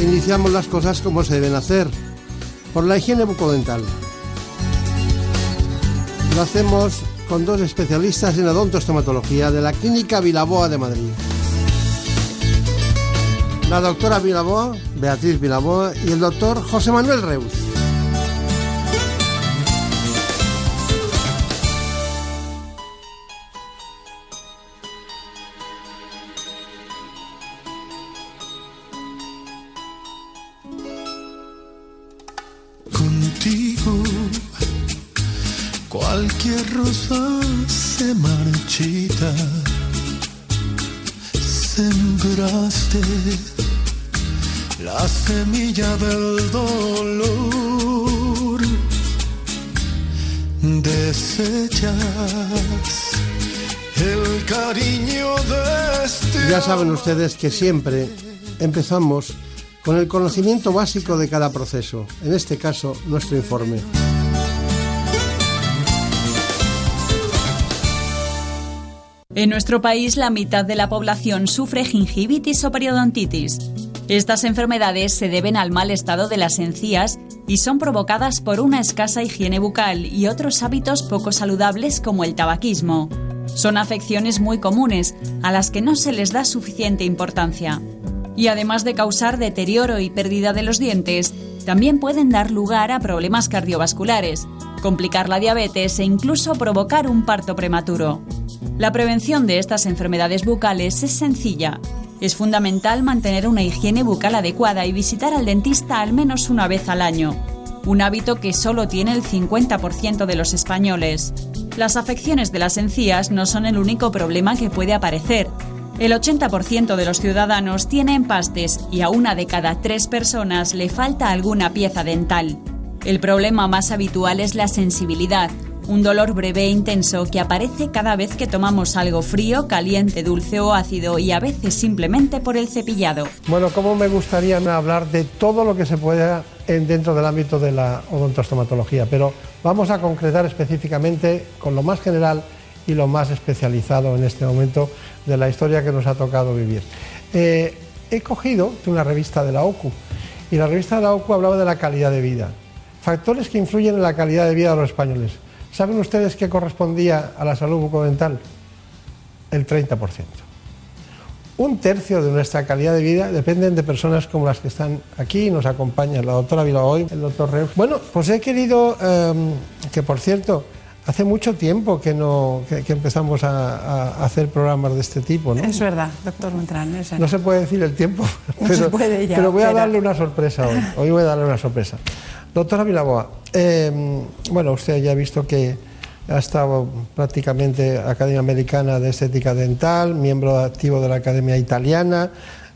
Iniciamos las cosas como se deben hacer, por la higiene bucodental. Lo hacemos con dos especialistas en odontostomatología de la Clínica Vilaboa de Madrid. La doctora Vilaboa, Beatriz Vilaboa, y el doctor José Manuel Reus. Semilla del dolor. Desechas el cariño de este Ya saben ustedes que siempre empezamos con el conocimiento básico de cada proceso, en este caso nuestro informe. En nuestro país, la mitad de la población sufre gingivitis o periodontitis. Estas enfermedades se deben al mal estado de las encías y son provocadas por una escasa higiene bucal y otros hábitos poco saludables como el tabaquismo. Son afecciones muy comunes a las que no se les da suficiente importancia. Y además de causar deterioro y pérdida de los dientes, también pueden dar lugar a problemas cardiovasculares, complicar la diabetes e incluso provocar un parto prematuro. La prevención de estas enfermedades bucales es sencilla. Es fundamental mantener una higiene bucal adecuada y visitar al dentista al menos una vez al año, un hábito que solo tiene el 50% de los españoles. Las afecciones de las encías no son el único problema que puede aparecer. El 80% de los ciudadanos tiene empastes y a una de cada tres personas le falta alguna pieza dental. El problema más habitual es la sensibilidad, un dolor breve e intenso que aparece cada vez que tomamos algo frío, caliente, dulce o ácido y a veces simplemente por el cepillado. Bueno, ¿cómo me gustaría hablar de todo lo que se pueda en- dentro del ámbito de la odontostomatología? Pero vamos a concretar específicamente con lo más general y lo más especializado en este momento de la historia que nos ha tocado vivir. Eh, he cogido de una revista de la OCU y la revista de la OCU hablaba de la calidad de vida, factores que influyen en la calidad de vida de los españoles. ¿Saben ustedes qué correspondía a la salud bucodental? El 30%. Un tercio de nuestra calidad de vida dependen de personas como las que están aquí y nos acompañan, la doctora Vilaoy, el doctor Reus. Bueno, pues he querido, eh, que por cierto, hace mucho tiempo que, no, que, que empezamos a, a hacer programas de este tipo, ¿no? Es verdad, doctor es verdad. No se puede decir el tiempo, No pero, se puede ya, pero voy a darle una sorpresa hoy. Hoy voy a darle una sorpresa. Doctora Vilaboa, eh, bueno, usted ya ha visto que ha estado prácticamente Academia Americana de Estética Dental, miembro activo de la Academia Italiana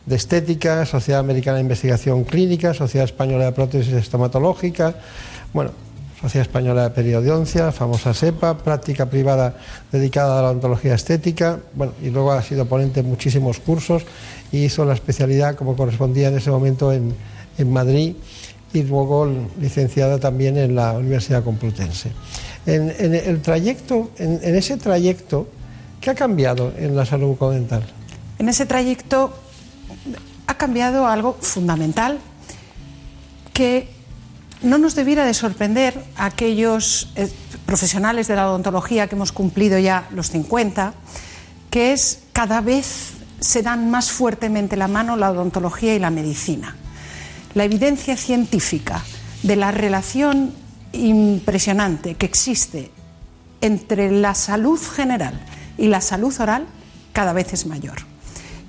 de Estética, Sociedad Americana de Investigación Clínica, Sociedad Española de Prótesis Estomatológica, bueno, Sociedad Española de Periodoncia, famosa SEPA, práctica privada dedicada a la odontología estética, bueno, y luego ha sido ponente en muchísimos cursos y hizo la especialidad como correspondía en ese momento en, en Madrid y luego licenciada también en la Universidad Complutense. En, el trayecto, en ese trayecto, ¿qué ha cambiado en la salud bucodental? En ese trayecto ha cambiado algo fundamental que no nos debiera de sorprender a aquellos eh, profesionales de la odontología que hemos cumplido ya los 50, que es cada vez se dan más fuertemente la mano la odontología y la medicina. La evidencia científica de la relación impresionante que existe entre la salud general y la salud oral cada vez es mayor.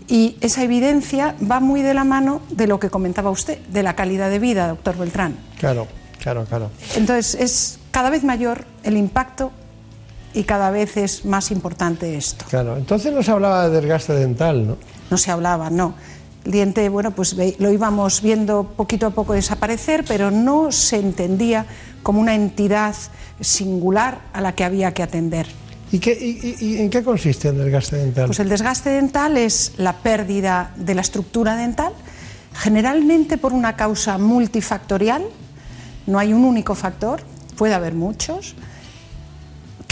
Y esa evidencia va muy de la mano de lo que comentaba usted, de la calidad de vida, doctor Beltrán. Claro, claro, claro. Entonces es cada vez mayor el impacto y cada vez es más importante esto. Claro, entonces no se hablaba de desgaste dental, ¿no? No se hablaba, no. El diente, bueno, pues lo íbamos viendo poquito a poco desaparecer, pero no se entendía como una entidad singular a la que había que atender. ¿Y, qué, y, en qué consiste el desgaste dental? Pues el desgaste dental es la pérdida de la estructura dental, generalmente por una causa multifactorial, no hay un único factor, puede haber muchos,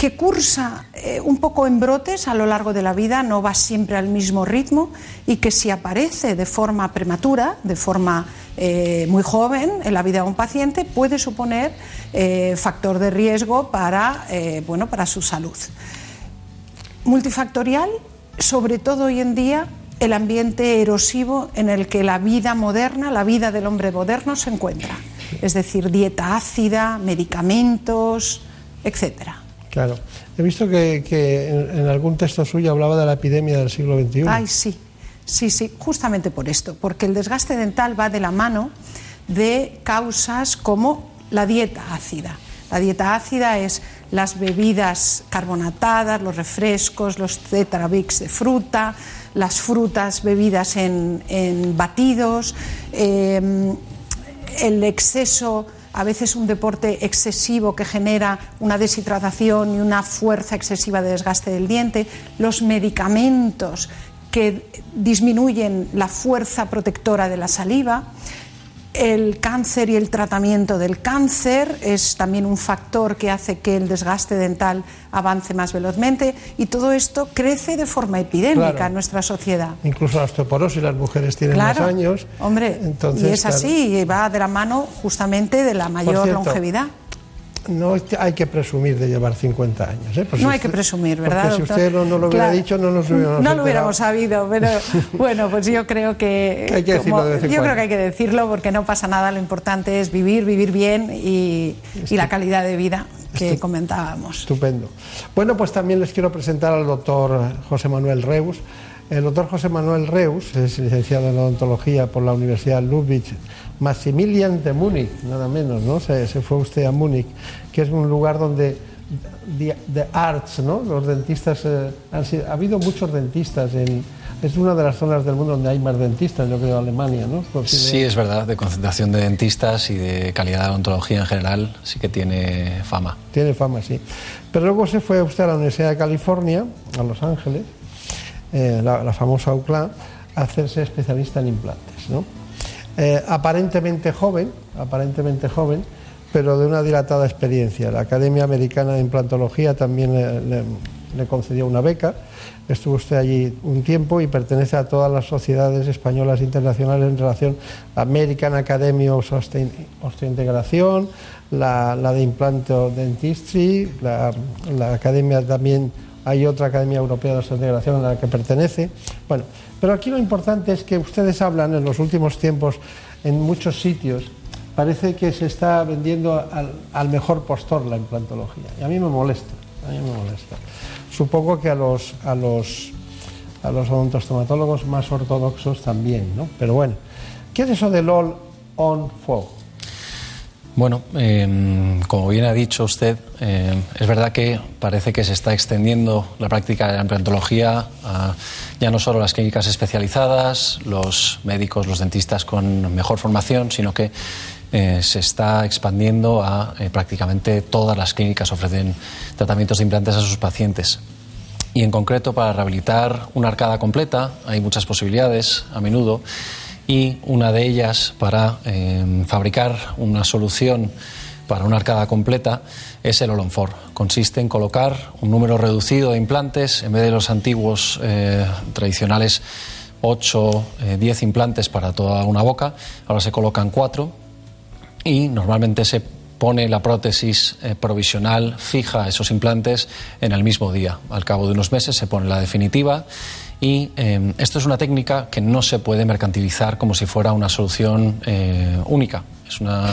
que cursa eh, un poco en brotes a lo largo de la vida, no va siempre al mismo ritmo y que si aparece de forma prematura, de forma eh, muy joven en la vida de un paciente, puede suponer eh, factor de riesgo para, bueno, para su salud. Multifactorial, sobre todo hoy en día, el ambiente erosivo en el que la vida moderna, la vida del hombre moderno se encuentra. Es decir, dieta ácida, medicamentos, etcétera. Claro. He visto que, en, algún texto suyo hablaba de la epidemia del siglo XXI. Ay, sí. Sí, sí, justamente por esto, porque el desgaste dental va de la mano de causas como la dieta ácida. La dieta ácida es las bebidas carbonatadas, los refrescos, los tetrabix de fruta, las frutas bebidas en, batidos, eh, el exceso a veces un deporte excesivo que genera una deshidratación y una fuerza excesiva de desgaste del diente, los medicamentos que disminuyen la fuerza protectora de la saliva, el cáncer y el tratamiento del cáncer es también un factor que hace que el desgaste dental avance más velozmente y todo esto crece de forma epidémica en nuestra sociedad. Incluso la osteoporosis, las mujeres tienen más años. Hombre, y es así, y va de la mano justamente de la mayor longevidad no hay que presumir de llevar 50 años. ¿eh? no hay que presumir, ¿verdad? si usted no, lo hubiera dicho, no nos hubiéramos No lo hubiéramos sabido, pero bueno, pues yo creo que. hay que decirlo Yo creo que hay que decirlo porque no pasa nada, lo importante es vivir, vivir bien y, la calidad de vida que comentábamos. Estupendo. Bueno, pues también les quiero presentar al doctor José Manuel Reus. El doctor José Manuel Reus es licenciado en odontología por la Universidad Ludwig Maximilian de Múnich, nada menos, ¿no? Se, fue usted a Múnich, que es un lugar donde de arts, ¿no? Los dentistas eh, ha habido muchos dentistas en es una de las zonas del mundo donde hay más dentistas, yo creo, Alemania, ¿no? Sí, es verdad, de concentración de dentistas y de calidad de odontología en general, sí que tiene fama. Tiene fama, sí. Pero luego se fue usted a la Universidad de California, a Los Ángeles, eh, la, la, famosa UCLA, a hacerse especialista en implantes, ¿no? Eh, aparentemente joven, aparentemente joven, pero de una dilatada experiencia. La Academia Americana de Implantología también le, concedió una beca. Estuvo usted allí un tiempo y pertenece a todas las sociedades españolas internacionales en relación a American Academy of Osteointegración, la, la de Implanto Dentistry, la, la academia también, hay otra Academia Europea de Osteointegración a la que pertenece. Bueno, pero aquí lo importante es que ustedes hablan en los últimos tiempos en muchos sitios, parece que se está vendiendo al, mejor postor la implantología. Y a mí me molesta, a mí me molesta. Supongo que a los, a los, a los odontostomatólogos más ortodoxos también, ¿no? Pero bueno, ¿qué es eso del all on fog? Bueno, em, como bien ha dicho usted, em, es verdad que parece que se está extendiendo la práctica de la implantología a ya no solo las clínicas especializadas, los médicos, los dentistas con mejor formación, sino que eh, se está expandiendo a eh, prácticamente todas las clínicas ofrecen tratamientos de implantes a sus pacientes. Y en concreto, para rehabilitar una arcada completa, hay muchas posibilidades a menudo y una de ellas para eh, fabricar una solución para una arcada completa es el Olonfor. Consiste en colocar un número reducido de implantes en vez de los antiguos eh, tradicionales 8, 10 eh, implantes para toda una boca. Ahora se colocan 4 y normalmente se pone la prótesis provisional fija a esos implantes en el mismo día. Al cabo de unos meses se pone la definitiva y em, esto es una técnica que no se puede mercantilizar como si fuera una solución eh, única. Es una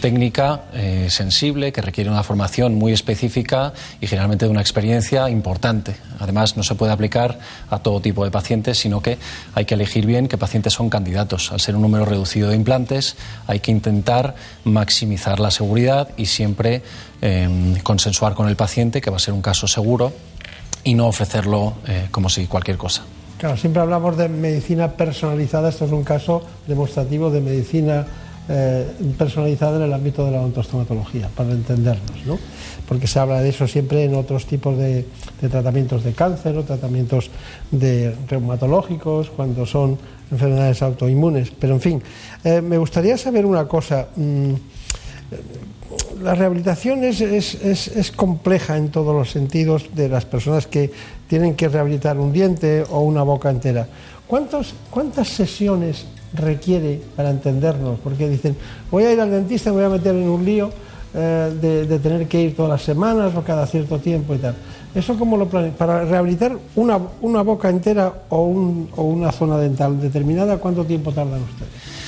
técnica eh, sensible que requiere una formación muy específica y generalmente de una experiencia importante. Además, no se puede aplicar a todo tipo de pacientes, sino que hay que elegir bien qué pacientes son candidatos. Al ser un número reducido de implantes, hay que intentar maximizar la seguridad y siempre em, consensuar con el paciente que va a ser un caso seguro y no ofrecerlo eh, como si cualquier cosa. Claro, siempre hablamos de medicina personalizada, esto es un caso demostrativo de medicina eh, personalizada en el ámbito de la odontostomatología, para entendernos, ¿no? Porque se habla de eso siempre en otros tipos de, tratamientos de cáncer o tratamientos de reumatológicos, cuando son enfermedades autoinmunes. Pero en fin, eh, me gustaría saber una cosa. Mm, la rehabilitación es, es, es, es, compleja en todos los sentidos de las personas que tienen que rehabilitar un diente o una boca entera. ¿Cuántos, ¿Cuántas sesiones requiere para entendernos? Porque dicen, voy a ir al dentista, me voy a meter en un lío eh, de, de, tener que ir todas las semanas o cada cierto tiempo y tal. ¿Eso cómo lo planean? Para rehabilitar una, una boca entera o, un, o una zona dental determinada, ¿cuánto tiempo tardan ustedes?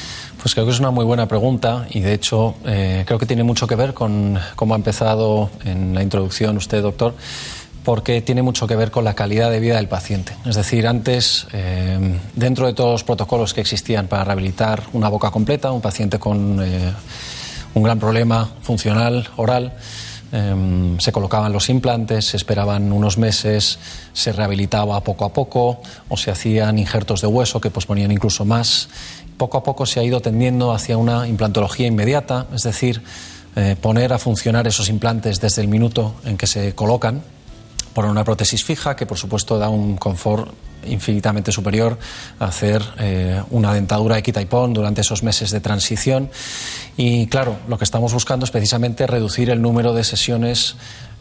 Pues creo que es una muy buena pregunta y de hecho eh, creo que tiene mucho que ver con cómo ha empezado en la introducción usted, doctor, porque tiene mucho que ver con la calidad de vida del paciente. Es decir, antes, eh, dentro de todos los protocolos que existían para rehabilitar una boca completa, un paciente con eh, un gran problema funcional oral, eh, se colocaban los implantes, se esperaban unos meses, se rehabilitaba poco a poco o se hacían injertos de hueso que posponían incluso más poco a poco se ha ido tendiendo hacia una implantología inmediata, es decir, eh, poner a funcionar esos implantes desde el minuto en que se colocan, poner una prótesis fija que por supuesto da un confort infinitamente superior a hacer eh, una dentadura de quita y pon durante esos meses de transición. Y claro, lo que estamos buscando es precisamente reducir el número de sesiones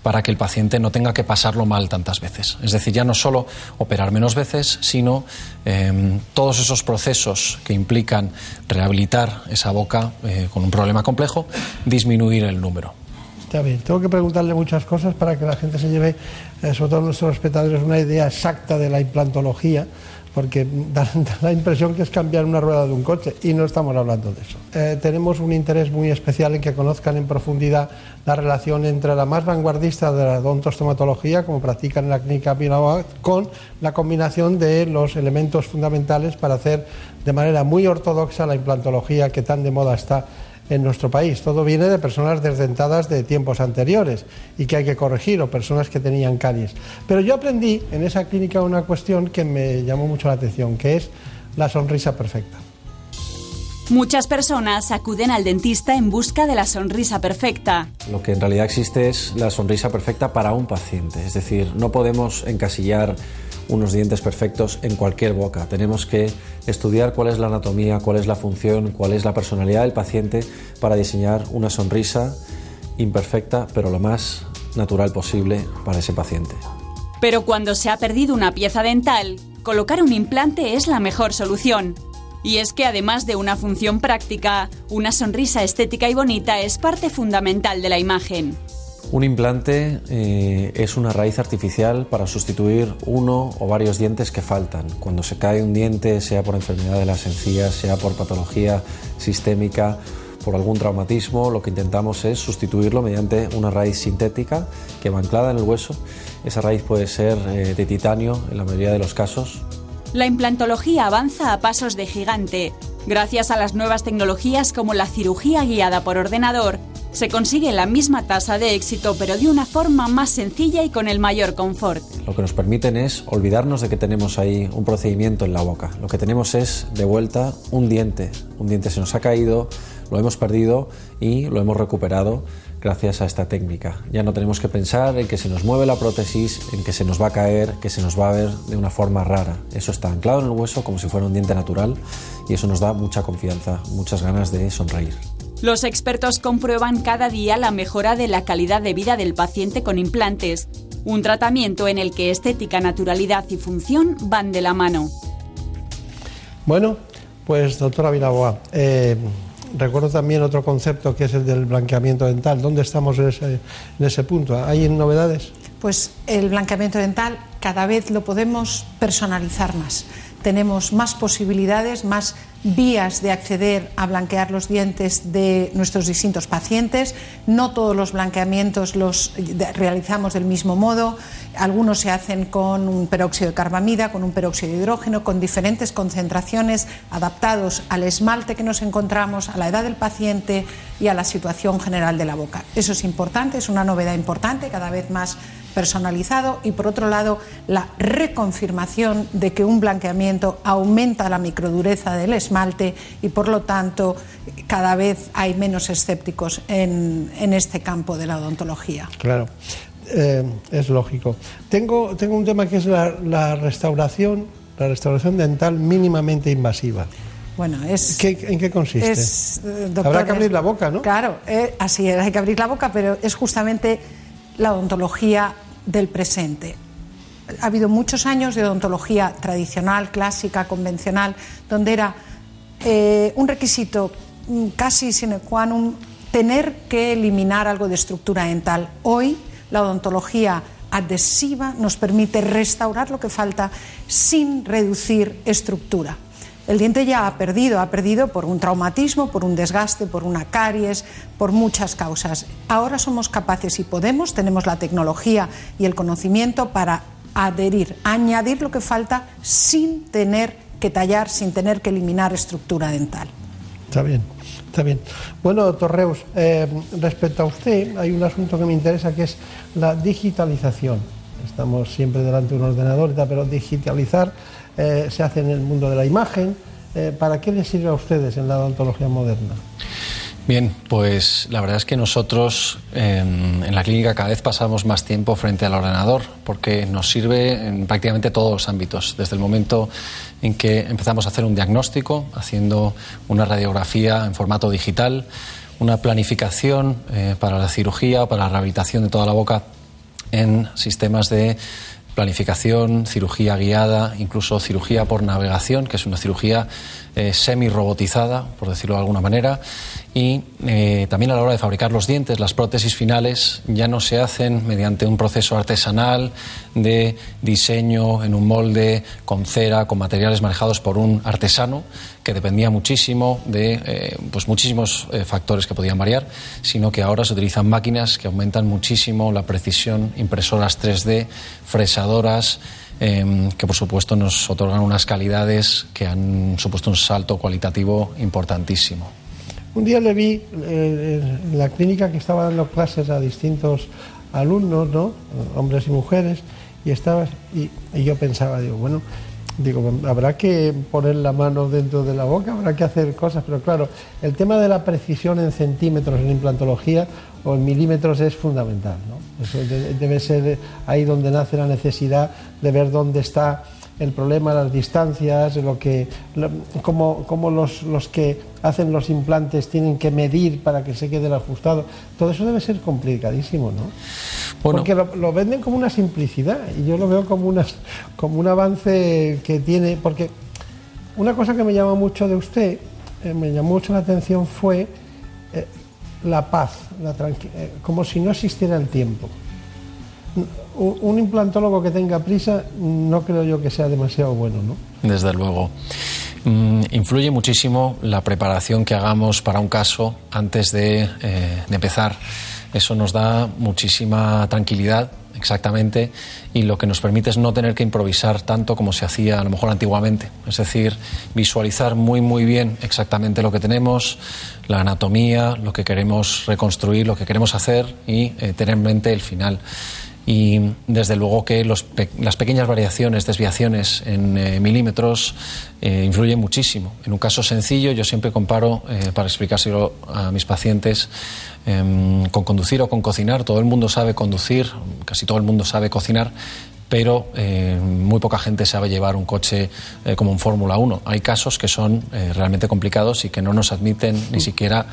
para que el paciente no tenga que pasarlo mal tantas veces. Es decir, ya no solo operar menos veces, sino eh, todos esos procesos que implican rehabilitar esa boca eh, con un problema complejo, disminuir el número. Está bien, tengo que preguntarle muchas cosas para que la gente se lleve, eh, sobre todo nuestros espectadores, una idea exacta de la implantología porque da, la impresión que es cambiar una rueda de un coche y no estamos hablando de eso. Eh, tenemos un interés muy especial en que conozcan en profundidad la relación entre la más vanguardista de la odontostomatología, como practican en la clínica Pinaoa, con la combinación de los elementos fundamentales para hacer de manera muy ortodoxa la implantología que tan de moda está en nuestro país. Todo viene de personas desdentadas de tiempos anteriores y que hay que corregir, o personas que tenían caries. Pero yo aprendí en esa clínica una cuestión que me llamó mucho la atención, que es la sonrisa perfecta. Muchas personas acuden al dentista en busca de la sonrisa perfecta. Lo que en realidad existe es la sonrisa perfecta para un paciente. Es decir, no podemos encasillar unos dientes perfectos en cualquier boca. Tenemos que estudiar cuál es la anatomía, cuál es la función, cuál es la personalidad del paciente para diseñar una sonrisa imperfecta, pero lo más natural posible para ese paciente. Pero cuando se ha perdido una pieza dental, colocar un implante es la mejor solución. Y es que además de una función práctica, una sonrisa estética y bonita es parte fundamental de la imagen. Un implante eh, es una raíz artificial para sustituir uno o varios dientes que faltan. Cuando se cae un diente, sea por enfermedad de las encías, sea por patología sistémica, por algún traumatismo, lo que intentamos es sustituirlo mediante una raíz sintética que va anclada en el hueso. Esa raíz puede ser eh, de titanio en la mayoría de los casos. La implantología avanza a pasos de gigante. Gracias a las nuevas tecnologías como la cirugía guiada por ordenador, se consigue la misma tasa de éxito pero de una forma más sencilla y con el mayor confort. Lo que nos permiten es olvidarnos de que tenemos ahí un procedimiento en la boca. Lo que tenemos es de vuelta un diente. Un diente se nos ha caído, lo hemos perdido y lo hemos recuperado gracias a esta técnica. Ya no tenemos que pensar en que se nos mueve la prótesis, en que se nos va a caer, que se nos va a ver de una forma rara. Eso está anclado en el hueso como si fuera un diente natural y eso nos da mucha confianza, muchas ganas de sonreír. Los expertos comprueban cada día la mejora de la calidad de vida del paciente con implantes, un tratamiento en el que estética, naturalidad y función van de la mano. Bueno, pues doctora Vilaboa, eh, recuerdo también otro concepto que es el del blanqueamiento dental. ¿Dónde estamos en ese, en ese punto? ¿Hay novedades? Pues el blanqueamiento dental cada vez lo podemos personalizar más. Tenemos más posibilidades, más vías de acceder a blanquear los dientes de nuestros distintos pacientes. No todos los blanqueamientos los realizamos del mismo modo. Algunos se hacen con un peróxido de carbamida, con un peróxido de hidrógeno, con diferentes concentraciones adaptados al esmalte que nos encontramos, a la edad del paciente y a la situación general de la boca. Eso es importante, es una novedad importante, cada vez más personalizado y por otro lado la reconfirmación de que un blanqueamiento aumenta la microdureza del esmalte y por lo tanto cada vez hay menos escépticos en, este campo de la odontología. Claro. Eh, es lógico. Tengo, tengo un tema que es la, restauración, la restauración dental mínimamente invasiva. Bueno, es. ¿En qué consiste? Eh, Habrá que abrir la boca, ¿no? Claro, eh, así es, hay que abrir la boca, pero es justamente la odontología del presente. Ha habido muchos años de odontología tradicional, clásica, convencional, donde era eh, un requisito casi sine qua non tener que eliminar algo de estructura dental. Hoy la odontología adhesiva nos permite restaurar lo que falta sin reducir estructura. El diente ya ha perdido, ha perdido por un traumatismo, por un desgaste, por una caries, por muchas causas. Ahora somos capaces y podemos, tenemos la tecnología y el conocimiento para adherir, añadir lo que falta sin tener que tallar, sin tener que eliminar estructura dental. Está bien, está bien. Bueno, doctor Reus, eh, respecto a usted, hay un asunto que me interesa que es la digitalización. Estamos siempre delante de un ordenador, pero digitalizar eh, se hace en el mundo de la imagen. Eh, ¿Para qué les sirve a ustedes en la odontología moderna? Bien, pues la verdad es que nosotros en la clínica cada vez pasamos más tiempo frente al ordenador porque nos sirve en prácticamente todos los ámbitos, desde el momento en que empezamos a hacer un diagnóstico, haciendo una radiografía en formato digital, una planificación eh, para la cirugía o para la rehabilitación de toda la boca en sistemas de planificación, cirugía guiada, incluso cirugía por navegación, que es una cirugía eh, semi-robotizada, por decirlo de alguna manera, y eh, también a la hora de fabricar los dientes, las prótesis finales ya no se hacen mediante un proceso artesanal de diseño en un molde con cera, con materiales manejados por un artesano que dependía muchísimo de eh, pues muchísimos factores que podían variar, sino que ahora se utilizan máquinas que aumentan muchísimo la precisión, impresoras 3D, fresadoras, em, que por supuesto nos otorgan unas calidades que han supuesto un salto cualitativo importantísimo. Un día le vi eh, en la clínica que estaba dando clases a distintos alumnos, ¿no? hombres y mujeres, y, estaba, y, yo pensaba, digo, bueno, digo, habrá que poner la mano dentro de la boca, habrá que hacer cosas, pero claro, el tema de la precisión en centímetros en implantología o en milímetros es fundamental. ¿no? Eso debe ser ahí donde nace la necesidad de ver dónde está el problema, las distancias, lo que, cómo, los, los, que hacen los implantes tienen que medir para que se quede ajustado. Todo eso debe ser complicadísimo, ¿no? Porque lo, venden como una simplicidad y yo lo veo como, una, como un avance que tiene. Porque una cosa que me llama mucho de usted, eh, me llamó mucho la atención fue eh, la paz, la eh, como si no existiera el tiempo un implantólogo que tenga prisa no creo yo que sea demasiado bueno, ¿no? Desde luego. Mm, influye muchísimo la preparación que hagamos para un caso antes de, eh, de empezar. Eso nos da muchísima tranquilidad exactamente y lo que nos permite es no tener que improvisar tanto como se hacía a lo mejor antiguamente. Es decir, visualizar muy muy bien exactamente lo que tenemos, la anatomía, lo que queremos reconstruir, lo que queremos hacer y eh, tener en mente el final y desde luego que las pequeñas variaciones, desviaciones en eh, milímetros eh, influyen muchísimo. En un caso sencillo, yo siempre comparo, eh, para explicárselo a mis pacientes, em, con conducir o con cocinar. Todo el mundo sabe conducir, casi todo el mundo sabe cocinar, pero eh, muy poca gente sabe llevar un coche eh, como un Fórmula 1. Hay casos que son eh, realmente complicados y que no nos admiten ni siquiera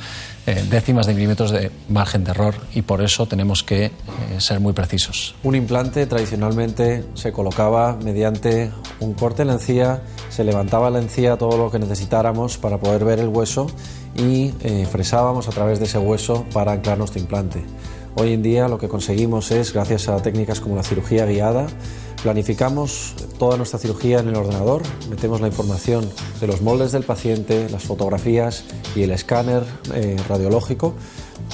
décimas de milímetros de margen de error y por eso tenemos que ser muy precisos. Un implante tradicionalmente se colocaba mediante un corte en la encía, se levantaba la encía todo lo que necesitáramos para poder ver el hueso y fresábamos a través de ese hueso para anclar nuestro implante. Hoy en día lo que conseguimos es, gracias a técnicas como la cirugía guiada, planificamos toda nuestra cirugía en el ordenador, metemos la información de los moldes del paciente, las fotografías y el escáner eh, radiológico,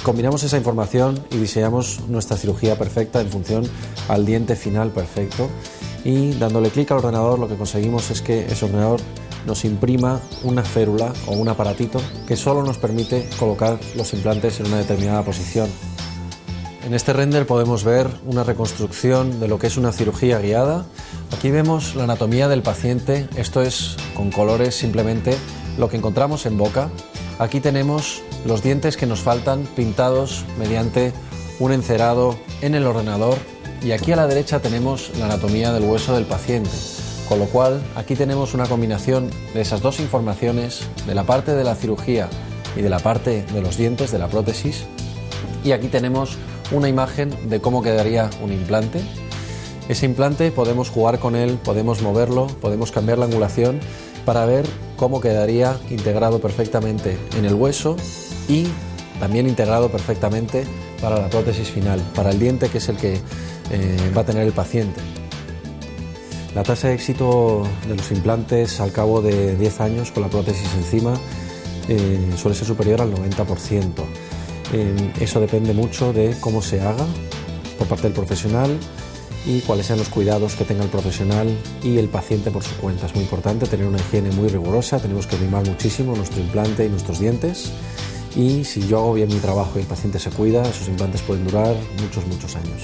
combinamos esa información y diseñamos nuestra cirugía perfecta en función al diente final perfecto y dándole clic al ordenador lo que conseguimos es que ese ordenador nos imprima una férula o un aparatito que solo nos permite colocar los implantes en una determinada posición. En este render podemos ver una reconstrucción de lo que es una cirugía guiada. Aquí vemos la anatomía del paciente, esto es con colores simplemente lo que encontramos en boca. Aquí tenemos los dientes que nos faltan pintados mediante un encerado en el ordenador y aquí a la derecha tenemos la anatomía del hueso del paciente. Con lo cual aquí tenemos una combinación de esas dos informaciones, de la parte de la cirugía y de la parte de los dientes, de la prótesis. Y aquí tenemos una imagen de cómo quedaría un implante. Ese implante podemos jugar con él, podemos moverlo, podemos cambiar la angulación para ver cómo quedaría integrado perfectamente en el hueso y también integrado perfectamente para la prótesis final, para el diente que es el que eh, va a tener el paciente. La tasa de éxito de los implantes al cabo de 10 años con la prótesis encima eh, suele ser superior al 90%. Eh, eso depende mucho de cómo se haga por parte del profesional y cuáles sean los cuidados que tenga el profesional y el paciente por su cuenta. Es muy importante tener una higiene muy rigurosa, tenemos que mimar muchísimo nuestro implante y nuestros dientes y si yo hago bien mi trabajo y el paciente se cuida, esos implantes pueden durar muchos, muchos años.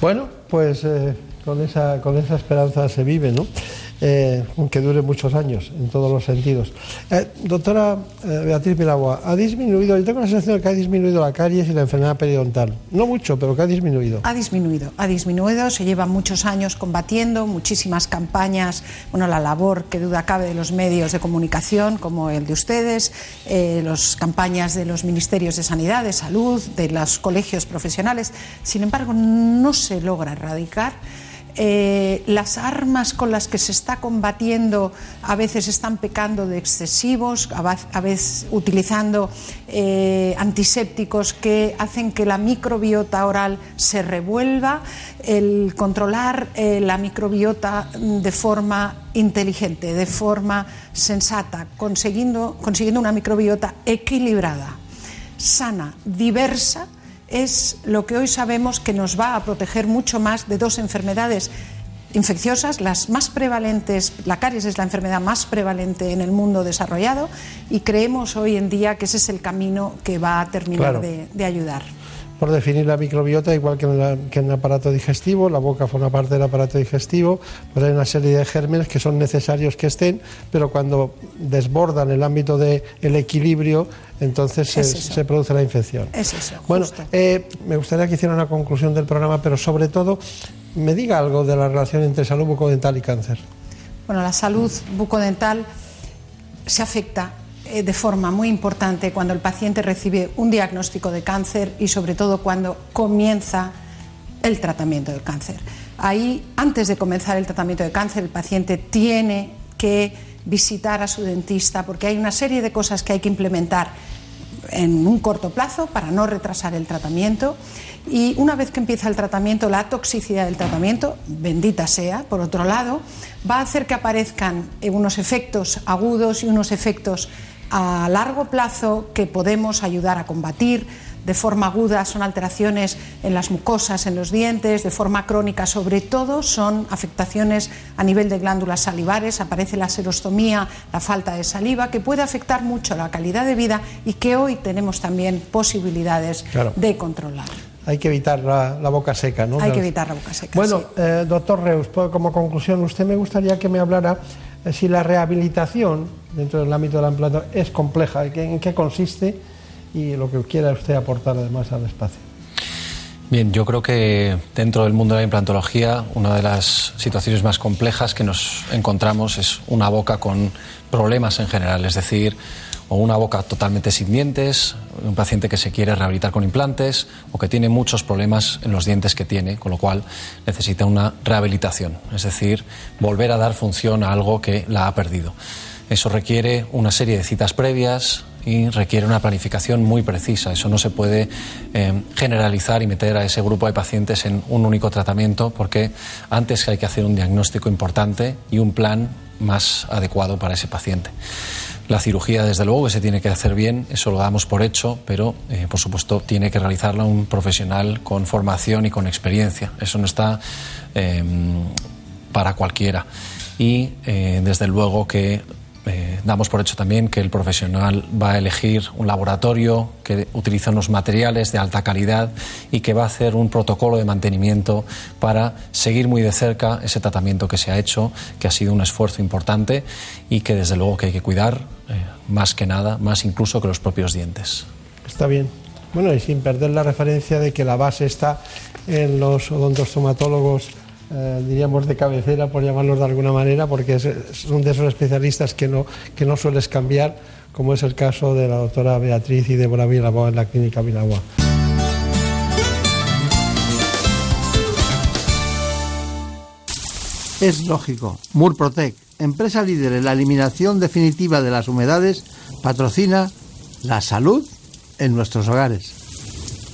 Bueno, pues eh, con esa, con esa esperanza se vive, ¿no? Eh, aunque dure muchos años en todos los sentidos. Eh, doctora eh, Beatriz Pilagua, ha disminuido, yo tengo la sensación de que ha disminuido la caries y la enfermedad periodontal. No mucho, pero que ha disminuido. Ha disminuido, ha disminuido, se lleva muchos años combatiendo, muchísimas campañas, bueno, la labor que duda cabe de los medios de comunicación como el de ustedes, las campañas de los ministerios de Sanidad, de Salud, de los colegios profesionales. Sin embargo, no se logra erradicar. Eh, las armas con las que se está combatiendo a veces están pecando de excesivos, a veces utilizando eh, antisépticos que hacen que la microbiota oral se revuelva, el controlar eh, la microbiota de forma inteligente, de forma sensata, consiguiendo, consiguiendo una microbiota equilibrada, sana, diversa, es lo que hoy sabemos que nos va a proteger mucho más de dos enfermedades infecciosas, las más prevalentes, la caries es la enfermedad más prevalente en el mundo desarrollado y creemos hoy en día que ese es el camino que va a terminar de ayudar por definir la microbiota, igual que en, el aparato digestivo, la boca forma parte del aparato digestivo, pues hay una serie de gérmenes que son necesarios que estén, pero cuando desbordan el ámbito del equilibrio, entonces se, produce la infección. Es eso. Bueno, eh, me gustaría que hiciera una conclusión del programa, pero sobre todo me diga algo de la relación entre salud bucodental y cáncer. Bueno, la salud bucodental se afecta eh, de forma muy importante cuando el paciente recibe un diagnóstico de cáncer y sobre todo cuando comienza el tratamiento del cáncer. Ahí, antes de comenzar el tratamiento de cáncer, el paciente tiene que visitar a su dentista porque hay una serie de cosas que hay que implementar en un corto plazo para no retrasar el tratamiento y una vez que empieza el tratamiento, la toxicidad del tratamiento, bendita sea, por otro lado, va a hacer que aparezcan unos efectos agudos y unos efectos a largo plazo que podemos ayudar a combatir. De forma aguda son alteraciones en las mucosas, en los dientes, de forma crónica sobre todo son afectaciones a nivel de glándulas salivares, aparece la serostomía, la falta de saliva, que puede afectar mucho la calidad de vida y que hoy tenemos también posibilidades de controlar. Hay que evitar la, boca seca, ¿no? Hay que evitar la boca seca. Bueno, eh, doctor Reus, como conclusión, usted me gustaría que me hablara si la rehabilitación dentro del ámbito de la implantación es compleja, en qué consiste y lo que quiera usted aportar además al espacio. Bien, yo creo que dentro del mundo de la implantología una de las situaciones más complejas que nos encontramos es una boca con problemas en general, es decir, una boca totalmente sin dientes, un paciente que se quiere rehabilitar con implantes o que tiene muchos problemas en los dientes que tiene, con lo cual necesita una rehabilitación, es decir, volver a dar función a algo que la ha perdido. Eso requiere una serie de citas previas, y requiere una planificación muy precisa. Eso no se puede eh, generalizar y meter a ese grupo de pacientes en un único tratamiento porque antes hay que hacer un diagnóstico importante y un plan más adecuado para ese paciente. La cirugía, desde luego, que se tiene que hacer bien, eso lo damos por hecho, pero, eh, por supuesto, tiene que realizarla un profesional con formación y con experiencia. Eso no está eh, para cualquiera. Y, eh, desde luego, que eh, damos por hecho también que el profesional va a elegir un laboratorio que utiliza unos materiales de alta calidad y que va a hacer un protocolo de mantenimiento para seguir muy de cerca ese tratamiento que se ha hecho, que ha sido un esfuerzo importante y que desde luego que hay que cuidar eh, más que nada, más incluso que los propios dientes. Está bien. Bueno, y sin perder la referencia de que la base está en los odontostomatólogos eh, diríamos de cabecera, por llamarlos de alguna manera, porque es, son de esos especialistas que no, que no sueles cambiar, como es el caso de la doctora Beatriz y Débora Vilaboa en la clínica Vilaboa. Es lógico. Murprotec, empresa líder en la eliminación definitiva de las humedades, patrocina la salud en nuestros hogares.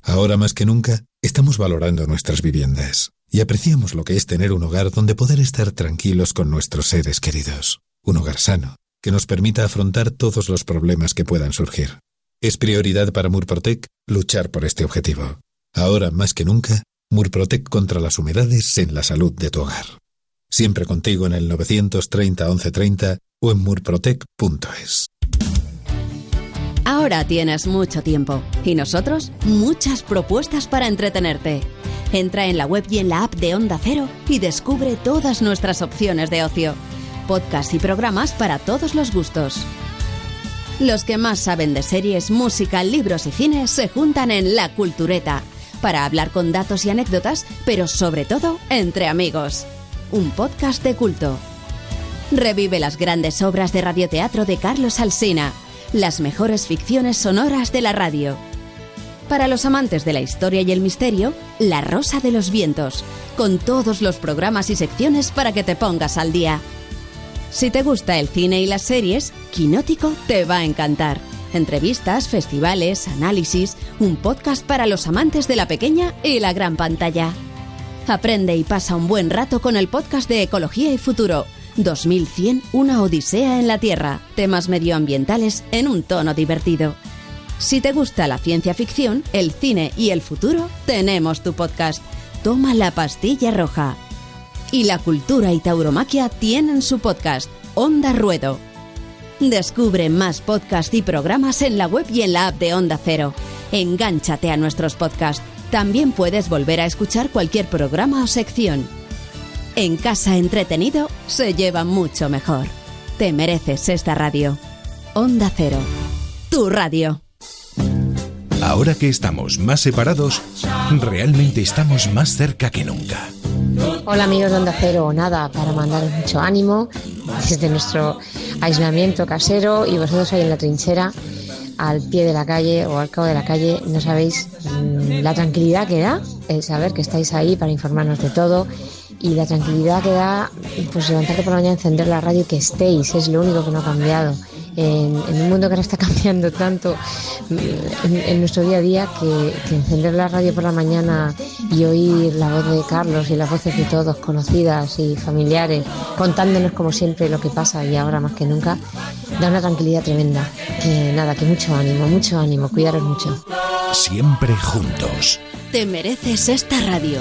Ahora más que nunca, estamos valorando nuestras viviendas y apreciamos lo que es tener un hogar donde poder estar tranquilos con nuestros seres queridos. Un hogar sano, que nos permita afrontar todos los problemas que puedan surgir. Es prioridad para Murprotec luchar por este objetivo. Ahora más que nunca, Murprotec contra las humedades en la salud de tu hogar. Siempre contigo en el 930 1130 o en murprotec.es. Ahora tienes mucho tiempo y nosotros muchas propuestas para entretenerte. Entra en la web y en la app de Onda Cero y descubre todas nuestras opciones de ocio. Podcasts y programas para todos los gustos. Los que más saben de series, música, libros y cine se juntan en La Cultureta para hablar con datos y anécdotas, pero sobre todo entre amigos. Un podcast de culto. Revive las grandes obras de radioteatro de Carlos Alsina, las mejores ficciones sonoras de la radio. Para los amantes de la historia y el misterio, La Rosa de los Vientos, con todos los programas y secciones para que te pongas al día. Si te gusta el cine y las series, Quinótico te va a encantar. Entrevistas, festivales, análisis, un podcast para los amantes de la pequeña y la gran pantalla. Aprende y pasa un buen rato con el podcast de Ecología y Futuro. 2100, una odisea en la Tierra. Temas medioambientales en un tono divertido. Si te gusta la ciencia ficción, el cine y el futuro, tenemos tu podcast. Toma la pastilla roja. Y la cultura y tauromaquia tienen su podcast, Onda Ruedo. Descubre más podcasts y programas en la web y en la app de Onda Cero. Engánchate a nuestros podcasts. También puedes volver a escuchar cualquier programa o sección. En casa entretenido se lleva mucho mejor. Te mereces esta radio. Onda Cero. Tu radio. Ahora que estamos más separados, realmente estamos más cerca que nunca. Hola amigos de Onda Cero, nada, para mandaros mucho ánimo desde nuestro aislamiento casero y vosotros ahí en la trinchera, al pie de la calle o al cabo de la calle, no sabéis mm, la tranquilidad que da el saber que estáis ahí para informarnos de todo y la tranquilidad que da pues levantarte por la mañana, encender la radio y que estéis, es lo único que no ha cambiado. En, en un mundo que ahora está cambiando tanto mm, en, en nuestro día a día que, que encender la radio por la mañana y oír la voz de Carlos y las voces de todos conocidas y familiares contándonos como siempre lo que pasa y ahora más que nunca da una tranquilidad tremenda. Que nada, que mucho ánimo, mucho ánimo, cuidaros mucho. Siempre juntos. Te mereces esta radio.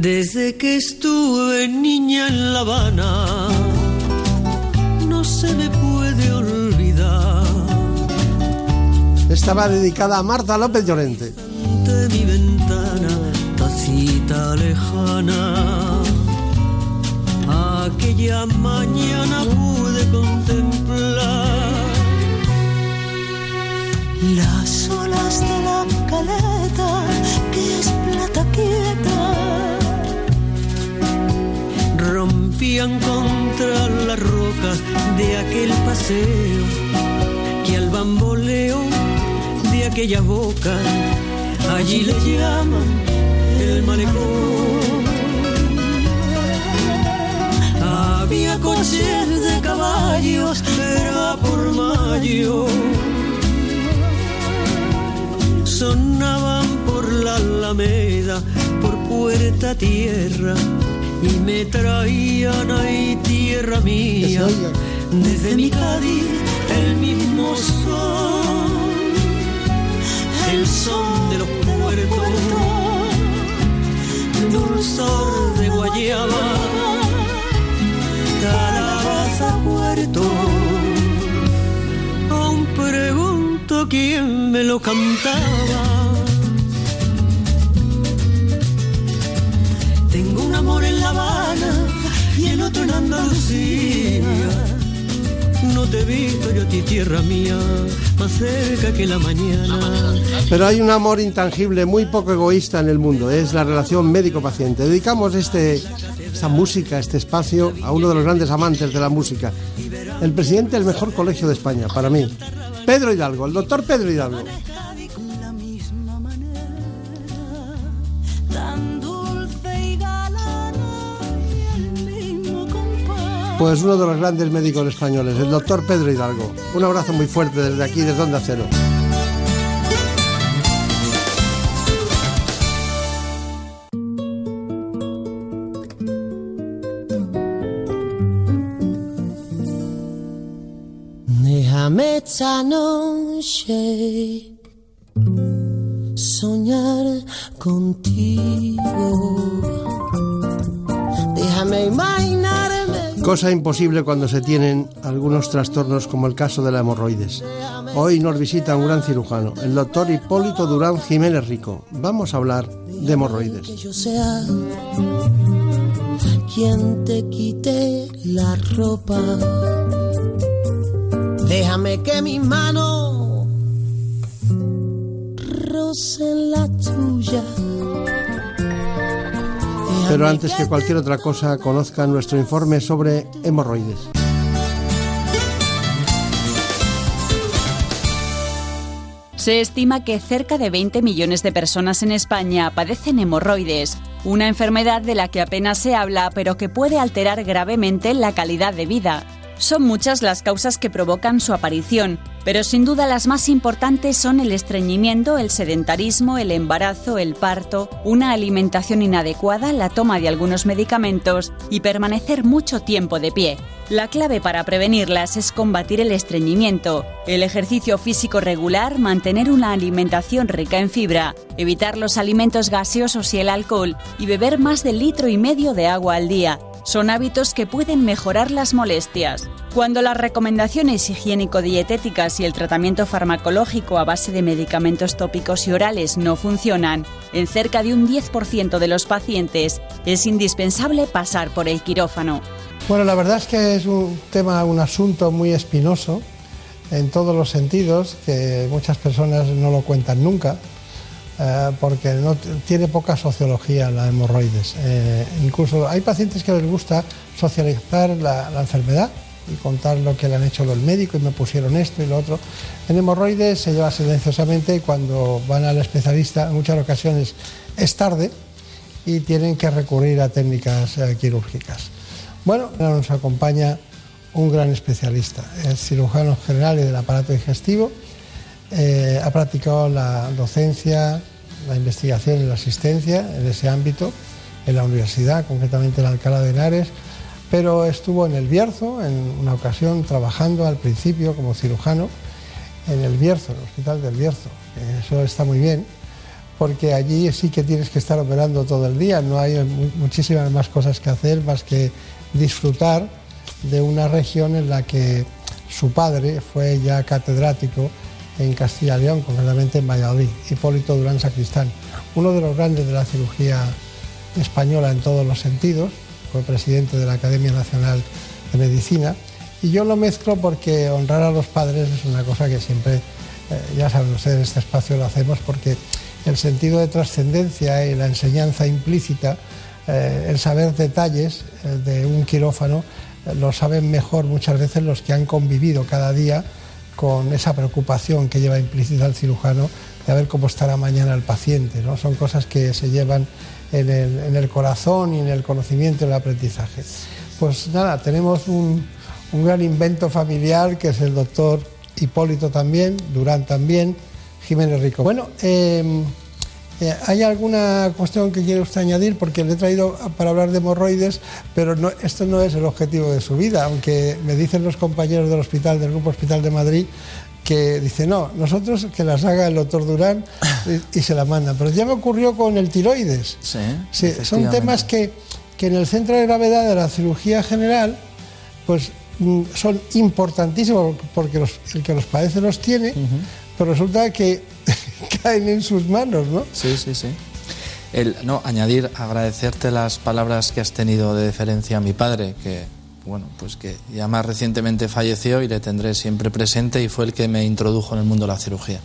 Desde que estuve niña en La Habana, no se me puede olvidar. Estaba dedicada a Marta López Llorente. De mi ventana, tacita lejana, aquella mañana pude contemplar las olas de la caleta quieta, quieta. Rompían contra la roca de aquel paseo que al bamboleo de aquella boca allí le llaman el malecón. Había coches de caballos, era por mayo. Sonaban por la alameda, por puerta tierra, y me traían ahí tierra mía. Desde mi Cádiz el mismo son, el son de los puertos, dulzor de guayaba, calabaza puerto. Aún pregunto quién me lo cantaba. No te yo a ti, tierra mía. Pero hay un amor intangible muy poco egoísta en el mundo, es la relación médico-paciente. Dedicamos este, esta música, este espacio, a uno de los grandes amantes de la música, el presidente del mejor colegio de España, para mí, Pedro Hidalgo, el doctor Pedro Hidalgo. Pues uno de los grandes médicos españoles, el doctor Pedro Hidalgo. Un abrazo muy fuerte desde aquí, desde Onda Cero. Esta noche soñar contigo. Cosa imposible cuando se tienen algunos trastornos como el caso de la hemorroides. Hoy nos visita un gran cirujano, el doctor Hipólito Durán Jiménez Rico. Vamos a hablar de hemorroides. Que yo sea quien te quite la ropa. Déjame que mis manos rocen la tuya. Pero antes que cualquier otra cosa, conozcan nuestro informe sobre hemorroides. Se estima que cerca de 20 millones de personas en España padecen hemorroides, una enfermedad de la que apenas se habla pero que puede alterar gravemente la calidad de vida. Son muchas las causas que provocan su aparición, pero sin duda las más importantes son el estreñimiento, el sedentarismo, el embarazo, el parto, una alimentación inadecuada, la toma de algunos medicamentos y permanecer mucho tiempo de pie. La clave para prevenirlas es combatir el estreñimiento, el ejercicio físico regular, mantener una alimentación rica en fibra, evitar los alimentos gaseosos y el alcohol y beber más de litro y medio de agua al día. Son hábitos que pueden mejorar las molestias. Cuando las recomendaciones higiénico-dietéticas y el tratamiento farmacológico a base de medicamentos tópicos y orales no funcionan, en cerca de un 10% de los pacientes es indispensable pasar por el quirófano. Bueno, la verdad es que es un tema, un asunto muy espinoso en todos los sentidos, que muchas personas no lo cuentan nunca, eh, porque tiene poca sociología la hemorroides. Eh, incluso hay pacientes que les gusta socializar la enfermedad y contar lo que le han hecho los médicos y me pusieron esto y lo otro. En hemorroides se lleva silenciosamente cuando van al especialista en muchas ocasiones es tarde y tienen que recurrir a técnicas eh, quirúrgicas. Bueno, ahora nos acompaña un gran especialista, es cirujano general del aparato digestivo, eh, ha practicado la docencia, la investigación y la asistencia en ese ámbito, en la universidad, concretamente en Alcalá de Henares, pero estuvo en el Bierzo, en una ocasión trabajando al principio como cirujano en el Bierzo, en el Hospital del Bierzo. Eso está muy bien, porque allí sí que tienes que estar operando todo el día, no hay mu- muchísimas más cosas que hacer más que disfrutar de una región en la que su padre fue ya catedrático en Castilla y León, concretamente en Valladolid, Hipólito Durán Sacristán, uno de los grandes de la cirugía española en todos los sentidos, fue presidente de la Academia Nacional de Medicina, y yo lo mezclo porque honrar a los padres es una cosa que siempre, eh, ya saben ustedes, en este espacio lo hacemos porque el sentido de trascendencia y la enseñanza implícita, eh, el saber detalles eh, de un quirófano, lo saben mejor muchas veces los que han convivido cada día con esa preocupación que lleva implícita el cirujano de ver cómo estará mañana el paciente. ¿no? Son cosas que se llevan en el, corazón y en el conocimiento y el aprendizaje. Pues nada, tenemos un, un gran invento familiar que es el doctor Hipólito también, Durán también, Jiménez Rico. Bueno, eh, eh, ¿hay alguna cuestión que quiere usted añadir? Porque le he traído para hablar de hemorroides, pero esto no es el objetivo de su vida, aunque me dicen los compañeros del hospital, del Grupo Hospital de Madrid, que dice no, nosotros que las haga el doctor Durán y, y se la mandan. Pero ya me ocurrió con el tiroides. Sí, Sí, son temas que, que en el centro de gravedad de la cirugía general, pues mm, son importantísimos porque los- el que los padece los tiene, pero resulta que caen en sus manos, ¿no? Sí, sí, sí. El, no, añadir, agradecerte las palabras que has tenido de deferencia a mi padre, que bueno, pues que ya más recientemente falleció y le tendré siempre presente y fue el que me introdujo en el mundo de la cirugía.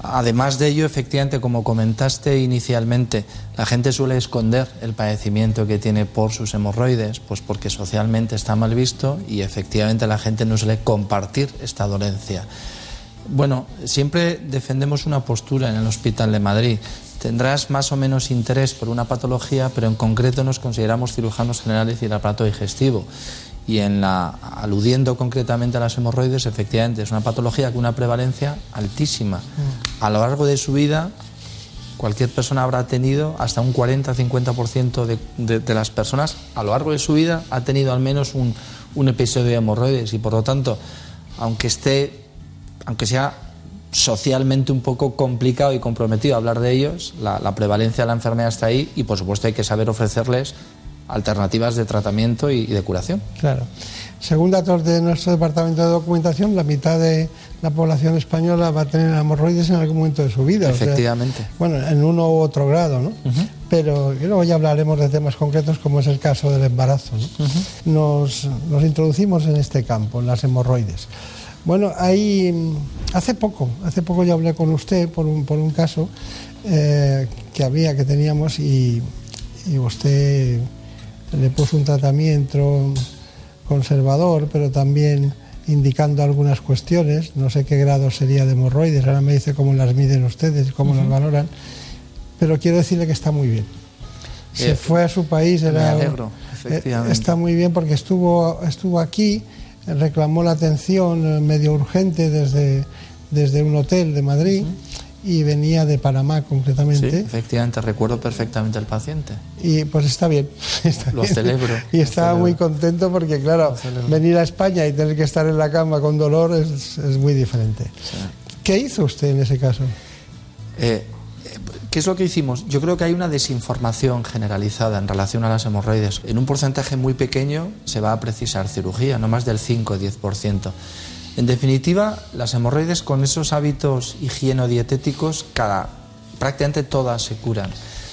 Además de ello, efectivamente, como comentaste inicialmente, la gente suele esconder el padecimiento que tiene por sus hemorroides, pues porque socialmente está mal visto y efectivamente la gente no suele compartir esta dolencia. Bueno, siempre defendemos una postura en el Hospital de Madrid. Tendrás más o menos interés por una patología, pero en concreto nos consideramos cirujanos generales y el aparato digestivo. Y en la, aludiendo concretamente a las hemorroides, efectivamente es una patología con una prevalencia altísima. A lo largo de su vida, cualquier persona habrá tenido hasta un 40-50% de, de, de las personas a lo largo de su vida ha tenido al menos un, un episodio de hemorroides y por lo tanto, aunque esté, aunque sea socialmente un poco complicado y comprometido hablar de ellos, la, la prevalencia de la enfermedad está ahí y por supuesto hay que saber ofrecerles alternativas de tratamiento y, y de curación. Claro. Según datos de nuestro departamento de documentación, la mitad de la población española va a tener hemorroides en algún momento de su vida. o sea, Efectivamente. bueno, en uno u otro grado, ¿no? Pero luego ya hablaremos de temas concretos como es el caso del embarazo. ¿no? nos, nos introducimos en este campo, en las hemorroides. Bueno, hay, mm, hace poco, hace poco yo hablé con usted por un, por un caso eh, que había, que teníamos y, y usted le puso un tratamiento conservador, pero también indicando algunas cuestiones. No sé qué grado sería de hemorroides, ahora me dice cómo las miden ustedes, cómo las valoran, pero quiero decirle que está muy bien. Se Eh, fue a su país, me era, alegro, eh, efectivamente. está muy bien porque estuvo, estuvo aquí, reclamó la atención eh, medio urgente desde, desde un hotel de Madrid y venía de Panamá Sí, concretamente. efectivamente, recuerdo perfectamente al paciente. Y pues está bien. está Lo bien. celebro, Y estaba celebro. muy contento porque, claro, venir a España y tener que estar en la cama con dolor es, es muy diferente. ¿Qué hizo usted en ese caso? Eh, ¿Qué es lo que hicimos? Yo creo que hay una desinformación generalizada en relación a las hemorroides. En un porcentaje muy pequeño se va a precisar cirugía, no más del 5 o 10%. En definitiva, las hemorroides con esos hábitos higieno-dietéticos, cada, prácticamente todas se curan.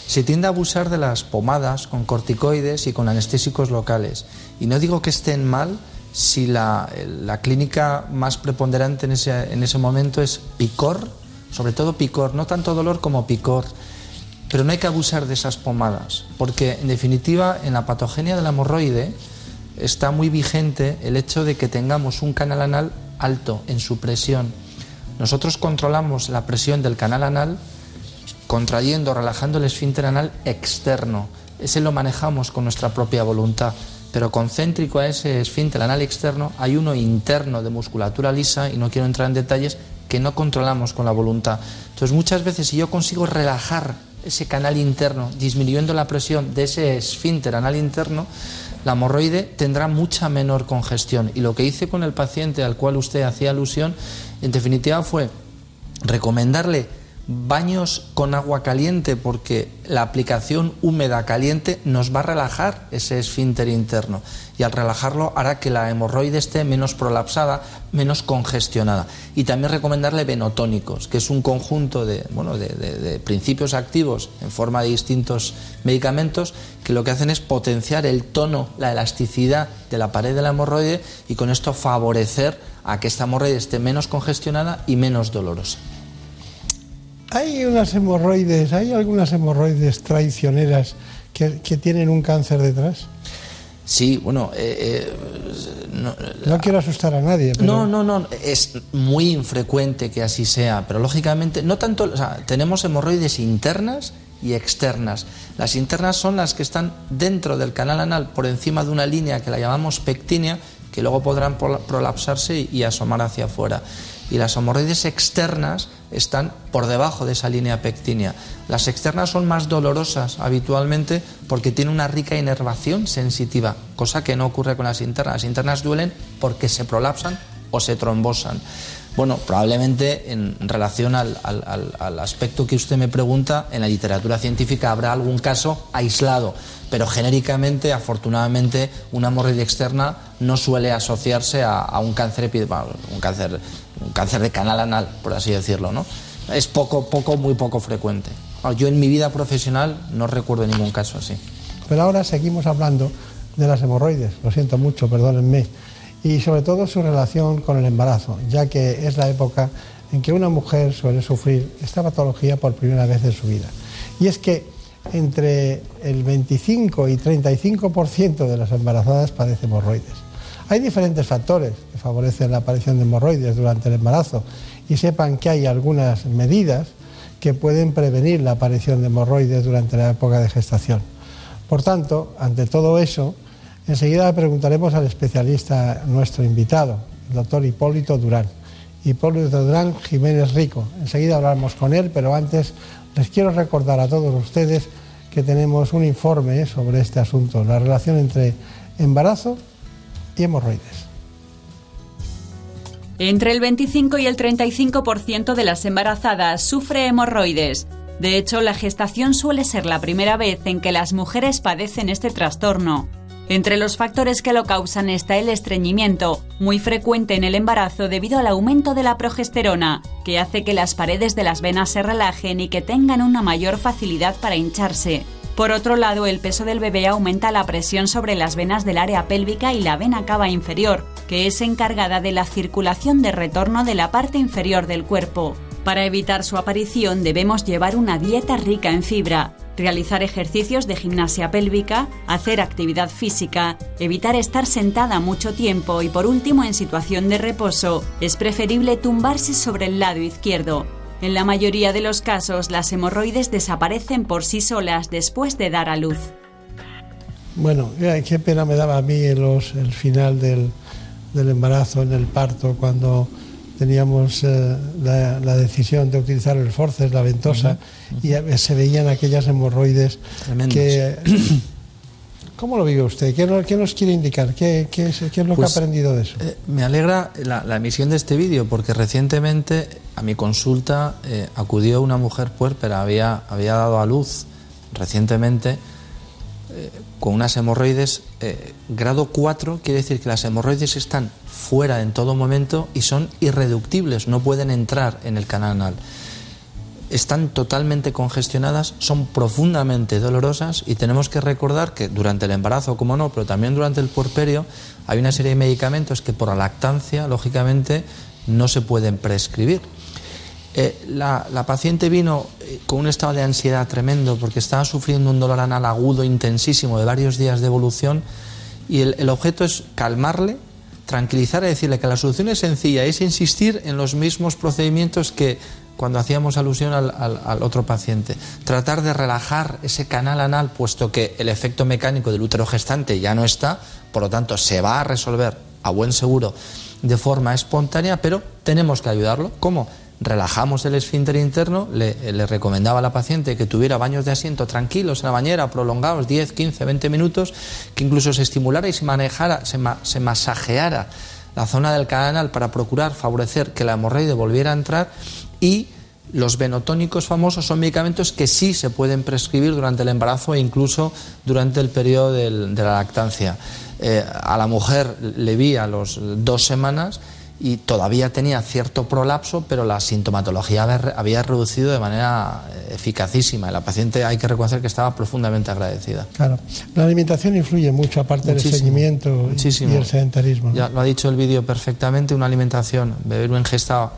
Se tiende a abusar de las pomadas con corticoides y con anestésicos locales. Y no digo que estén mal si la, la clínica más preponderante en ese, en ese momento es picor, sobre todo picor, no tanto dolor como picor. Pero no hay que abusar de esas pomadas, porque en definitiva en la patogenia del hemorroide está muy vigente el hecho de que tengamos un canal anal alto en su presión. Nosotros controlamos la presión del canal anal contrayendo, relajando el esfínter anal externo. Ese lo manejamos con nuestra propia voluntad, pero concéntrico a ese esfínter anal externo hay uno interno de musculatura lisa, y no quiero entrar en detalles, que no controlamos con la voluntad. Entonces muchas veces si yo consigo relajar ese canal interno, disminuyendo la presión de ese esfínter anal interno, la hemorroide tendrá mucha menor congestión. Y lo que hice con el paciente al cual usted hacía alusión, en definitiva fue recomendarle baños con agua caliente porque la aplicación húmeda caliente nos va a relajar ese esfínter interno y al relajarlo hará que la hemorroide esté menos prolapsada, menos congestionada. Y también recomendarle venotónicos, que es un conjunto de, bueno, de, de- de principios activos en forma de distintos medicamentos que lo que hacen es potenciar el tono, la elasticidad de la pared de la hemorroide y con esto favorecer a que esta hemorroide esté menos congestionada y menos dolorosa. Hay unas hemorroides, hay algunas hemorroides traicioneras que, tienen un cáncer detrás. Sí, bueno, eh, eh, no, quiero asustar a nadie. No, no, no, es muy infrecuente que así sea, pero lógicamente, no tanto, o sea, tenemos hemorroides internas y externas. Las internas son las que están dentro del canal anal, por encima de una línea que la llamamos pectínea, que luego podrán prolapsarse y asomar hacia afuera y las hemorroides externas están por debajo de esa línea pectínea. Las externas son más dolorosas habitualmente porque tienen una rica inervación sensitiva, cosa que no ocurre con las internas. Las internas duelen porque se prolapsan o se trombosan. Bueno, probablemente en relación al, aspecto que usted me pregunta, en la literatura científica habrá algún caso aislado, pero genéricamente, afortunadamente, una hemorroide externa no suele asociarse a, un cáncer un cáncer un cáncer de canal anal, por así decirlo, ¿no? Es poco, poco, muy poco frecuente. Yo en mi vida profesional no recuerdo ningún caso así. Pero ahora seguimos hablando de las hemorroides, lo siento mucho, perdónenme, y sobre todo su relación con el embarazo, ya que es la época en que una mujer suele sufrir esta patología por primera vez en su vida. Y es que entre el 25 y 35% de las embarazadas padecen hemorroides. Hay diferentes factores favorecen la aparición de hemorroides durante el embarazo y sepan que hay algunas medidas que pueden prevenir la aparición de hemorroides durante la época de gestación. Por tanto, ante todo eso, enseguida le preguntaremos al especialista, nuestro invitado, el doctor Hipólito Durán. Hipólito Durán Jiménez Rico. Enseguida hablamos con él, pero antes les quiero recordar a todos ustedes que tenemos un informe sobre este asunto, la relación entre embarazo y hemorroides. Entre el 25 y el 35% de las embarazadas sufre hemorroides. De hecho, la gestación suele ser la primera vez en que las mujeres padecen este trastorno. Entre los factores que lo causan está el estreñimiento, muy frecuente en el embarazo debido al aumento de la progesterona, que hace que las paredes de las venas se relajen y que tengan una mayor facilidad para hincharse. Por otro lado, el peso del bebé aumenta la presión sobre las venas del área pélvica y la vena cava inferior, que es encargada de la circulación de retorno de la parte inferior del cuerpo. Para evitar su aparición debemos llevar una dieta rica en fibra, realizar ejercicios de gimnasia pélvica, hacer actividad física, evitar estar sentada mucho tiempo y por último en situación de reposo es preferible tumbarse sobre el lado izquierdo, en la mayoría de los casos, las hemorroides desaparecen por sí solas después de dar a luz. Bueno, qué pena me daba a mí el, final del, embarazo, en el parto, cuando teníamos eh, la, decisión de utilizar el forceps, la ventosa, y se veían aquellas hemorroides que... ¿Cómo lo vive usted? ¿Qué, nos quiere indicar? ¿Qué, es, lo que ha pues, aprendido de eso? Eh, me alegra la, emisión de este vídeo porque recientemente a mi consulta eh, acudió una mujer puérpera, había, había dado a luz recientemente eh, con unas hemorroides grado 4, quiere decir que las hemorroides están fuera en todo momento y son irreductibles, no pueden entrar en el canal anal están totalmente congestionadas, son profundamente dolorosas y tenemos que recordar que durante el embarazo, como no, pero también durante el puerperio, hay una serie de medicamentos que por la lactancia, lógicamente, no se pueden prescribir. Eh, la, paciente vino eh, con un estado de ansiedad tremendo porque estaba sufriendo un dolor anal agudo intensísimo de varios días de evolución y el, objeto es calmarle, tranquilizar y decirle que la solución es sencilla, es insistir en los mismos procedimientos que cuando hacíamos alusión al, otro paciente. Tratar de relajar ese canal anal, puesto que el efecto mecánico del útero gestante ya no está, por lo tanto se va a resolver a buen seguro de forma espontánea, pero tenemos que ayudarlo. ¿Cómo? Relajamos el esfínter interno, le, recomendaba a la paciente que tuviera baños de asiento tranquilos en la bañera, prolongados 10, 15, 20 minutos, que incluso se estimulara y se manejara, se, masajeara la zona del canal para procurar favorecer que la hemorroide volviera a entrar y los venotónicos famosos son medicamentos que sí se pueden prescribir durante el embarazo e incluso durante el periodo de la lactancia. Eh, a la mujer le vi a las dos semanas y todavía tenía cierto prolapso, pero la sintomatología había reducido de manera eh, eficacísima. La paciente hay que reconocer que estaba profundamente agradecida. Claro, la alimentación influye mucho, aparte del seguimiento y el sedentarismo. Ya lo ha dicho el vídeo perfectamente, una alimentación, beber una ingesta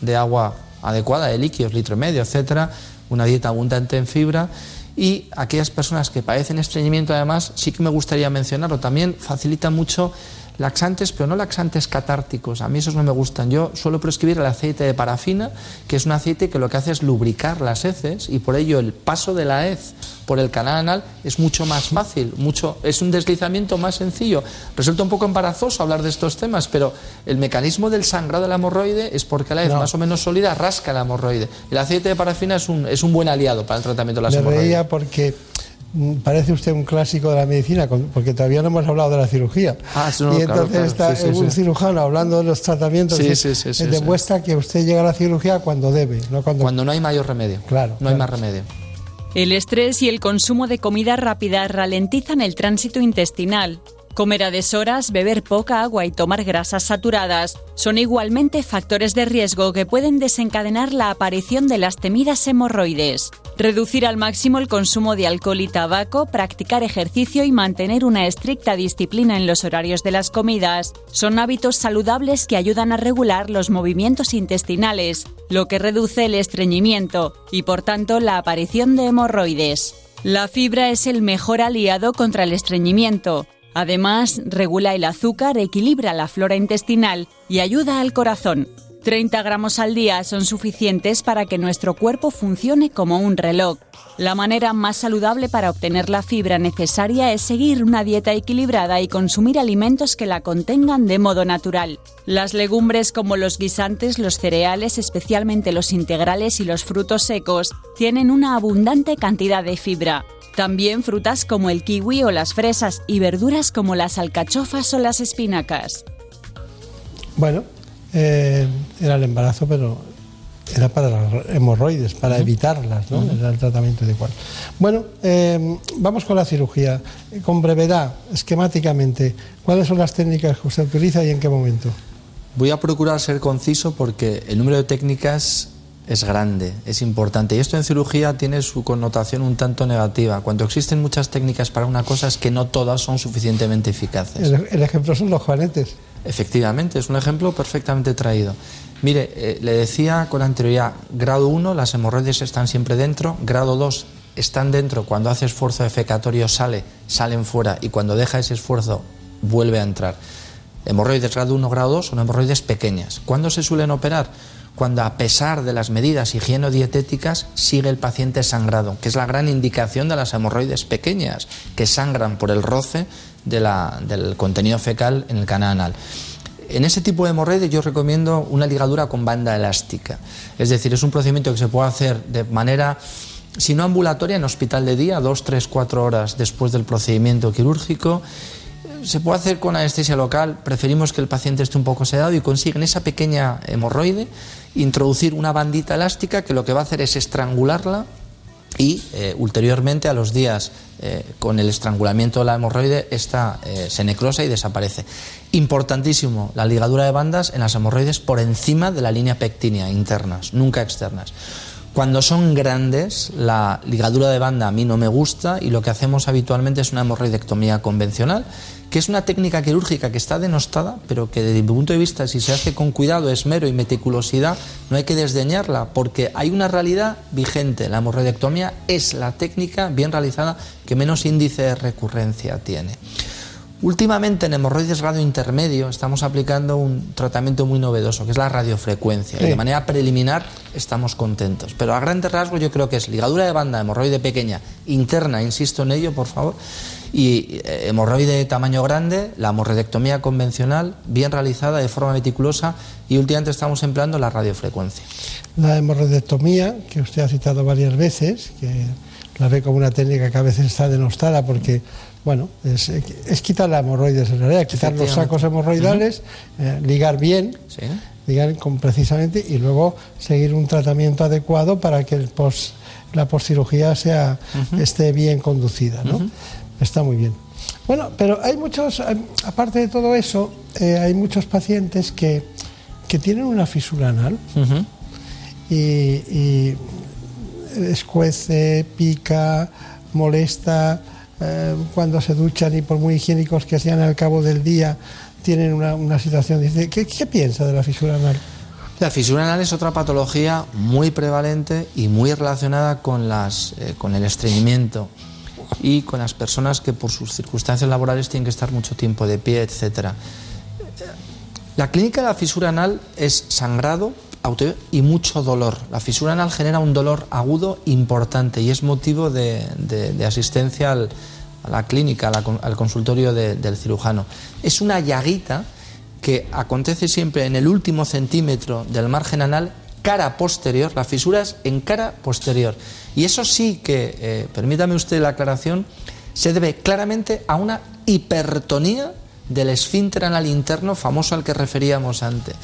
de agua adecuada de líquidos, litro y medio, etcétera, una dieta abundante en fibra y aquellas personas que padecen estreñimiento además sí que me gustaría mencionarlo, también facilita mucho laxantes, pero no laxantes catárticos. A mí esos no me gustan. Yo suelo prescribir el aceite de parafina, que es un aceite que lo que hace es lubricar las heces y por ello el paso de la hez por el canal anal es mucho más fácil, mucho, es un deslizamiento más sencillo. Resulta un poco embarazoso hablar de estos temas, pero el mecanismo del sangrado del hemorroide es porque la hez más o menos sólida rasca el hemorroide. El aceite de parafina es un, es un buen aliado para el tratamiento de las Me hemorroides. porque parece usted un clásico de la medicina, porque todavía no hemos hablado de la cirugía. Ah, sí, no, y entonces claro, está sí, sí, un sí. cirujano hablando de los tratamientos. Sí, y sí, sí, sí, sí. demuestra que usted llega a la cirugía cuando debe, no cuando. Cuando no hay mayor remedio. Claro, No hay más remedio. El estrés y el consumo de comida rápida ralentizan el tránsito intestinal. Comer a deshoras, beber poca agua y tomar grasas saturadas son igualmente factores de riesgo que pueden desencadenar la aparición de las temidas hemorroides. Reducir al máximo el consumo de alcohol y tabaco, practicar ejercicio y mantener una estricta disciplina en los horarios de las comidas son hábitos saludables que ayudan a regular los movimientos intestinales, lo que reduce el estreñimiento y por tanto la aparición de hemorroides. La fibra es el mejor aliado contra el estreñimiento. Además, regula el azúcar, equilibra la flora intestinal y ayuda al corazón. 30 gramos al día son suficientes para que nuestro cuerpo funcione como un reloj. La manera más saludable para obtener la fibra necesaria es seguir una dieta equilibrada y consumir alimentos que la contengan de modo natural. Las legumbres como los guisantes, los cereales, especialmente los integrales y los frutos secos, tienen una abundante cantidad de fibra. También frutas como el kiwi o las fresas y verduras como las alcachofas o las espinacas. Bueno, eh, era el embarazo, pero era para las hemorroides, para evitarlas, ¿no? Era el tratamiento adecuado. Bueno, eh, vamos con la cirugía. Eh, Con brevedad, esquemáticamente, ¿cuáles son las técnicas que usted utiliza y en qué momento? Voy a procurar ser conciso porque el número de técnicas es grande, es importante. Y esto en cirugía tiene su connotación un tanto negativa. Cuando existen muchas técnicas para una cosa es que no todas son suficientemente eficaces. El, el ejemplo son los juanetes. Efectivamente, es un ejemplo perfectamente traído. Mire, eh, le decía con anterioridad, grado 1, las hemorroides están siempre dentro, grado 2, están dentro, cuando hace esfuerzo defecatorio sale, salen fuera y cuando deja ese esfuerzo vuelve a entrar. Hemorroides grado 1, grado 2 son hemorroides pequeñas. ¿Cuándo se suelen operar? Cuando a pesar de las medidas higienodietéticas sigue el paciente sangrado, que es la gran indicación de las hemorroides pequeñas, que sangran por el roce del contenido fecal en el canal anal. En ese tipo de hemorroides yo recomiendo una ligadura con banda elástica. Es decir, es un procedimiento que se puede hacer de manera, si no ambulatoria, en hospital de día, dos, tres, cuatro horas después del procedimiento quirúrgico. Se puede hacer con anestesia local, preferimos que el paciente esté un poco sedado y consiguen esa pequeña hemorroide introducir una bandita elástica que lo que va a hacer es estrangularla y eh, ulteriormente a los días eh, con el estrangulamiento de la hemorroide esta eh, se necrosa y desaparece. Importantísimo la ligadura de bandas en las hemorroides por encima de la línea pectínea internas, nunca externas. Cuando son grandes, la ligadura de banda a mí no me gusta y lo que hacemos habitualmente es una hemorroidectomía convencional, que es una técnica quirúrgica que está denostada, pero que desde mi punto de vista, si se hace con cuidado, esmero y meticulosidad, no hay que desdeñarla, porque hay una realidad vigente. La hemorroidectomía es la técnica bien realizada que menos índice de recurrencia tiene. Últimamente en hemorroides radio intermedio estamos aplicando un tratamiento muy novedoso, que es la radiofrecuencia. Sí. Y de manera preliminar estamos contentos. Pero a grandes rasgos yo creo que es ligadura de banda, hemorroide pequeña, interna, insisto en ello, por favor, y eh, hemorroide de tamaño grande, la hemorroidectomía convencional, bien realizada, de forma meticulosa, y últimamente estamos empleando la radiofrecuencia. La hemorroidectomía, que usted ha citado varias veces, que la ve como una técnica que a veces está denostada porque, bueno, es, es quitar la hemorroides en realidad, quitar los sacos hemorroidales, eh, ligar bien, ¿Sí? ligar con, precisamente, y luego seguir un tratamiento adecuado para que el pos- la postcirugía sea, esté bien conducida, ¿no? Está muy bien. Bueno, pero hay muchos, eh, aparte de todo eso, eh, hay muchos pacientes que, que tienen una fisura anal y, y escuece, pica, molesta, eh, cuando se duchan y por muy higiénicos que sean al cabo del día, tienen una, una situación. Dice, ¿qué, qué piensa de la fisura anal? La fisura anal es otra patología muy prevalente y muy relacionada con, las, eh, con el estreñimiento y con las personas que por sus circunstancias laborales tienen que estar mucho tiempo de pie, etc. La clínica de la fisura anal es sangrado y mucho dolor. La fisura anal genera un dolor agudo importante y es motivo de, asistencia al, a la clínica, al consultorio del cirujano. Es una llaguita que acontece siempre en el último centímetro del margen anal, cara posterior, la fisura es en cara posterior. Y eso sí que, eh, permítame usted la aclaración, se debe claramente a una hipertonía del esfínter anal interno famoso al que referíamos antes.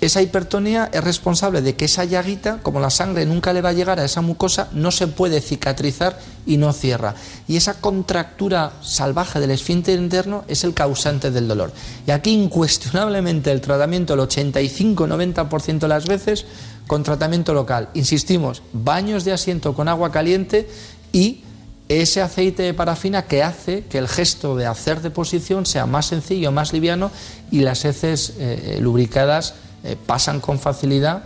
Esa hipertonía es responsable de que esa llaguita, como la sangre nunca le va a llegar a esa mucosa, no se puede cicatrizar y no cierra. Y esa contractura salvaje del esfínter interno es el causante del dolor. Y aquí incuestionablemente el tratamiento, el 85-90% de las veces, con tratamiento local. Insistimos, baños de asiento con agua caliente y ese aceite de parafina que hace que el gesto de hacer deposición sea más sencillo, más liviano y las heces eh, lubricadas eh, pasan con facilidad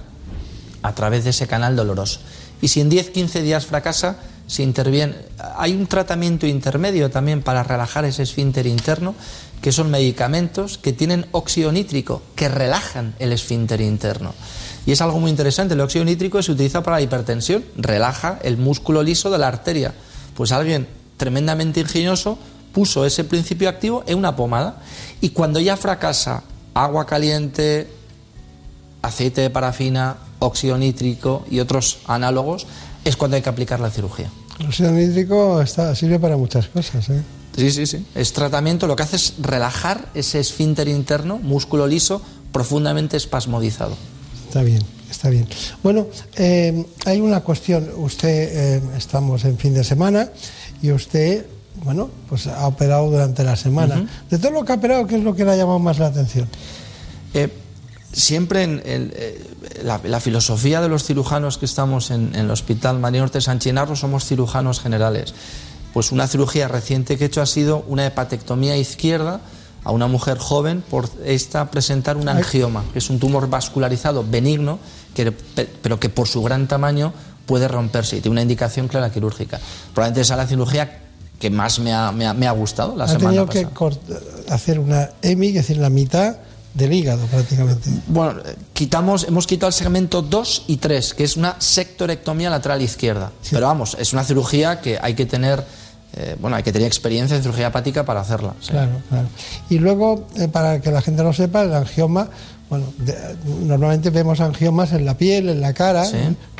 a través de ese canal doloroso. Y si en 10-15 días fracasa, se interviene. Hay un tratamiento intermedio también para relajar ese esfínter interno, que son medicamentos que tienen óxido nítrico, que relajan el esfínter interno. Y es algo muy interesante, el óxido nítrico se utiliza para la hipertensión, relaja el músculo liso de la arteria. Pues alguien tremendamente ingenioso puso ese principio activo en una pomada y cuando ya fracasa agua caliente, aceite de parafina, óxido nítrico y otros análogos, es cuando hay que aplicar la cirugía. El óxido nítrico está, sirve para muchas cosas. ¿eh? Sí, sí, sí. Es tratamiento, lo que hace es relajar ese esfínter interno, músculo liso, profundamente espasmodizado. Está bien, está bien. Bueno, eh, hay una cuestión. Usted, eh, estamos en fin de semana y usted, bueno, pues ha operado durante la semana. De todo lo que ha operado, ¿qué es lo que le ha llamado más la atención? Eh, siempre en eh, la, filosofía de los cirujanos que estamos en, el Hospital María Norte San somos cirujanos generales. Pues una cirugía reciente que he hecho ha sido una hepatectomía izquierda a una mujer joven por esta presentar un angioma, que es un tumor vascularizado benigno, pero que por su gran tamaño puede romperse y tiene una indicación clara quirúrgica. Probablemente esa es la cirugía que más me ha, gustado la ha semana tenido que hacer una EMI, es decir, la mitad del hígado prácticamente. Bueno, quitamos, hemos quitado el segmento 2 y 3, que es una sectorectomía lateral izquierda. Pero vamos, es una cirugía que hay que tener, eh, bueno, hay que tener experiencia en cirugía hepática para hacerla. Claro, claro. Y luego, eh, para que la gente lo sepa, el angioma bueno, normalmente vemos angiomas en la piel, en la cara,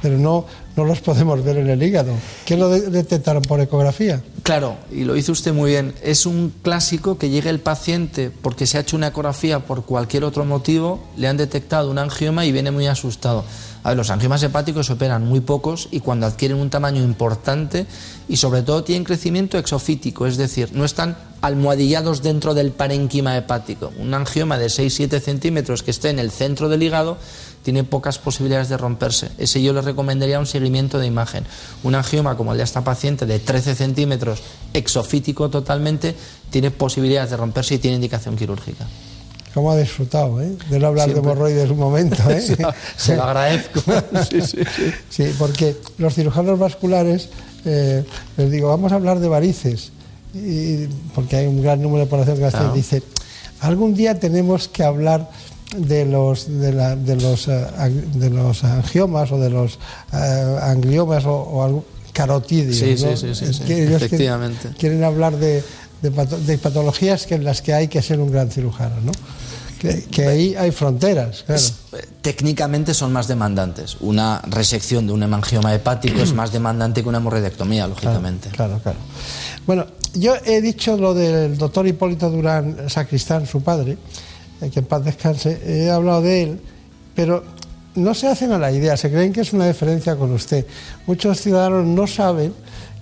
pero no, no los podemos ver en el hígado. ¿Qué lo detectaron por ecografía? Claro, y lo hizo usted muy bien. Es un clásico que llega el paciente porque se ha hecho una ecografía por cualquier otro motivo, le han detectado un angioma y viene muy asustado. A ver, los angiomas hepáticos operan muy pocos y cuando adquieren un tamaño importante y sobre todo tienen crecimiento exofítico, es decir, no están almohadillados dentro del parénquima hepático. Un angioma de 6-7 centímetros que esté en el centro del hígado tiene pocas posibilidades de romperse. Ese yo le recomendaría un seguimiento de imagen. Un angioma como el de esta paciente de 13 centímetros, exofítico totalmente, tiene posibilidades de romperse y tiene indicación quirúrgica. ¿Cómo ha disfrutado eh? de no hablar de hemorroides un momento? ¿eh? se, lo, agradezco. sí, sí, sí. sí, porque los cirujanos vasculares, eh, les digo, vamos a hablar de varices, y, porque hay un gran número de población que dice, algún día tenemos que hablar de los de, los eh, de los angiomas o de los uh, angliomas o, o carotidios. Sí, sí, sí, sí, efectivamente. Quieren, hablar de, de, patologías que en las que hay que ser un gran cirujano, ¿no? Que, ahí hay fronteras, claro. Eh, técnicamente son más demandantes. Una resección de un hemangioma hepático es más demandante que una hemorroidectomía, lógicamente. Claro, claro, Bueno, yo he dicho lo del doctor Hipólito Durán Sacristán, su padre, eh, que en paz descanse, he hablado de él, pero no se hacen a la idea, se creen que es una diferencia con usted. Muchos ciudadanos no saben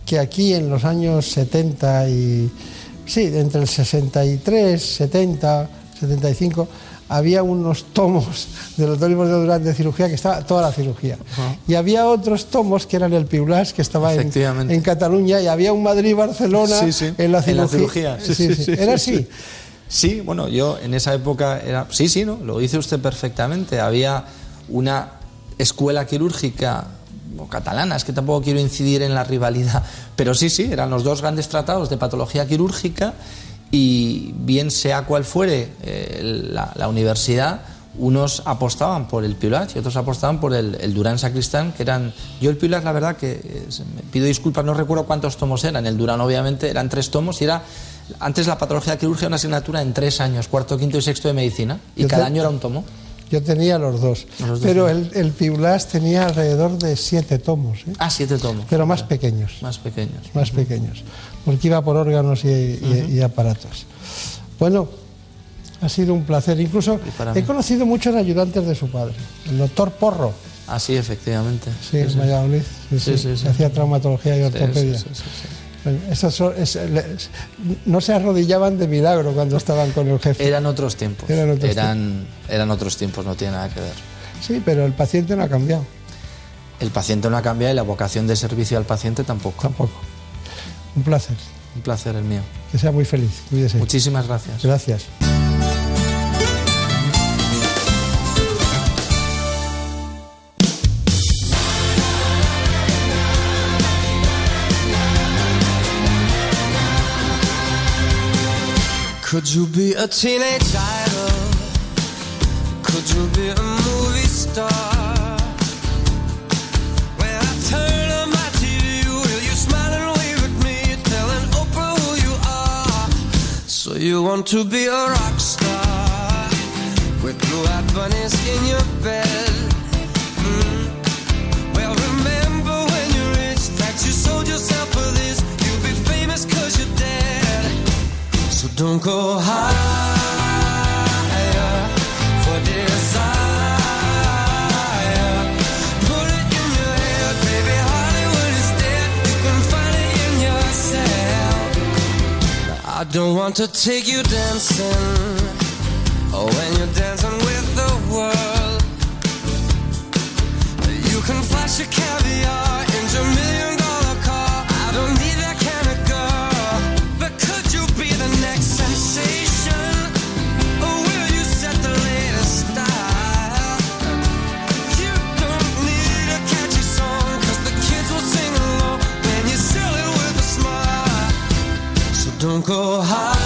que aquí en los años 70 y... Sí, entre el 63, 70 75, había unos tomos del doctor de Durán de cirugía que estaba toda la cirugía. Y había otros tomos que eran el Piulás, que estaba en, en, Cataluña, y había un Madrid-Barcelona en la cirugía. ¿Era así? Sí, bueno, yo en esa época era. Sí, sí, ¿no? Lo dice usted perfectamente. Había una escuela quirúrgica o catalana, es que tampoco quiero incidir en la rivalidad, pero sí, sí, eran los dos grandes tratados de patología quirúrgica y bien sea cual fuere eh, la, la, universidad, unos apostaban por el Piulat y otros apostaban por el, el Durán Sacristán, que eran... Yo el Piulat, la verdad que eh, me pido disculpas, no recuerdo cuántos tomos eran, el Durán obviamente eran tres tomos y era... Antes la patología quirúrgica una asignatura en tres años, cuarto, quinto y sexto de medicina, y Yo cada te- año era un tomo. Yo tenía los dos, Los dos, pero el, el tenía alrededor de siete tomos, ¿eh? Ah, siete tomos. pero más pequeños, Más pequeños. más pequeños, porque iba por órganos y, y- y aparatos. Bueno, ha sido un placer. Incluso he conocido muchos ayudantes de su padre, el doctor Porro, Ah, sí, efectivamente. sí, en Valladolid, sí, Sí, sí, hacía traumatología y ortopedia. sí, sí, sí, sí. Bueno, son- es- no se arrodillaban de milagro cuando estaban con el jefe. Eran otros tiempos. Eran otros eran, eran otros tiempos, no tiene nada que ver. Sí, pero el paciente no ha cambiado. El paciente no ha cambiado y la vocación de servicio al paciente tampoco. Tampoco. Un placer. Un placer el mío. Que sea muy feliz. Cuídese. Muchísimas gracias. Gracias. Could you be a teenage idol? Could you be a movie star? You want to be a rock star with blue-eyed bunnies in your bed? Mm. Well, remember when you rich that you sold yourself for this. You'll be famous cause you're dead. So don't go higher don't want to take you dancing. Oh, when you're dancing with the world. You can flash your caviar go higher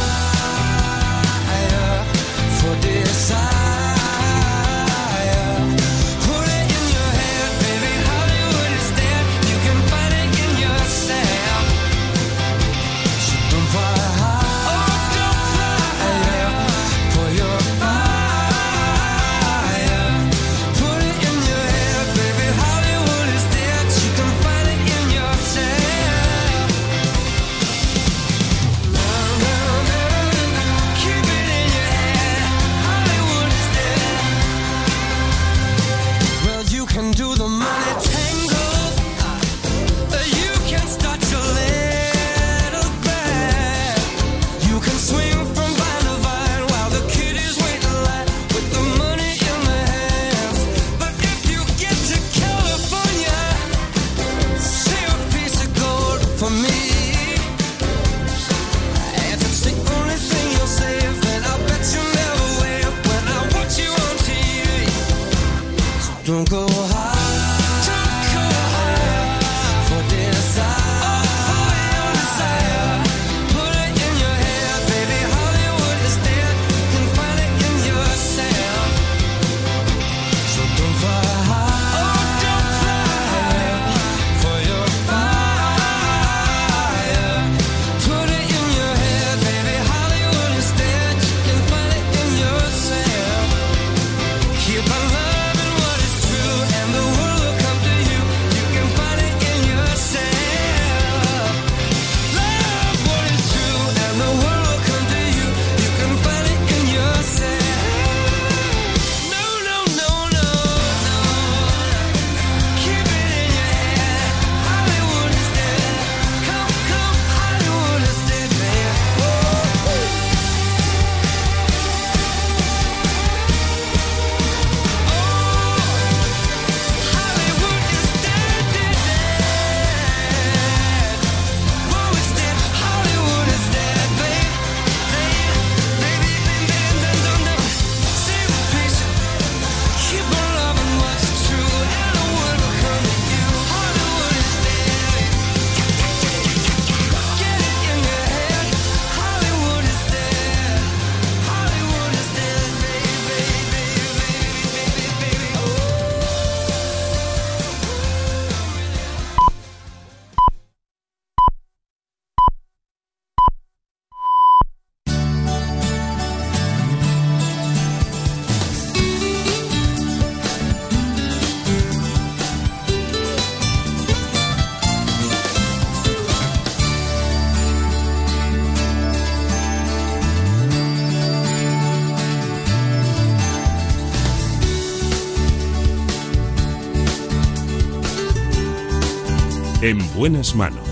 buenas manos.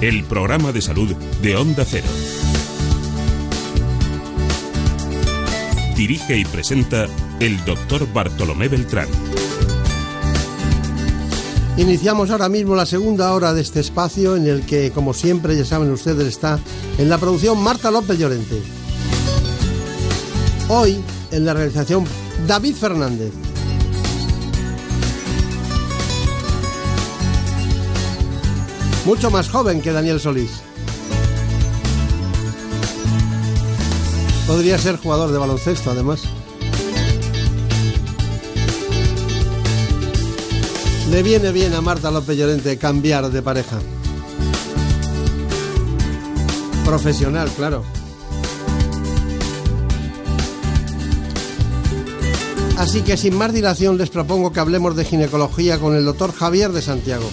El programa de salud de Onda Cero. Dirige y presenta el doctor Bartolomé Beltrán. Iniciamos ahora mismo la segunda hora de este espacio en el que, como siempre, ya saben ustedes, está en la producción Marta López Llorente. Hoy, en la realización, David Fernández. Mucho más joven que Daniel Solís. Podría ser jugador de baloncesto, además. Le viene bien a Marta López Llorente cambiar de pareja. Profesional, claro. Así que sin más dilación les propongo que hablemos de ginecología con el doctor Javier de Santiago.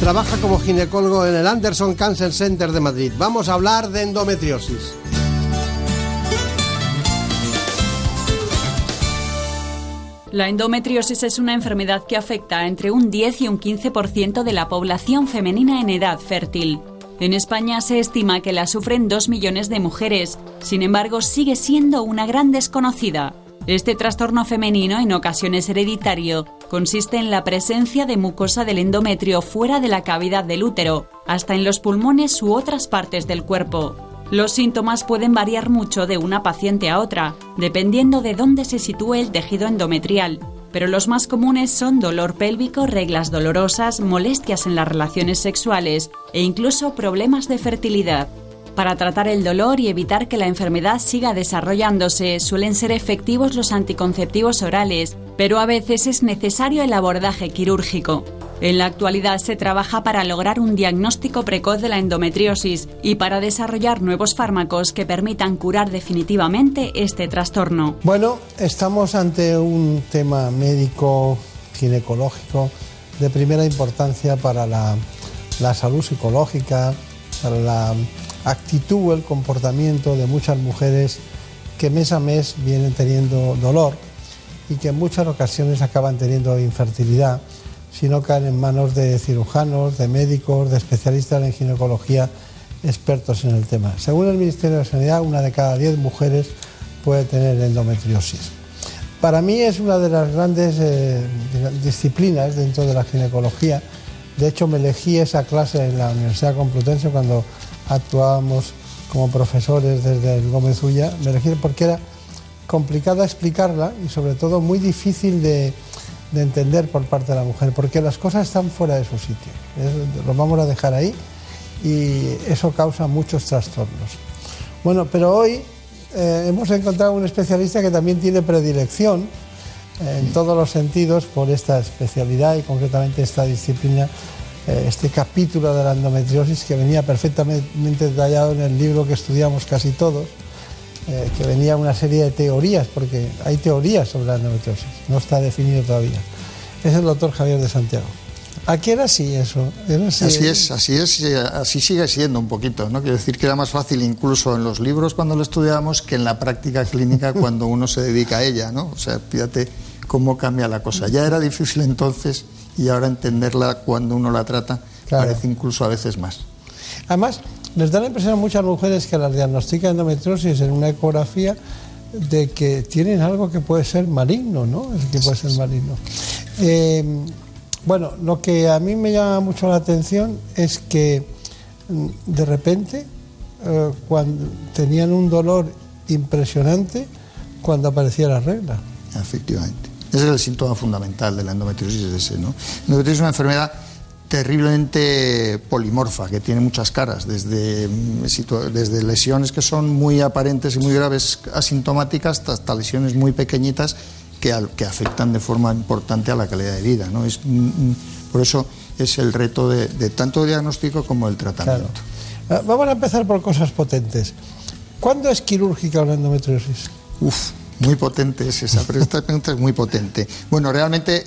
Trabaja como ginecólogo en el Anderson Cancer Center de Madrid. Vamos a hablar de endometriosis. La endometriosis es una enfermedad que afecta a entre un 10 y un 15% de la población femenina en edad fértil. En España se estima que la sufren 2 millones de mujeres, sin embargo sigue siendo una gran desconocida. Este trastorno femenino, en ocasiones hereditario, consiste en la presencia de mucosa del endometrio fuera de la cavidad del útero, hasta en los pulmones u otras partes del cuerpo. Los síntomas pueden variar mucho de una paciente a otra, dependiendo de dónde se sitúe el tejido endometrial, pero los más comunes son dolor pélvico, reglas dolorosas, molestias en las relaciones sexuales e incluso problemas de fertilidad. Para tratar el dolor y evitar que la enfermedad siga desarrollándose, suelen ser efectivos los anticonceptivos orales, pero a veces es necesario el abordaje quirúrgico. En la actualidad se trabaja para lograr un diagnóstico precoz de la endometriosis y para desarrollar nuevos fármacos que permitan curar definitivamente este trastorno. Bueno, estamos ante un tema médico, ginecológico, de primera importancia para la, la salud psicológica, para la actitud o el comportamiento de muchas mujeres que mes a mes vienen teniendo dolor y que en muchas ocasiones acaban teniendo infertilidad si no caen en manos de cirujanos, de médicos, de especialistas en ginecología expertos en el tema. Según el Ministerio de Sanidad, una de cada diez mujeres puede tener endometriosis. Para mí es una de las grandes eh, disciplinas dentro de la ginecología. De hecho, me elegí esa clase en la Universidad Complutense cuando actuábamos como profesores desde el Gómez Ulla. Me elegí porque era complicada explicarla y sobre todo muy difícil de, de entender por parte de la mujer, porque las cosas están fuera de su sitio. Lo vamos a dejar ahí y eso causa muchos trastornos. Bueno, pero hoy eh, hemos encontrado un especialista que también tiene predilección eh, en todos los sentidos por esta especialidad y concretamente esta disciplina, este capítulo de la endometriosis que venía perfectamente detallado en el libro que estudiamos casi todos, eh, que venía una serie de teorías, porque hay teorías sobre la endometriosis, no está definido todavía. Es el doctor Javier de Santiago. ¿A qué era así eso? Era así- Así es, así es, y así sigue siendo un poquito, ¿no? Quiero decir que era más fácil incluso en los libros cuando lo estudiábamos que en la práctica clínica cuando uno se dedica a ella, ¿no? O sea, fíjate cómo cambia la cosa. Ya era difícil entonces y ahora entenderla cuando uno la trata Claro. parece incluso a veces más. Además, les da la impresión a muchas mujeres que las diagnostican endometriosis en una ecografía de que tienen algo que puede ser maligno, ¿no? Es que puede ser maligno. Eh, bueno, lo que a mí me llama mucho la atención es que mm, de repente, eh, cuando tenían un dolor impresionante cuando aparecía la regla. Efectivamente. Ese es el síntoma fundamental de la endometriosis, es ese, ¿no? Endometriosis es una enfermedad terriblemente polimorfa, que tiene muchas caras, desde, mm, desde lesiones que son muy aparentes y muy graves asintomáticas hasta, hasta lesiones muy pequeñitas que, al- que afectan de forma importante a la calidad de vida. ¿no? Es, mm, mm, por eso es el reto de, de tanto diagnóstico como el tratamiento. Ah, Vamos a empezar por cosas potentes. ¿Cuándo es quirúrgica una endometriosis? Uf, muy potente es esa, pero esta pregunta es muy potente. Bueno, realmente,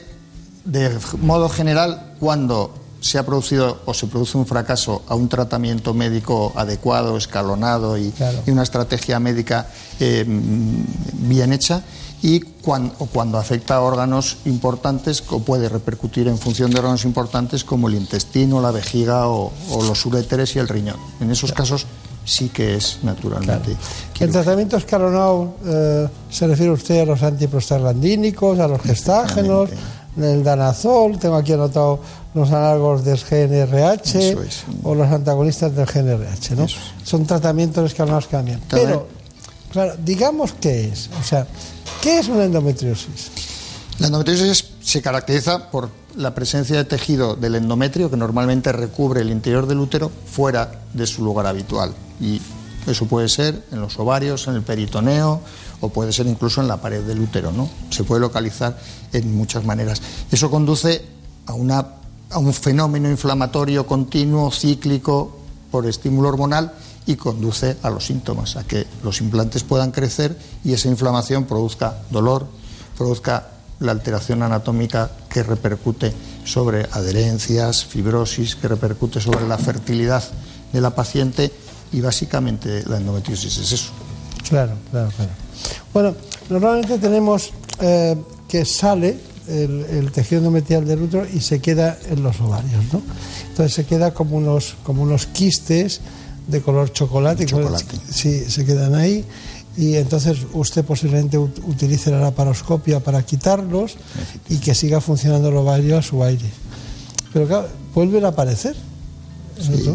de modo general, cuando se ha producido o se produce un fracaso a un tratamiento médico adecuado, escalonado y, y una estrategia médica eh, bien hecha y cuando, o cuando afecta a órganos importantes o puede repercutir en función de órganos importantes como el intestino, la vejiga o, o los uréteres y el riñón. En esos casos sí que es naturalmente. El tratamiento escalonado eh, se refiere usted a los antiprostaglandínicos, a los gestágenos, el danazol, tengo aquí anotado los análogos del GNRH es. o los antagonistas del GNRH, ¿no? Son tratamientos escalonados que cambian. Pero, claro, digamos qué es, o sea, ¿qué es una endometriosis? La endometriosis se caracteriza por la presencia de tejido del endometrio que normalmente recubre el interior del útero fuera de su lugar habitual. Y eso puede ser en los ovarios, en el peritoneo o puede ser incluso en la pared del útero. ¿no? Se puede localizar en muchas maneras. Eso conduce a, una, a un fenómeno inflamatorio continuo, cíclico, por estímulo hormonal y conduce a los síntomas, a que los implantes puedan crecer y esa inflamación produzca dolor, produzca la alteración anatómica que repercute sobre adherencias, fibrosis, que repercute sobre la fertilidad de la paciente y básicamente la endometriosis es eso. Claro, claro, claro. Bueno, normalmente tenemos eh, que sale el, el tejido endometrial del útero y se queda en los ovarios, ¿no? Entonces se queda como unos, como unos quistes de color chocolate. Chocolate. Sí, se quedan ahí y entonces usted posiblemente ut- utilice la laparoscopia para quitarlos y que siga funcionando el ovario a su aire. Pero claro, vuelven a aparecer. Sí.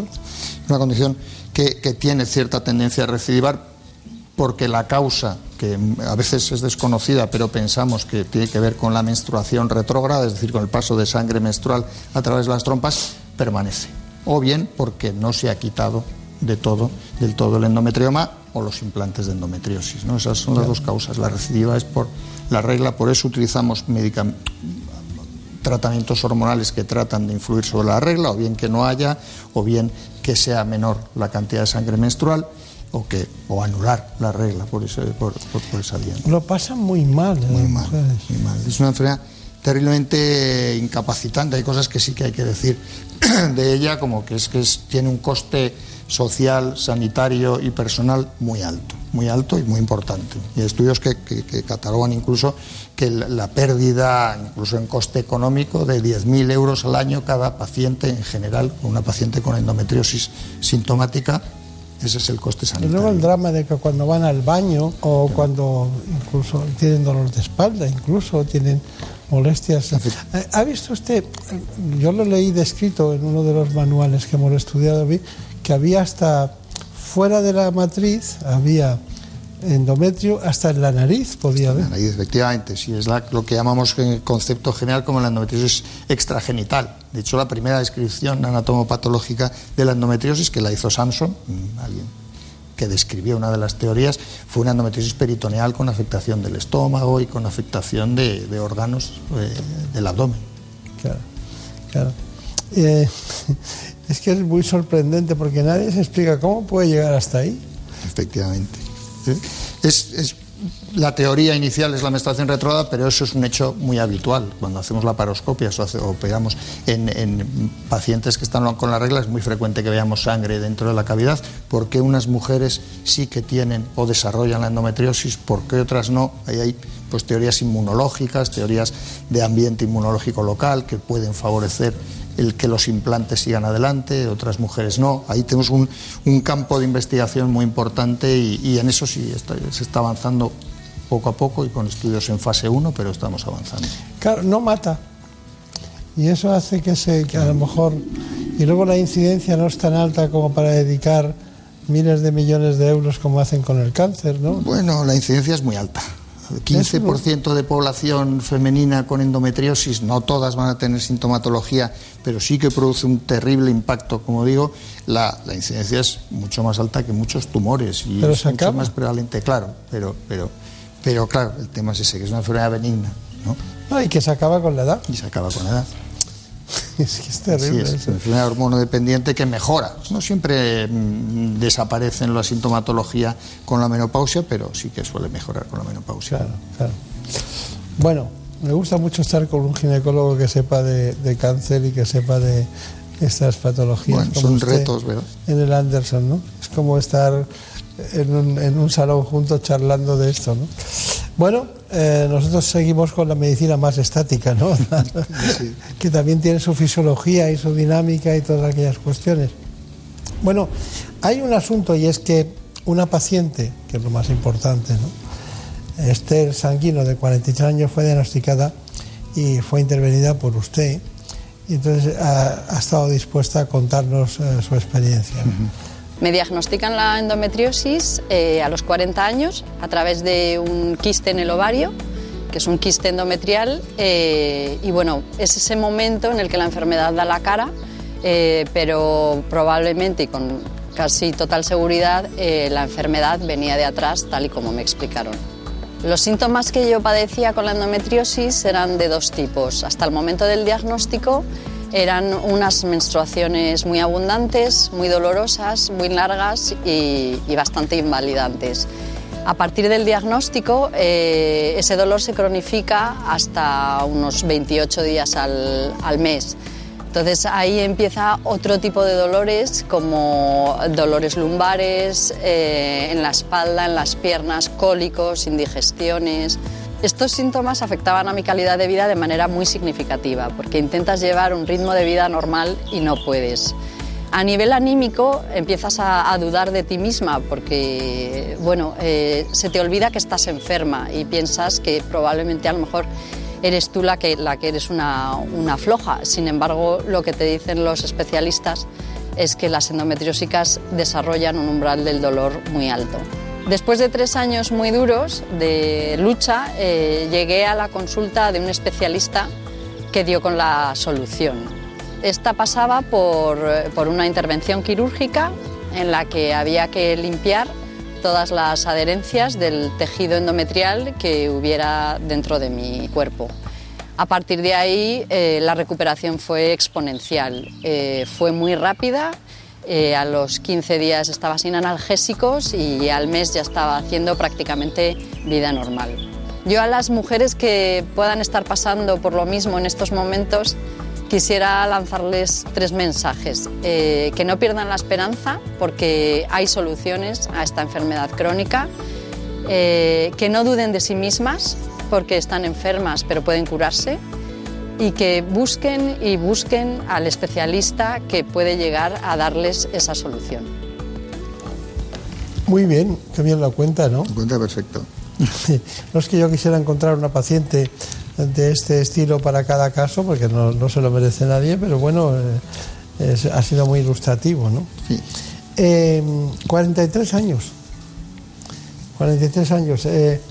Una condición que, que tiene cierta tendencia a recidivar porque la causa, que a veces es desconocida, pero pensamos que tiene que ver con la menstruación retrógrada, es decir, con el paso de sangre menstrual a través de las trompas, permanece. O bien porque no se ha quitado de todo, del todo el endometrioma o los implantes de endometriosis. ¿no? Esas son las dos causas. La recidiva es por la regla, por eso utilizamos medicam- tratamientos hormonales que tratan de influir sobre la regla, o bien que no haya, o bien que sea menor la cantidad de sangre menstrual, o que o anular la regla por, ese, por, por- por esa vía. Lo pasan muy mal. ¿eh? Muy mal, muy mal. Es una enfermedad terriblemente incapacitante. Hay cosas que sí que hay que decir de ella, como que es que es- tiene un coste social, sanitario y personal muy alto, muy alto y muy importante. Y hay estudios que, que- que catalogan incluso que la, pérdida, incluso en coste económico, de 10.000 euros al año cada paciente en general, una paciente con endometriosis sintomática, ese es el coste Y sanitario. luego el drama de que cuando van al baño o cuando incluso tienen dolor de espalda, incluso tienen molestias. Eh, ¿Ha visto usted? Yo lo leí descrito en uno de los manuales que hemos estudiado, que había hasta fuera de la matriz, había endometrio, hasta en la nariz podía haber. La nariz, efectivamente, sí, es la- lo que llamamos en el concepto general como la endometriosis extragenital. De hecho, la primera descripción anatomopatológica de la endometriosis, que la hizo Samson, mm, alguien que describió una de las teorías, fue una endometriosis peritoneal con afectación del estómago y con afectación de, de órganos eh, del abdomen. Claro, claro. Eh, es que es muy sorprendente porque nadie se explica cómo puede llegar hasta ahí. Efectivamente. Es, es- la teoría inicial es la menstruación retrógrada, pero eso es un hecho muy habitual. Cuando hacemos la paroscopia o, hace- o operamos en, en pacientes que están con la regla, es muy frecuente que veamos sangre dentro de la cavidad. ¿Por qué unas mujeres sí que tienen o desarrollan la endometriosis? ¿Por qué otras no? Ahí hay pues, teorías inmunológicas, teorías de ambiente inmunológico local que pueden favorecer el que los implantes sigan adelante, otras mujeres no. Ahí tenemos un, campo de investigación muy importante y, en eso sí se está avanzando poco a poco y con estudios en fase 1, pero estamos avanzando. Claro, no mata. Y eso hace que, se, que a lo mejor... Y luego la incidencia no es tan alta como para dedicar miles de millones de euros como hacen con el cáncer, ¿no? Bueno, la incidencia es muy alta. 15% de población femenina con endometriosis, no todas van a tener sintomatología, pero sí que produce un terrible impacto, como digo, la, la incidencia es mucho más alta que muchos tumores y Pero es mucho más prevalente, claro, pero, pero, pero claro, el tema es ese, que es una enfermedad benigna, ¿no? No, y que se acaba con la edad. Y se acaba con la edad. es que es terrible. Así es, eso. una enfermedad hormonodependiente que mejora. No siempre mm, desaparece en la sintomatología con la menopausia, pero sí que suele mejorar con la menopausia. Claro, claro. Bueno, me gusta mucho estar con un ginecólogo que sepa de, de cáncer y que sepa de, estas patologías. Bueno, como son usted retos, ¿verdad? En el Anderson, ¿no? Es como estar en un, en un salón juntos charlando de esto, ¿no? Bueno, eh, nosotros seguimos con la medicina más estática, ¿no? que también tiene su fisiología y su dinámica y todas aquellas cuestiones. Bueno, hay un asunto y es que una paciente, que es lo más importante, ¿no? Esther Sanguino, de 43 años, fue diagnosticada y fue intervenida por usted. Y entonces ha, ha estado dispuesta a contarnos eh, su experiencia. Me diagnostican la endometriosis eh, a los 40 años a través de un quiste en el ovario, que es un quiste endometrial, eh, y bueno, es ese momento en el que la enfermedad da la cara, eh, pero probablemente y con casi total seguridad la enfermedad venía de atrás, tal y como me explicaron. Los síntomas que yo padecía con la endometriosis eran de dos tipos. Hasta el momento del diagnóstico eran unas menstruaciones muy abundantes, muy dolorosas, muy largas y, y bastante invalidantes. A partir del diagnóstico, eh, ese dolor se cronifica hasta unos 28 días al, al mes. Entonces ahí empieza otro tipo de dolores como dolores lumbares, eh, en la espalda, en las piernas, cólicos, indigestiones. Estos síntomas afectaban a mi calidad de vida de manera muy significativa porque intentas llevar un ritmo de vida normal y no puedes. A nivel anímico empiezas a, dudar de ti misma porque, bueno, eh, se te olvida que estás enferma y piensas que probablemente a lo mejor eres tú la que, la que eres una, una floja. Sin embargo, lo que te dicen los especialistas es que las endometriósicas desarrollan un umbral del dolor muy alto. Después de tres años muy duros de lucha, eh, llegué a la consulta de un especialista que dio con la solución. Esta pasaba por, por una intervención quirúrgica en la que había que limpiar todas las adherencias del tejido endometrial que hubiera dentro de mi cuerpo. A partir de ahí eh, la recuperación fue exponencial, eh, fue muy rápida, eh, a los 15 días estaba sin analgésicos y al mes ya estaba haciendo prácticamente vida normal. Yo a las mujeres que puedan estar pasando por lo mismo en estos momentos quisiera lanzarles tres mensajes. Eh, que no pierdan la esperanza porque hay soluciones a esta enfermedad crónica. Eh, que no duden de sí mismas porque están enfermas pero pueden curarse. Y que busquen y busquen al especialista que puede llegar a darles esa solución. Muy bien, qué bien lo cuenta, ¿no? Cuenta perfecto. No es que yo quisiera encontrar una paciente de este estilo para cada caso, porque no, no se lo merece nadie, pero bueno, eh, es- ha sido muy ilustrativo, ¿no? Eh, 43 años. 43 años. eh, eh,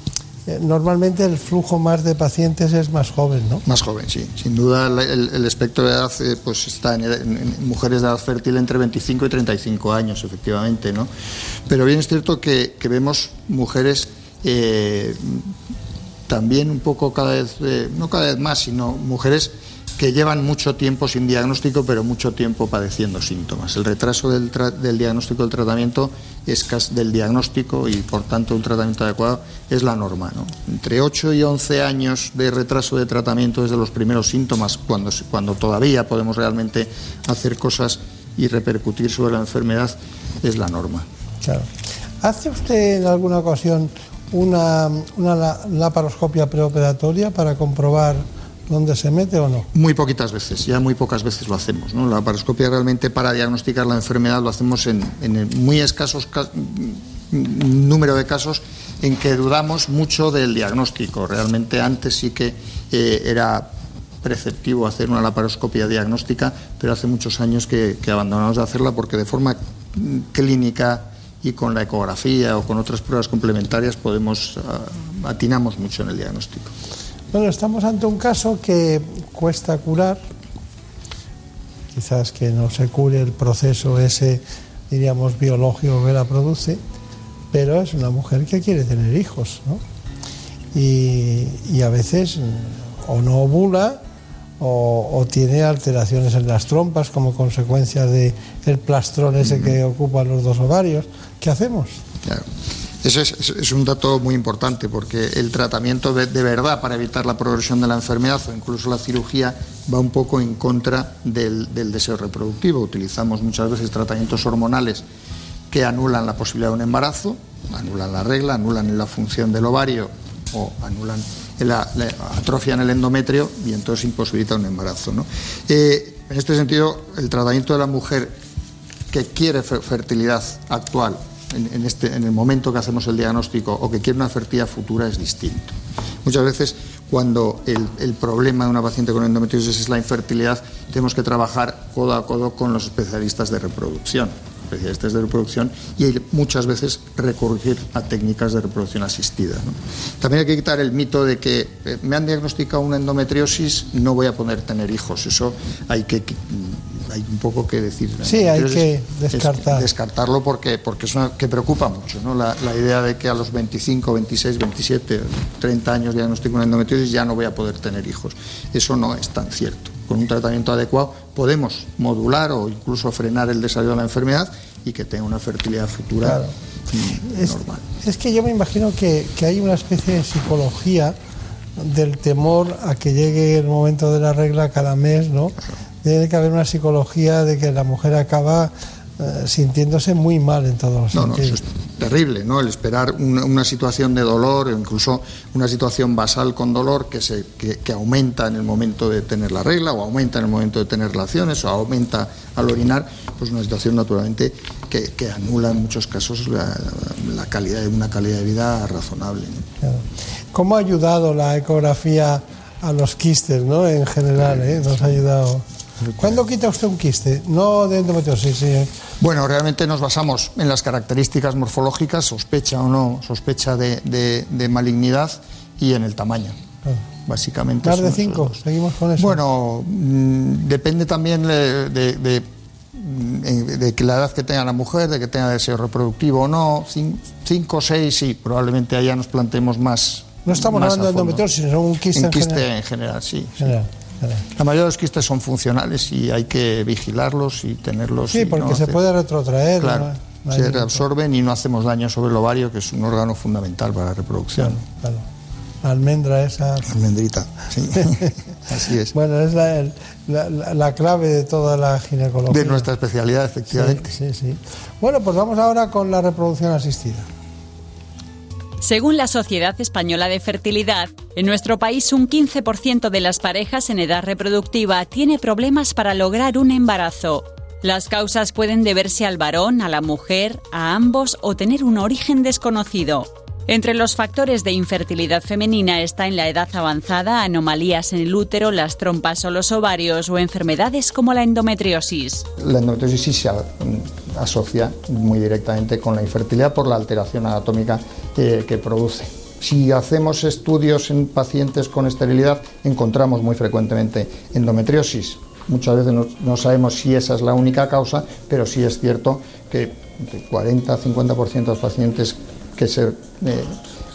normalmente el flujo más de pacientes es más joven, ¿no? Más joven, sí. Sin duda el, espectro de edad eh, pues está en, mujeres de edad fértil entre 25 y 35 años, efectivamente, ¿no? Pero bien es cierto que, vemos mujeres eh, también un poco cada vez, eh, no cada vez más, sino mujeres que llevan mucho tiempo sin diagnóstico, pero mucho tiempo padeciendo síntomas. El retraso del, diagnóstico del tratamiento es del diagnóstico y, por tanto, un tratamiento adecuado es la norma. ¿no? Entre 8 y 11 años de retraso de tratamiento desde los primeros síntomas, cuando, cuando todavía podemos realmente hacer cosas y repercutir sobre la enfermedad, es la norma. Claro. ¿Hace usted en alguna ocasión una, una la- laparoscopia preoperatoria para comprobar dónde se mete o no? Muy poquitas veces, ya muy pocas veces lo hacemos. La laparoscopia realmente para diagnosticar la enfermedad lo hacemos en, en muy escasos ca- mm, número de casos en que dudamos mucho del diagnóstico. Realmente antes sí que eh, era preceptivo hacer una laparoscopia diagnóstica, pero hace muchos años que, abandonamos de hacerla porque de forma mm, clínica y con la ecografía o con otras pruebas complementarias ah, atinamos mucho en el diagnóstico. Bueno, estamos ante un caso que cuesta curar, quizás que no se cure el proceso ese, diríamos, biológico que la produce, pero es una mujer que quiere tener hijos, ¿no? Y, y a veces o no ovula o, o tiene alteraciones en las trompas como consecuencia de el plastrón ese que ocupa los dos ovarios. ¿Qué hacemos? Claro. Eso es, un dato muy importante porque el tratamiento de, verdad para evitar la progresión de la enfermedad o incluso la cirugía va un poco en contra del, deseo reproductivo. Utilizamos muchas veces tratamientos hormonales que anulan la posibilidad de un embarazo, anulan la regla, anulan la función del ovario o anulan la, atrofian el endometrio y entonces imposibilita un embarazo. Eh, en este sentido, el tratamiento de la mujer que quiere fer- fertilidad actual en, en este, en el momento que hacemos el diagnóstico o que quiere una fertilidad futura es distinto. Muchas veces cuando el, el problema de una paciente con endometriosis es la infertilidad, tenemos que trabajar codo a codo con los especialistas de reproducción especialistas de reproducción y muchas veces recurrir a técnicas de reproducción asistida. ¿no? También hay que quitar el mito de que eh, me han diagnosticado una endometriosis, no voy a poder tener hijos. Eso hay que hay un poco que decir. Sí, hay Entonces, que es- descartar. descartarlo porque, porque es una que preocupa mucho, ¿no? La, la idea de que a los 25, 26, 27, 30 años diagnostico una endometriosis ya no voy a poder tener hijos. Eso no es tan cierto. Con un tratamiento adecuado podemos modular o incluso frenar el desarrollo de la enfermedad y que tenga una fertilidad futura Claro. mm, Es, normal. es que yo me imagino que, que hay una especie de psicología del temor a que llegue el momento de la regla cada mes, ¿no? Tiene que haber una psicología de que la mujer acaba eh, sintiéndose muy mal en todos los No, no, eso es terrible, ¿no? El esperar una, una situación de dolor o incluso una situación basal con dolor que, se, que, que aumenta en el momento de tener la regla o aumenta en el momento de tener relaciones o aumenta al orinar, pues una situación naturalmente que, que anula en muchos casos la, la calidad una calidad de vida razonable. ¿no? Claro. ¿Cómo ha ayudado la ecografía a los quistes, ¿no? En general, ¿eh? Nos ha ayudado. ¿Cuándo quita usted un quiste? No de endometriosis, sí. Bueno, realmente nos basamos en las características morfológicas, sospecha o no sospecha de, de- de malignidad y en el tamaño. Básicamente. Más de son- cinco, seguimos con eso. Bueno, mm, depende también de, de- de, mm, de que la edad que tenga la mujer, de que tenga deseo reproductivo o no. Cin- Cinco, seis, sí, probablemente allá nos planteemos más. no estamos más hablando de endometriosis, sino un quiste En en, quiste general. en general, sí. General. La mayoría de los quistes son funcionales y hay que vigilarlos y tenerlos. Sí, y porque no se hacer- puede retrotraer. Claro, se reabsorben y no hacemos daño sobre el ovario, que es un órgano fundamental para la reproducción. Claro. La almendra esa. Almendrita, sí. Así es. Bueno, es la, la- la- la clave de toda la ginecología. De nuestra especialidad, efectivamente. Sí, sí, sí. Bueno, pues vamos ahora con la reproducción asistida. Según la Sociedad Española de Fertilidad, en nuestro país un 15% de las parejas en edad reproductiva tiene problemas para lograr un embarazo. Las causas pueden deberse al varón, a la mujer, a ambos o tener un origen desconocido. Entre los factores de infertilidad femenina está en la edad avanzada anomalías en el útero, las trompas o los ovarios o enfermedades como la endometriosis. La endometriosis asocia muy directamente con la infertilidad por la alteración anatómica que produce. Si hacemos estudios en pacientes con esterilidad, encontramos muy frecuentemente endometriosis. Muchas veces no, sabemos si esa es la única causa, pero sí es cierto que de 40 a 50% de los pacientes que, se, eh,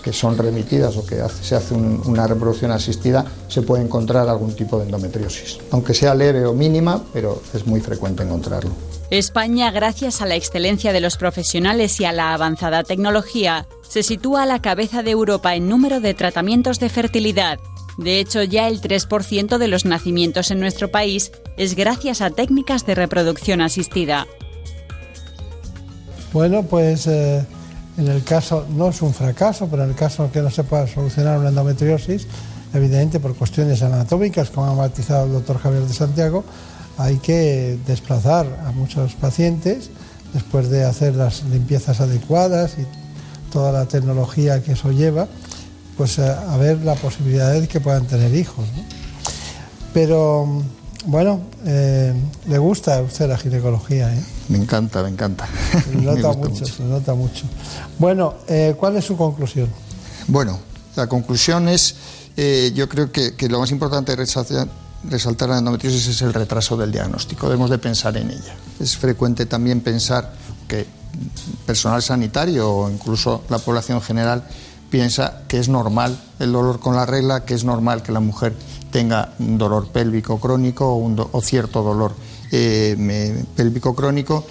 que son remitidas o que hace- se hace un- una reproducción asistida se puede encontrar algún tipo de endometriosis. Aunque sea leve o mínima, pero es muy frecuente encontrarlo. España, gracias a la excelencia de los profesionales y a la avanzada tecnología, se sitúa a la cabeza de Europa en número de tratamientos de fertilidad. De hecho, ya el 3% de los nacimientos en nuestro país es gracias a técnicas de reproducción asistida. Bueno, pues eh, en el caso, no es un fracaso, pero en el caso que no se pueda solucionar una endometriosis, evidentemente por cuestiones anatómicas, como ha matizado el doctor Javier de Santiago, hay que desplazar a muchos pacientes después de hacer las limpiezas adecuadas y toda la tecnología que eso lleva, pues eh, a ver la posibilidad de que puedan tener hijos. Pero bueno, eh, le gusta a usted la ginecología, ¿eh? Me encanta, me encanta. Se nota mucho, se nota mucho. Bueno, eh, ¿cuál es su conclusión? Bueno, la conclusión es, eh, yo creo que, que lo más importante de resaltar, resaltar la endometriosis es el retraso del diagnóstico. Debemos de pensar en ella. Es frecuente también pensar que personal sanitario o incluso la población general piensa que es normal el dolor con la regla, que es normal que la mujer tenga un dolor pélvico crónico o, un do- o cierto dolor eh, pélvico crónico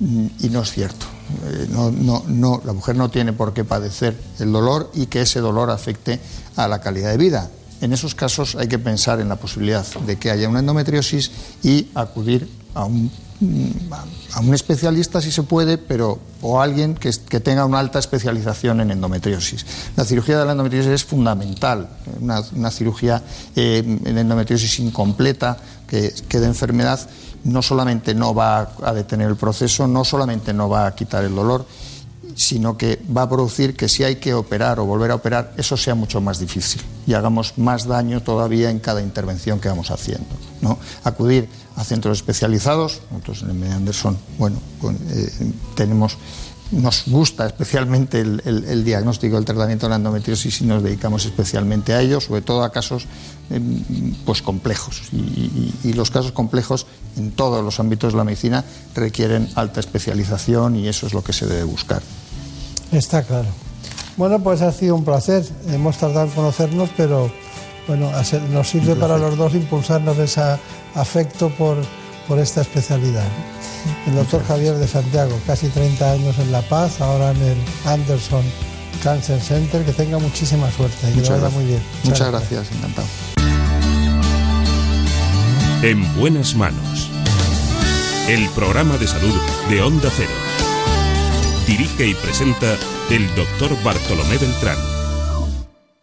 mm, y no es cierto. eh, no, no, no, la mujer no tiene por qué padecer el dolor y que ese dolor afecte a la calidad de vida. En esos casos hay que pensar en la posibilidad de que haya una endometriosis y acudir a un, a un especialista si se puede, pero o alguien que, que tenga una alta especialización en endometriosis. La cirugía de la endometriosis es fundamental, una, una cirugía eh, en endometriosis incompleta que, que de enfermedad no solamente no va a detener el proceso, no solamente no va a quitar el dolor, sino que va a producir que si hay que operar o volver a operar, eso sea mucho más difícil y hagamos más daño todavía en cada intervención que vamos haciendo. ¿no? Acudir a centros especializados, nosotros en el Anderson, bueno, eh, tenemos nos gusta especialmente el, el, diagnóstico, el tratamiento de la endometriosis y nos dedicamos especialmente a ello, sobre todo a casos pues complejos. Y, y, y, los casos complejos en todos los ámbitos de la medicina requieren alta especialización y eso es lo que se debe buscar. Está claro. Bueno, pues ha sido un placer. Hemos tardado en conocernos, pero bueno, nos sirve para los dos impulsarnos ese afecto por, por esta especialidad. El doctor Javier de Santiago, casi 30 años en La Paz, ahora en el Anderson Cancer Center. Que tenga muchísima suerte y que vaya gracias. muy bien. Muchas gracias, encantado. En buenas manos. El programa de salud de Onda Cero. Dirige y presenta el doctor Bartolomé Beltrán.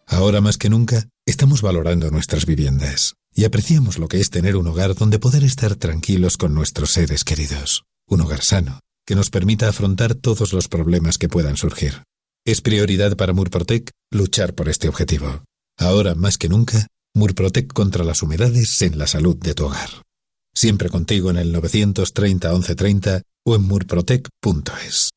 Ahora más que nunca, estamos valorando nuestras viviendas y apreciamos lo que es tener un hogar donde poder estar tranquilos con nuestros seres queridos. Un hogar sano, que nos permita afrontar todos los problemas que puedan surgir. Es prioridad para Murprotec luchar por este objetivo. Ahora más que nunca, Murprotec contra las humedades en la salud de tu hogar. Siempre contigo en el 930 1130 o en murprotec.es.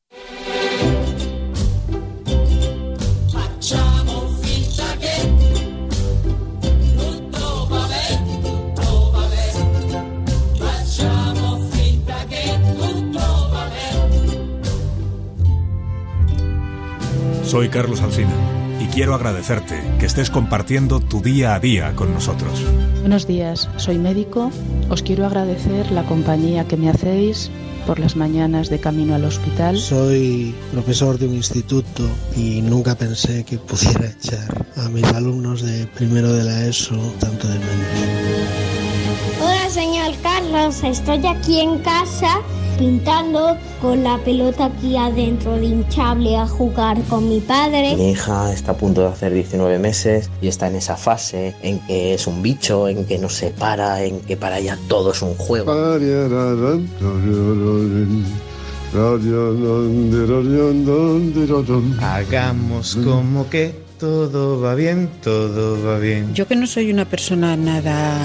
Soy Carlos Alsina quiero agradecerte que estés compartiendo tu día a día con nosotros. Buenos días, soy médico. Os quiero agradecer la compañía que me hacéis por las mañanas de camino al hospital. Soy profesor de un instituto y nunca pensé que pudiera echar a mis alumnos de primero de la ESO tanto de menos. Hola, señor Carlos. Estoy aquí en casa pintando con la pelota aquí adentro de hinchable a jugar con mi padre. Mi hija está a punto de hacer 19 meses y está en esa fase en que es un bicho, en que no se para, en que para ella todo es un juego. Hagamos como que todo va bien, todo va bien. Yo que no soy una persona nada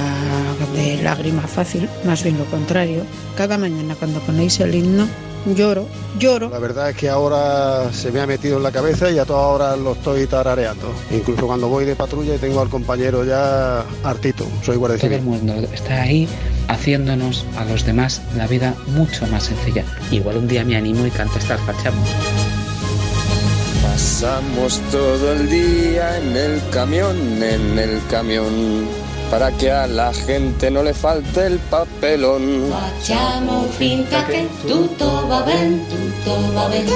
de lágrima fácil, más bien lo contrario, cada mañana cuando ponéis el himno lloro, lloro. La verdad es que ahora se me ha metido en la cabeza y a toda hora lo estoy tarareando. Incluso cuando voy de patrulla y tengo al compañero ya hartito, soy guardia Todo el civil. mundo está ahí haciéndonos a los demás la vida mucho más sencilla. Igual un día me animo y canto estas fachamos. Pasamos todo el día en el camión, en el camión, para que a la gente no le falte el papelón. Facciamo finta che tutto va bene, tutto va bene.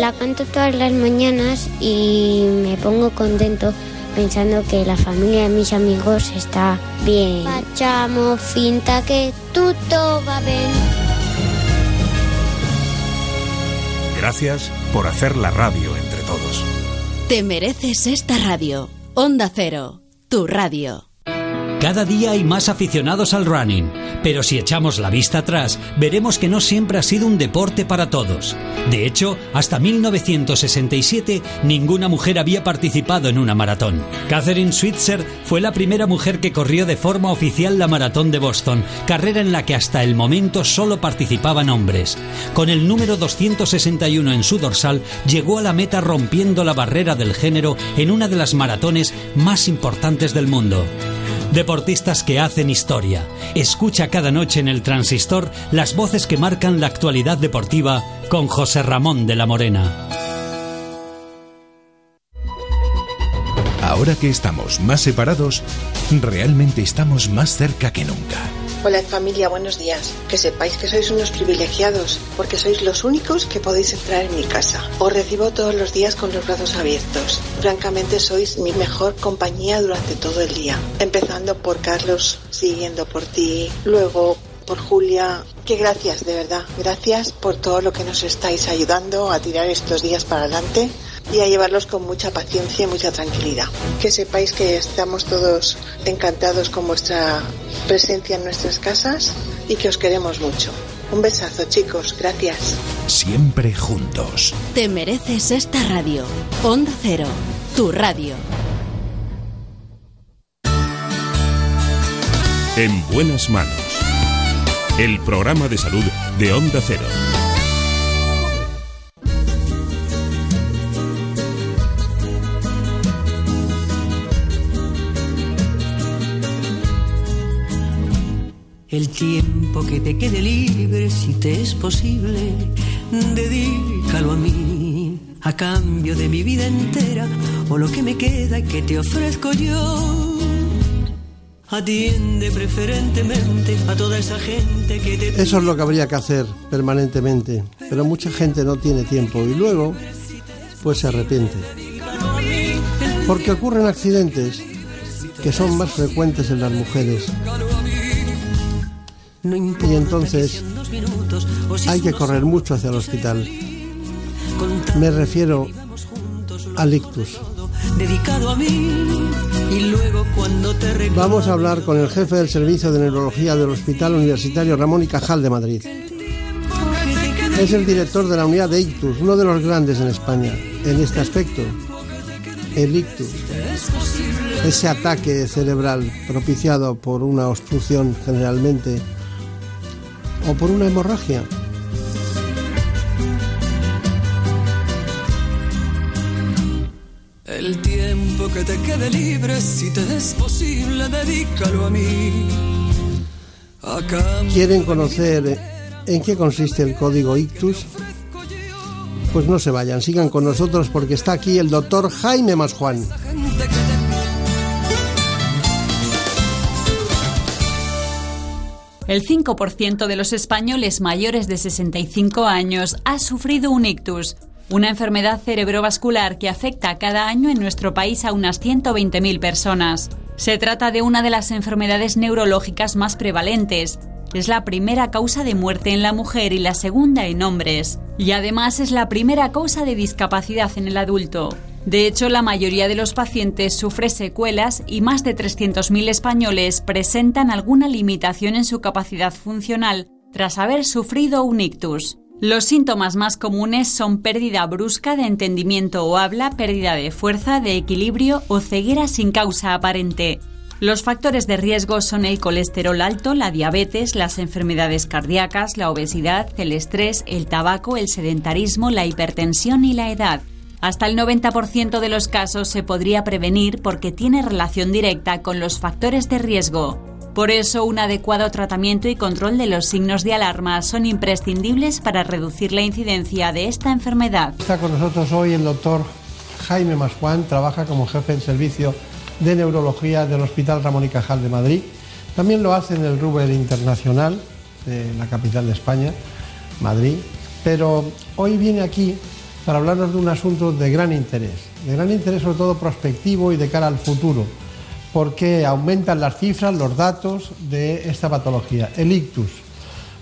La canto todas las mañanas y me pongo contento pensando que la familia de mis amigos está bien. Facciamo finta che tutto va bene. Gracias por hacer la radio entre todos. Te mereces esta radio. Onda Cero, tu radio. Cada día hay más aficionados al running, pero si echamos la vista atrás, veremos que no siempre ha sido un deporte para todos. De hecho, hasta 1967 ninguna mujer había participado en una maratón. Catherine Switzer fue la primera mujer que corrió de forma oficial la maratón de Boston, carrera en la que hasta el momento solo participaban hombres. Con el número 261 en su dorsal, llegó a la meta rompiendo la barrera del género en una de las maratones más importantes del mundo. Deportistas que hacen historia. Escucha cada noche en el transistor las voces que marcan la actualidad deportiva con José Ramón de la Morena. Ahora que estamos más separados, realmente estamos más cerca que nunca. Hola familia, buenos días. Que sepáis que sois unos privilegiados, porque sois los únicos que podéis entrar en mi casa. Os recibo todos los días con los brazos abiertos. Francamente sois mi mejor compañía durante todo el día. Empezando por Carlos, siguiendo por ti, luego por Julia. Que gracias, de verdad. Gracias por todo lo que nos estáis ayudando a tirar estos días para adelante y a llevarlos con mucha paciencia y mucha tranquilidad. Que sepáis que estamos todos encantados con vuestra presencia en nuestras casas y que os queremos mucho. Un besazo, chicos. Gracias. Siempre juntos. Te mereces esta radio. Onda Cero, tu radio. En buenas manos. El programa de salud de Onda Cero. Tiempo que te quede libre, si te es posible, dedícalo a mí, a cambio de mi vida entera, o lo que me queda que te ofrezco yo. Atiende preferentemente a toda esa gente que te... Eso es lo que habría que hacer permanentemente, pero mucha gente no tiene tiempo y luego pues se arrepiente. Porque ocurren accidentes que son más frecuentes en las mujeres. Y entonces hay que correr mucho hacia el hospital. Me refiero al ictus. Vamos a hablar con el jefe del servicio de neurología del Hospital Universitario Ramón y Cajal de Madrid. Es el director de la unidad de ictus, uno de los grandes en España en este aspecto. El ictus, ese ataque cerebral propiciado por una obstrucción generalmente o por una hemorragia. el tiempo que te quede libre, si te es posible, dedícalo a mí. ¿Quieren conocer en qué consiste el código ictus? Pues no se vayan, sigan con nosotros porque está aquí el doctor Jaime Masjuan. El 5% de los españoles mayores de 65 años ha sufrido un ictus, una enfermedad cerebrovascular que afecta cada año en nuestro país a unas 120.000 personas. Se trata de una de las enfermedades neurológicas más prevalentes. Es la primera causa de muerte en la mujer y la segunda en hombres. Y además es la primera causa de discapacidad en el adulto. De hecho, la mayoría de los pacientes sufre secuelas y más de 300.000 españoles presentan alguna limitación en su capacidad funcional tras haber sufrido un ictus. Los síntomas más comunes son pérdida brusca de entendimiento o habla, pérdida de fuerza, de equilibrio o ceguera sin causa aparente. Los factores de riesgo son el colesterol alto, la diabetes, las enfermedades cardíacas, la obesidad, el estrés, el tabaco, el sedentarismo, la hipertensión y la edad. Hasta el 90% de los casos se podría prevenir porque tiene relación directa con los factores de riesgo. Por eso, un adecuado tratamiento y control de los signos de alarma son imprescindibles para reducir la incidencia de esta enfermedad. Está con nosotros hoy el doctor Jaime Masjuan, trabaja como jefe del servicio de neurología del Hospital Ramón y Cajal de Madrid. También lo hace en el Ruber Internacional, de la capital de España, Madrid. Pero hoy viene aquí para hablarnos de un asunto de gran interés, de gran interés sobre todo prospectivo y de cara al futuro, porque aumentan las cifras, los datos de esta patología, el ictus.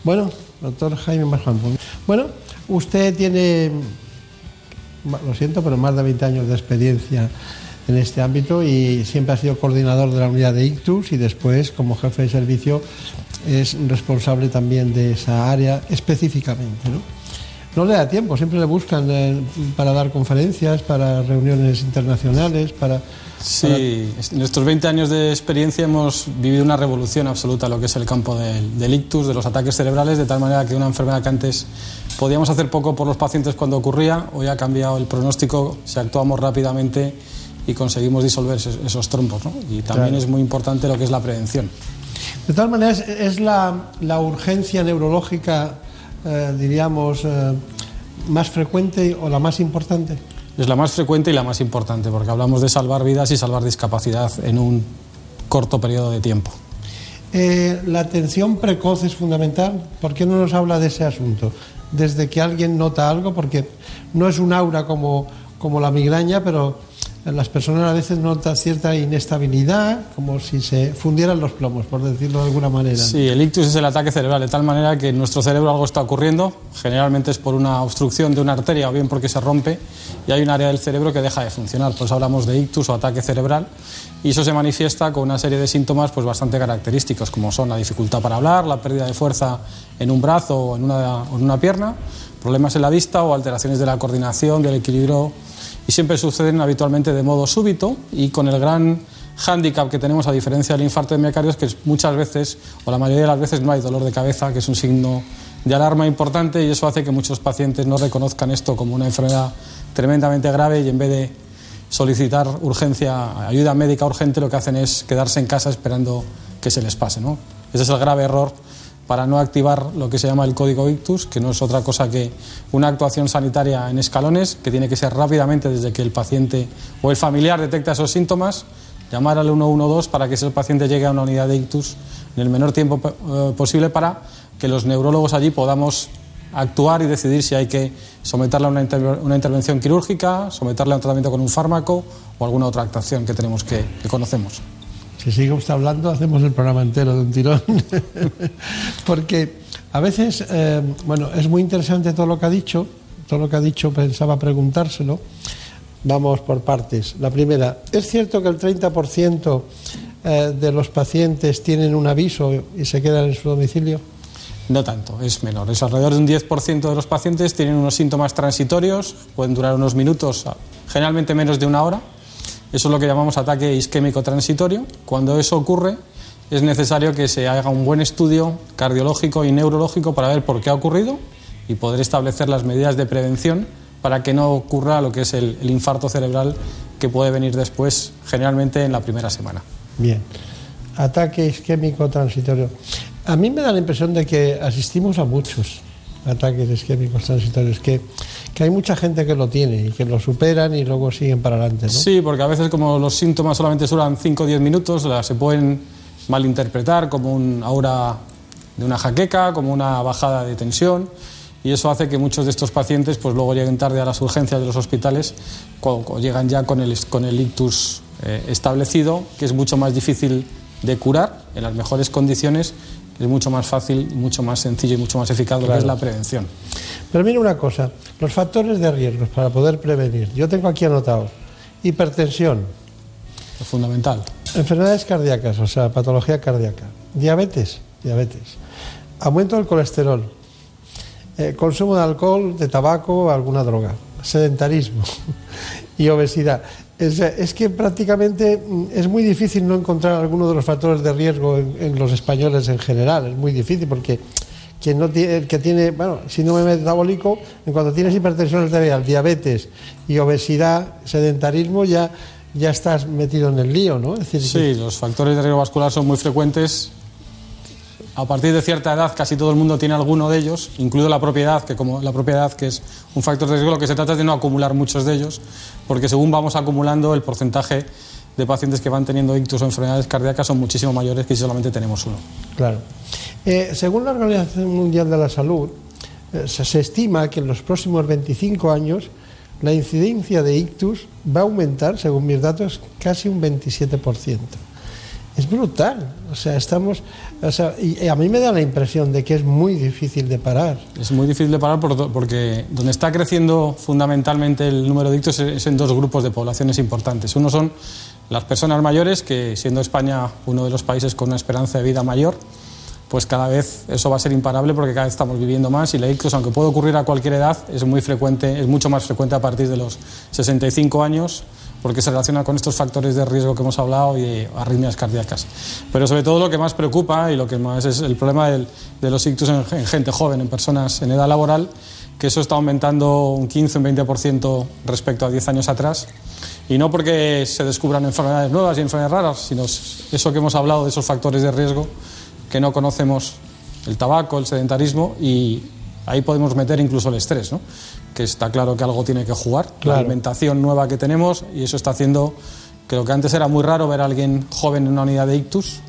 Bueno, doctor Jaime Masjuan, bueno, usted tiene, lo siento, pero más de 20 años de experiencia en este ámbito y siempre ha sido coordinador de la unidad de ictus y después como jefe de servicio es responsable también de esa área específicamente. ¿no? No le da tiempo, siempre le buscan eh, para dar conferencias, para reuniones internacionales, para... Sí, en estos 20 años de experiencia hemos vivido una revolución absoluta en lo que es el campo del, del ictus, de los ataques cerebrales, de tal manera que una enfermedad que antes podíamos hacer poco por los pacientes cuando ocurría, hoy ha cambiado el pronóstico, si actuamos rápidamente y conseguimos disolver esos, esos trombos. ¿no? Y también Claro. es muy importante lo que es la prevención. De todas maneras, es la, la urgencia neurológica, eh, diríamos, eh, más frecuente o la más importante. Es la más frecuente y la más importante, porque hablamos de salvar vidas y salvar discapacidad en un corto periodo de tiempo. Eh, la atención precoz es fundamental. ¿Por qué no nos habla de ese asunto? Desde que alguien nota algo, porque no es un aura como, como la migraña, pero las personas a veces notan cierta inestabilidad, como si se fundieran los plomos, por decirlo de alguna manera. Sí, el ictus es el ataque cerebral, de tal manera que en nuestro cerebro algo está ocurriendo, generalmente es por una obstrucción de una arteria o bien porque se rompe y hay un área del cerebro que deja de funcionar. Por eso hablamos de ictus o ataque cerebral y eso se manifiesta con una serie de síntomas pues, bastante característicos, como son la dificultad para hablar, la pérdida de fuerza en un brazo o en una, en una pierna, problemas en la vista o alteraciones de la coordinación, del equilibrio y siempre suceden habitualmente de modo súbito y con el gran hándicap que tenemos a diferencia del infarto de miocardio es que muchas veces o la mayoría de las veces no hay dolor de cabeza, que es un signo de alarma importante y eso hace que muchos pacientes no reconozcan esto como una enfermedad tremendamente grave y en vez de solicitar urgencia, ayuda médica urgente, lo que hacen es quedarse en casa esperando que se les pase. Ese es el grave error para no activar lo que se llama el código ictus, que no es otra cosa que una actuación sanitaria en escalones, que tiene que ser rápidamente desde que el paciente o el familiar detecta esos síntomas, llamar al 112 para que ese paciente llegue a una unidad de ictus en el menor tiempo eh, posible para que los neurólogos allí podamos actuar y decidir si hay que someterle a una, intervención quirúrgica, someterle a un tratamiento con un fármaco o alguna otra actuación que tenemos que, que conocemos. Si sigue usted hablando, hacemos el programa entero de un tirón. Porque a veces, eh, bueno, es muy interesante todo lo que ha dicho, todo lo que ha dicho pensaba preguntárselo. Vamos por partes. La primera, ¿es cierto que el 30% eh, de los pacientes tienen un aviso y se quedan en su domicilio? No tanto, es menor. Es alrededor de un 10% de los pacientes tienen unos síntomas transitorios, pueden durar unos minutos, generalmente menos de una hora eso es lo que llamamos ataque isquémico transitorio. Cuando eso ocurre, es necesario que se haga un buen estudio cardiológico y neurológico para ver por qué ha ocurrido y poder establecer las medidas de prevención para que no ocurra lo que es el, el infarto cerebral que puede venir después, generalmente en la primera semana. Bien. Ataque isquémico transitorio. A mí me da la impresión de que asistimos a muchos ataques isquémicos transitorios, que, que, hay mucha gente que lo tiene y que lo superan y luego siguen para adelante. ¿no? Sí, porque a veces como los síntomas solamente duran 5 o 10 minutos, se pueden malinterpretar como un aura de una jaqueca, como una bajada de tensión y eso hace que muchos de estos pacientes pues luego lleguen tarde a las urgencias de los hospitales cuando llegan ya con el, con el ictus eh, establecido, que es mucho más difícil de curar en las mejores condiciones es mucho más fácil, mucho más sencillo y mucho más eficaz claro. lo que es la prevención. Pero mira una cosa, los factores de riesgo para poder prevenir. Yo tengo aquí anotado hipertensión. Es fundamental. Enfermedades cardíacas, o sea, patología cardíaca. Diabetes, diabetes. Aumento del colesterol. Eh, consumo de alcohol, de tabaco alguna droga. Sedentarismo y obesidad. Es, es, que prácticamente mm, es muy difícil no encontrar alguno de los factores de riesgo en, en los españoles en general. Es muy difícil porque quien no tiene, el que tiene, bueno, síndrome metabólico, en cuanto tienes hipertensión arterial, diabetes y obesidad, sedentarismo, ya, ya estás metido en el lío, ¿no? Es decir, sí, que... los factores de riesgo vascular son muy frecuentes. A partir de cierta edad casi todo el mundo tiene alguno de ellos, incluido la propiedad, que como la propiedad que es un factor de riesgo, lo que se trata es de no acumular muchos de ellos, porque según vamos acumulando el porcentaje de pacientes que van teniendo ictus o enfermedades cardíacas son muchísimo mayores que si solamente tenemos uno. Claro. Eh, según la Organización Mundial de la Salud, eh, se, se, estima que en los próximos 25 años la incidencia de ictus va a aumentar, según mis datos, casi un 27%. Es brutal. O sea, estamos. O sea, y a mí me da la impresión de que es muy difícil de parar. Es muy difícil de parar porque donde está creciendo fundamentalmente el número de ictus es en dos grupos de poblaciones importantes. Uno son las personas mayores, que siendo España uno de los países con una esperanza de vida mayor, pues cada vez eso va a ser imparable porque cada vez estamos viviendo más y la ictus, aunque puede ocurrir a cualquier edad, es muy frecuente, es mucho más frecuente a partir de los 65 años porque se relaciona con estos factores de riesgo que hemos hablado y arritmias cardíacas. Pero sobre todo lo que más preocupa y lo que más es el problema de los ictus en, en, gente joven, en personas en edad laboral, que eso está aumentando un 15, un 20% respecto a 10 años atrás. Y no porque se descubran enfermedades nuevas y enfermedades raras, sino eso que hemos hablado de esos factores de riesgo que no conocemos, el tabaco, el sedentarismo, y ahí podemos meter incluso el estrés, ¿no? Que está claro que algo tiene que jugar, claro. la alimentación nueva que tenemos, y eso está haciendo que lo que antes era muy raro ver a alguien joven en una unidad de ictus,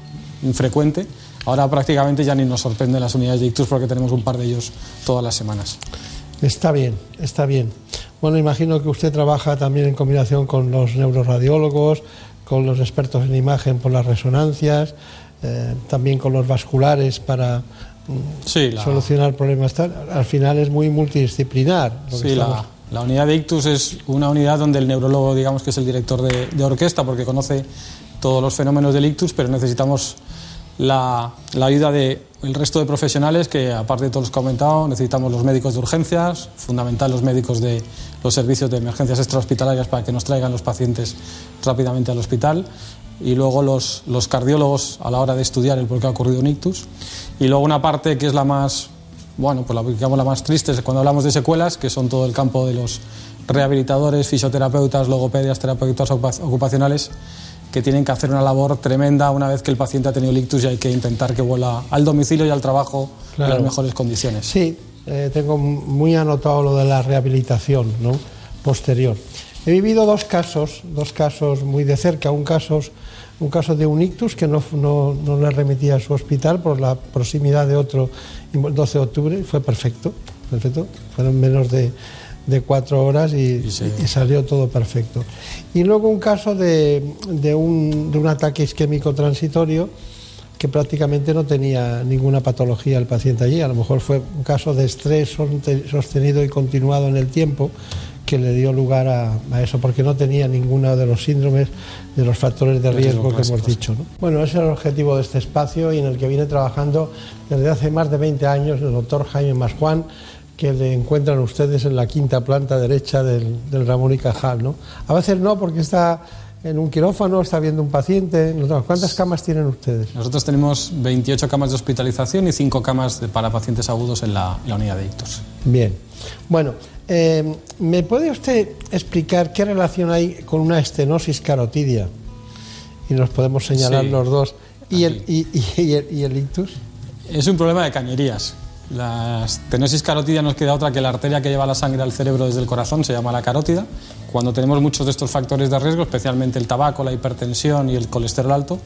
infrecuente, Ahora prácticamente ya ni nos sorprenden las unidades de ictus porque tenemos un par de ellos todas las semanas. Está bien, está bien. Bueno, imagino que usted trabaja también en combinación con los neuroradiólogos, con los expertos en imagen por las resonancias, eh, también con los vasculares para Sí, la- solucionar problemas. Al final es muy multidisciplinar. lo que Sí, la, estamos- la unidad de ictus es una unidad donde el neurólogo, digamos que es el director de, de orquesta porque conoce todos los fenómenos del ictus, pero necesitamos la, la ayuda del resto de profesionales que, aparte de todos los que he comentado, necesitamos los médicos de urgencias, fundamental los médicos de los servicios de emergencias extrahospitalarias para que nos traigan los pacientes rápidamente al hospital y luego los, los cardiólogos a la hora de estudiar el por qué ha ocurrido un ictus y luego una parte que es la más bueno, pues la, digamos la más triste es cuando hablamos de secuelas, que son todo el campo de los rehabilitadores, fisioterapeutas, logopedias, terapeutas ocupa- ocupacionales, que tienen que hacer una labor tremenda una vez que el paciente ha tenido el ictus y hay que intentar que vuelva al domicilio y al trabajo en Claro. las mejores condiciones. Sí, eh, tengo muy anotado lo de la rehabilitación ¿no? posterior. He vivido dos casos, dos casos muy de cerca. Un caso, un caso de un ictus que no, no, no le remitía a su hospital por la proximidad de otro, el 12 de octubre, y fue perfecto, perfecto. Fueron menos de, de cuatro horas y, y salió todo perfecto. Y luego un caso de, de un, de un ataque isquémico transitorio que prácticamente no tenía ninguna patología el paciente allí. A lo mejor fue un caso de estrés sostenido y continuado en el tiempo que le dio lugar a, a eso, porque no tenía ninguno de los síndromes, de los factores de riesgo que hemos dicho. ¿no? Bueno, ese es el objetivo de este espacio y en el que viene trabajando desde hace más de 20 años el doctor Jaime Masjuan, que le encuentran ustedes en la quinta planta derecha del, del Ramón y Cajal. ¿no? A veces no, porque está en un quirófano, está viendo un paciente. ¿Cuántas camas tienen ustedes? Nosotros tenemos 28 camas de hospitalización y 5 camas de- para pacientes agudos en la, en la unidad de ictus. Bien. Bueno, eh, ¿me puede usted explicar qué relación hay con una estenosis carotidia? Y nos podemos señalar Sí. los dos. ¿Y el, y, y- y el, y el ictus? Es un problema de cañerías. La estenosis carótida nos queda otra que la arteria que lleva la sangre al cerebro desde el corazón, se llama la carótida. Cuando tenemos muchos de estos factores de riesgo, especialmente el tabaco, la hipertensión y el colesterol alto,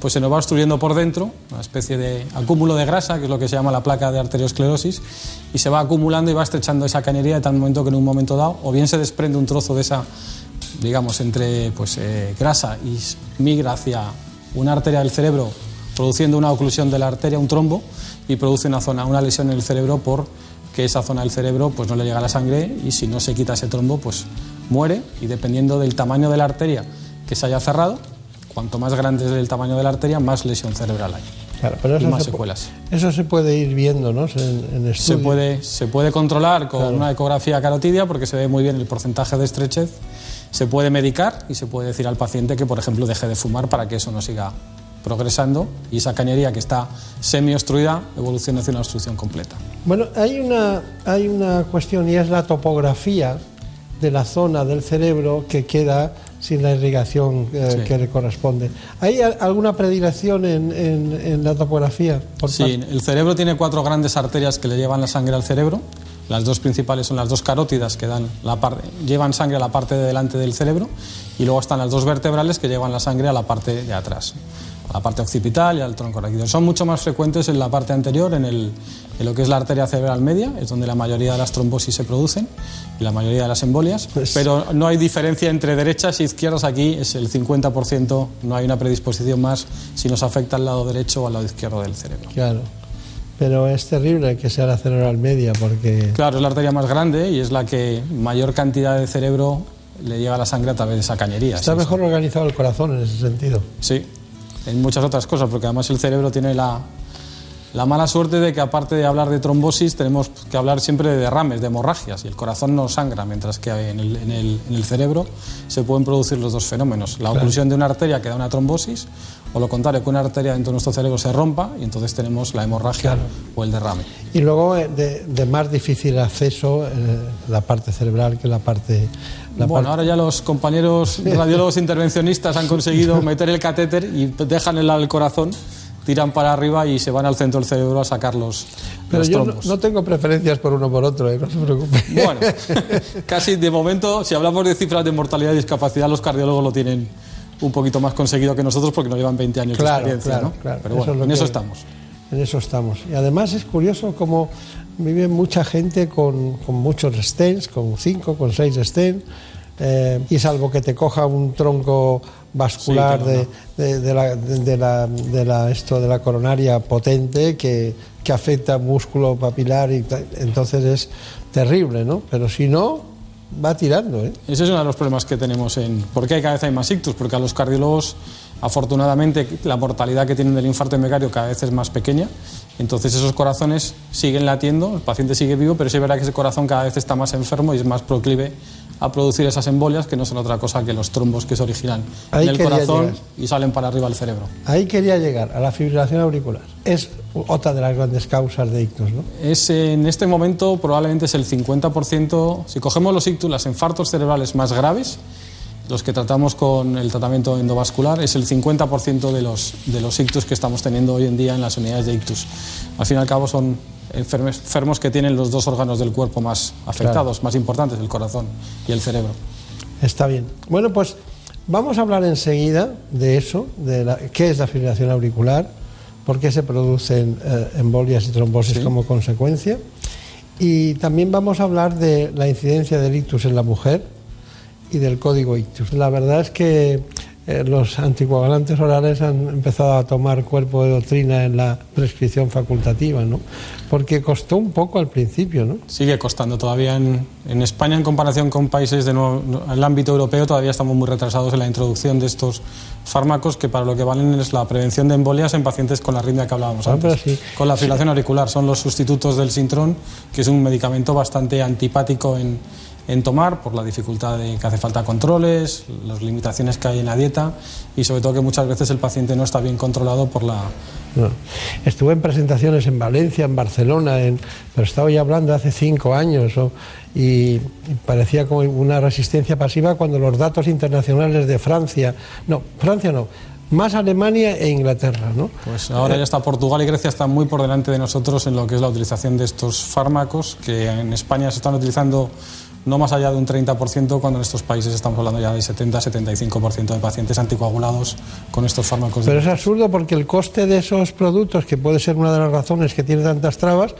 pues se nos va obstruyendo por dentro una especie de acúmulo de grasa, que es lo que se llama la placa de arteriosclerosis, y se va acumulando y va estrechando esa cañería de tal momento que en un momento dado, o bien se desprende un trozo de esa, digamos, entre pues, eh, grasa y migra hacia una arteria del cerebro, produciendo una oclusión de la arteria, un trombo, y produce una zona, una lesión en el cerebro por que esa zona del cerebro pues no le llega la sangre y si no se quita ese trombo pues muere y dependiendo del tamaño de la arteria que se haya cerrado, cuanto más grande es el tamaño de la arteria, más lesión cerebral hay. Claro, pero y eso más se secuelas. Eso se puede ir viendo, ¿no? En, en Se estudio. puede, se puede controlar con Claro. una ecografía carotidia porque se ve muy bien el porcentaje de estrechez. Se puede medicar y se puede decir al paciente que, por ejemplo, deje de fumar para que eso no siga progresando y esa cañería que está semi-obstruida evolucione hacia una obstrucción completa. Bueno, hay una, hay una cuestión y es la topografía de la zona del cerebro que queda sin la irrigación eh, Sí. que le corresponde. ¿Hay alguna predilección en, en- en la topografía? Por Sí, parte- el cerebro tiene cuatro grandes arterias que le llevan la sangre al cerebro. Las dos principales son las dos carótidas que dan la llevan sangre a la parte de delante del cerebro y luego están las dos vertebrales que llevan la sangre a la parte de atrás, la parte occipital y al tronco raquídeo. Son mucho más frecuentes en la parte anterior, en, el- en lo que es la arteria cerebral media, es donde la mayoría de las trombosis se producen y la mayoría de las embolias, Pues pero no hay diferencia entre derechas y izquierdas aquí, es el 50%, no hay una predisposición más si nos afecta al lado derecho o al lado izquierdo del cerebro. Claro. Pero es terrible que sea la cerebral media porque... Claro, es la arteria más grande y es la que mayor cantidad de cerebro le llega la sangre a través de esa cañería. Está mejor organizado el corazón en ese sentido. Sí, en muchas otras cosas, porque además el cerebro tiene la, la mala suerte de que aparte de hablar de trombosis, tenemos que hablar siempre de derrames, de hemorragias, y el corazón no sangra, mientras que en el, en el- en el cerebro se pueden producir los dos fenómenos, la Claro. oclusión de una arteria que da una trombosis, o lo contrario, que una arteria dentro de nuestro cerebro se rompa y entonces tenemos la hemorragia o el derrame. Y luego eh, de, de más difícil acceso eh, la parte cerebral que la parte... La bueno, parte- ahora ya los compañeros radiólogos intervencionistas han conseguido meter el catéter y dejan el, el corazón, tiran para arriba y se van al centro del cerebro a sacar los, Pero los yo no, trombos. no tengo preferencias por uno por otro, eh, no se preocupe. Bueno, casi de momento, si hablamos de cifras de mortalidad y discapacidad, los cardiólogos lo tienen un poquito más conseguido que nosotros porque nos llevan 20 años Claro, de experiencia, claro, ¿no? claro. Pero Eso bueno, es en eso que- estamos. en eso estamos. Y además es curioso cómo vive mucha gente con, con muchos stents, con cinco, con seis stents, eh, y salvo que te coja un tronco vascular Sí, claro, de, de- de la, de- la- de la- esto de la coronaria potente que, que afecta músculo papilar y entonces es terrible, ¿no? Pero si no, va tirando, ¿eh? Ese es uno de los problemas que tenemos en... ¿Por qué cada vez hay más ictus? Porque a los cardiólogos, afortunadamente, la mortalidad que tienen del infarto miocardio cada vez es más pequeña. Entonces esos corazones siguen latiendo, el paciente sigue vivo, pero sí es verdad que ese corazón cada vez está más enfermo y es más proclive a producir esas embolias que no son otra cosa que los trombos que se originan Ahí en el corazón llegar. y salen para arriba al cerebro. Ahí quería llegar, a la fibrilación auricular. Es otra de las grandes causas de ictus, ¿no? Es, en este momento probablemente es el 50%, si cogemos los ictus, los infartos cerebrales más graves, los que tratamos con el tratamiento endovascular, es el 50% de los, de los ictus que estamos teniendo hoy en día en las unidades de ictus. Al fin y al cabo son enfermos que tienen los dos órganos del cuerpo más afectados, más importantes, el corazón y el cerebro. Está bien. Bueno, pues vamos a hablar enseguida de eso, de la- qué es la fibrilación auricular, por qué se producen eh, embolias y trombosis Sí. como consecuencia. Y también vamos a hablar de la incidencia del ictus en la mujer y del código ictus. La verdad es que eh, los anticoagulantes orales han empezado a tomar cuerpo de doctrina en la prescripción facultativa, ¿no? Porque costó un poco al principio, ¿no? Sigue costando todavía en, en España en comparación con países del ámbito europeo todavía estamos muy retrasados en la introducción de estos fármacos que para lo que valen es la prevención de embolias en pacientes con la arritmia que hablábamos Ah, antes. sí. Con la fibrilación auricular son los sustitutos del Sintrón, que es un medicamento bastante antipático en, en tomar por la dificultad de que hace falta controles, las limitaciones que hay en la dieta y sobre todo que muchas veces el paciente no está bien controlado por la No. Estuve en presentaciones en Valencia, en Barcelona, en, pero estaba ya hablando hace cinco años o- y, parecía como una resistencia pasiva cuando los datos internacionales de Francia, no, Francia no, más Alemania e Inglaterra, ¿no? Pues ahora ya está Portugal y Grecia están muy por delante de nosotros en lo que es la utilización de estos fármacos, que en España se están utilizando no más allá de un 30%, cuando en estos países estamos hablando ya de 70-75% de pacientes anticoagulados con estos fármacos. Pero es absurdo porque el coste de esos productos, que puede ser una de las razones que tiene tantas trabas,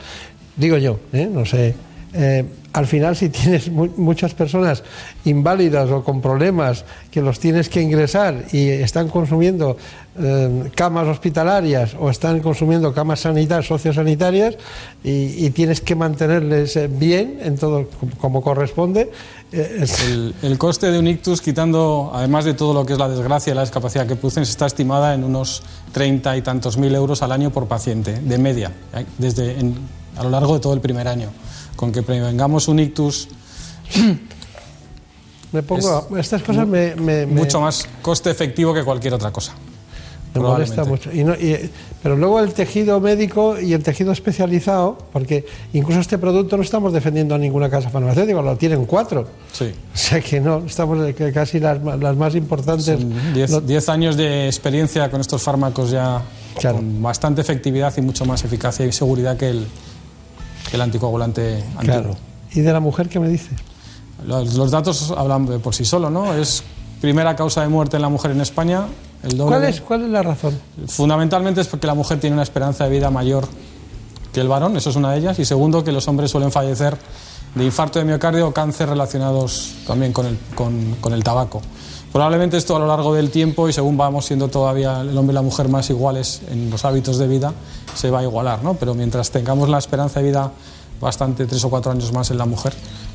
digo yo, ¿eh? no sé, eh, al final si tienes mu- muchas personas inválidas o con problemas que los tienes que ingresar y están consumiendo eh, camas hospitalarias o están consumiendo camas sanitarias, sociosanitarias y, y tienes que mantenerles eh, bien en todo como- corresponde. es- El, coste de un ictus, quitando, además de todo lo que es la desgracia y la discapacidad que producen, está estimada en unos 30 y tantos mil euros al año por paciente, de media, desde en- a lo largo de todo el primer año. Con que prevengamos un ictus me pongo, estas cosas me, me- me- mucho más coste efectivo que cualquier otra cosa. Me molesta mucho. Y no- y- pero luego el tejido médico y el tejido especializado, porque incluso este producto no estamos defendiendo a ninguna casa farmacéutica, lo tienen cuatro. Sí. O sea que no, estamos casi las, las más importantes. Diez, no- diez años de experiencia con estos fármacos ya con bastante efectividad y mucho más eficacia y seguridad que el, que el anticoagulante antiguo. claro. ¿Y de la mujer qué me dice? Los, los datos hablan de por sí solo, ¿no? Es primera causa de muerte en la mujer en España. El doble ¿Cuál es, ¿Cuál es la razón? Fundamentalmente es porque la mujer tiene una esperanza de vida mayor que el varón, eso es una de ellas. Y segundo, que los hombres suelen fallecer de infarto de miocardio o cáncer relacionados también con el, con, con el tabaco. Probablemente esto a lo largo del tiempo y según vamos siendo todavía el hombre y la mujer más iguales en los hábitos de vida, se va a igualar, ¿no? Pero mientras tengamos la esperanza de vida bastante, tres o cuatro años más en la mujer,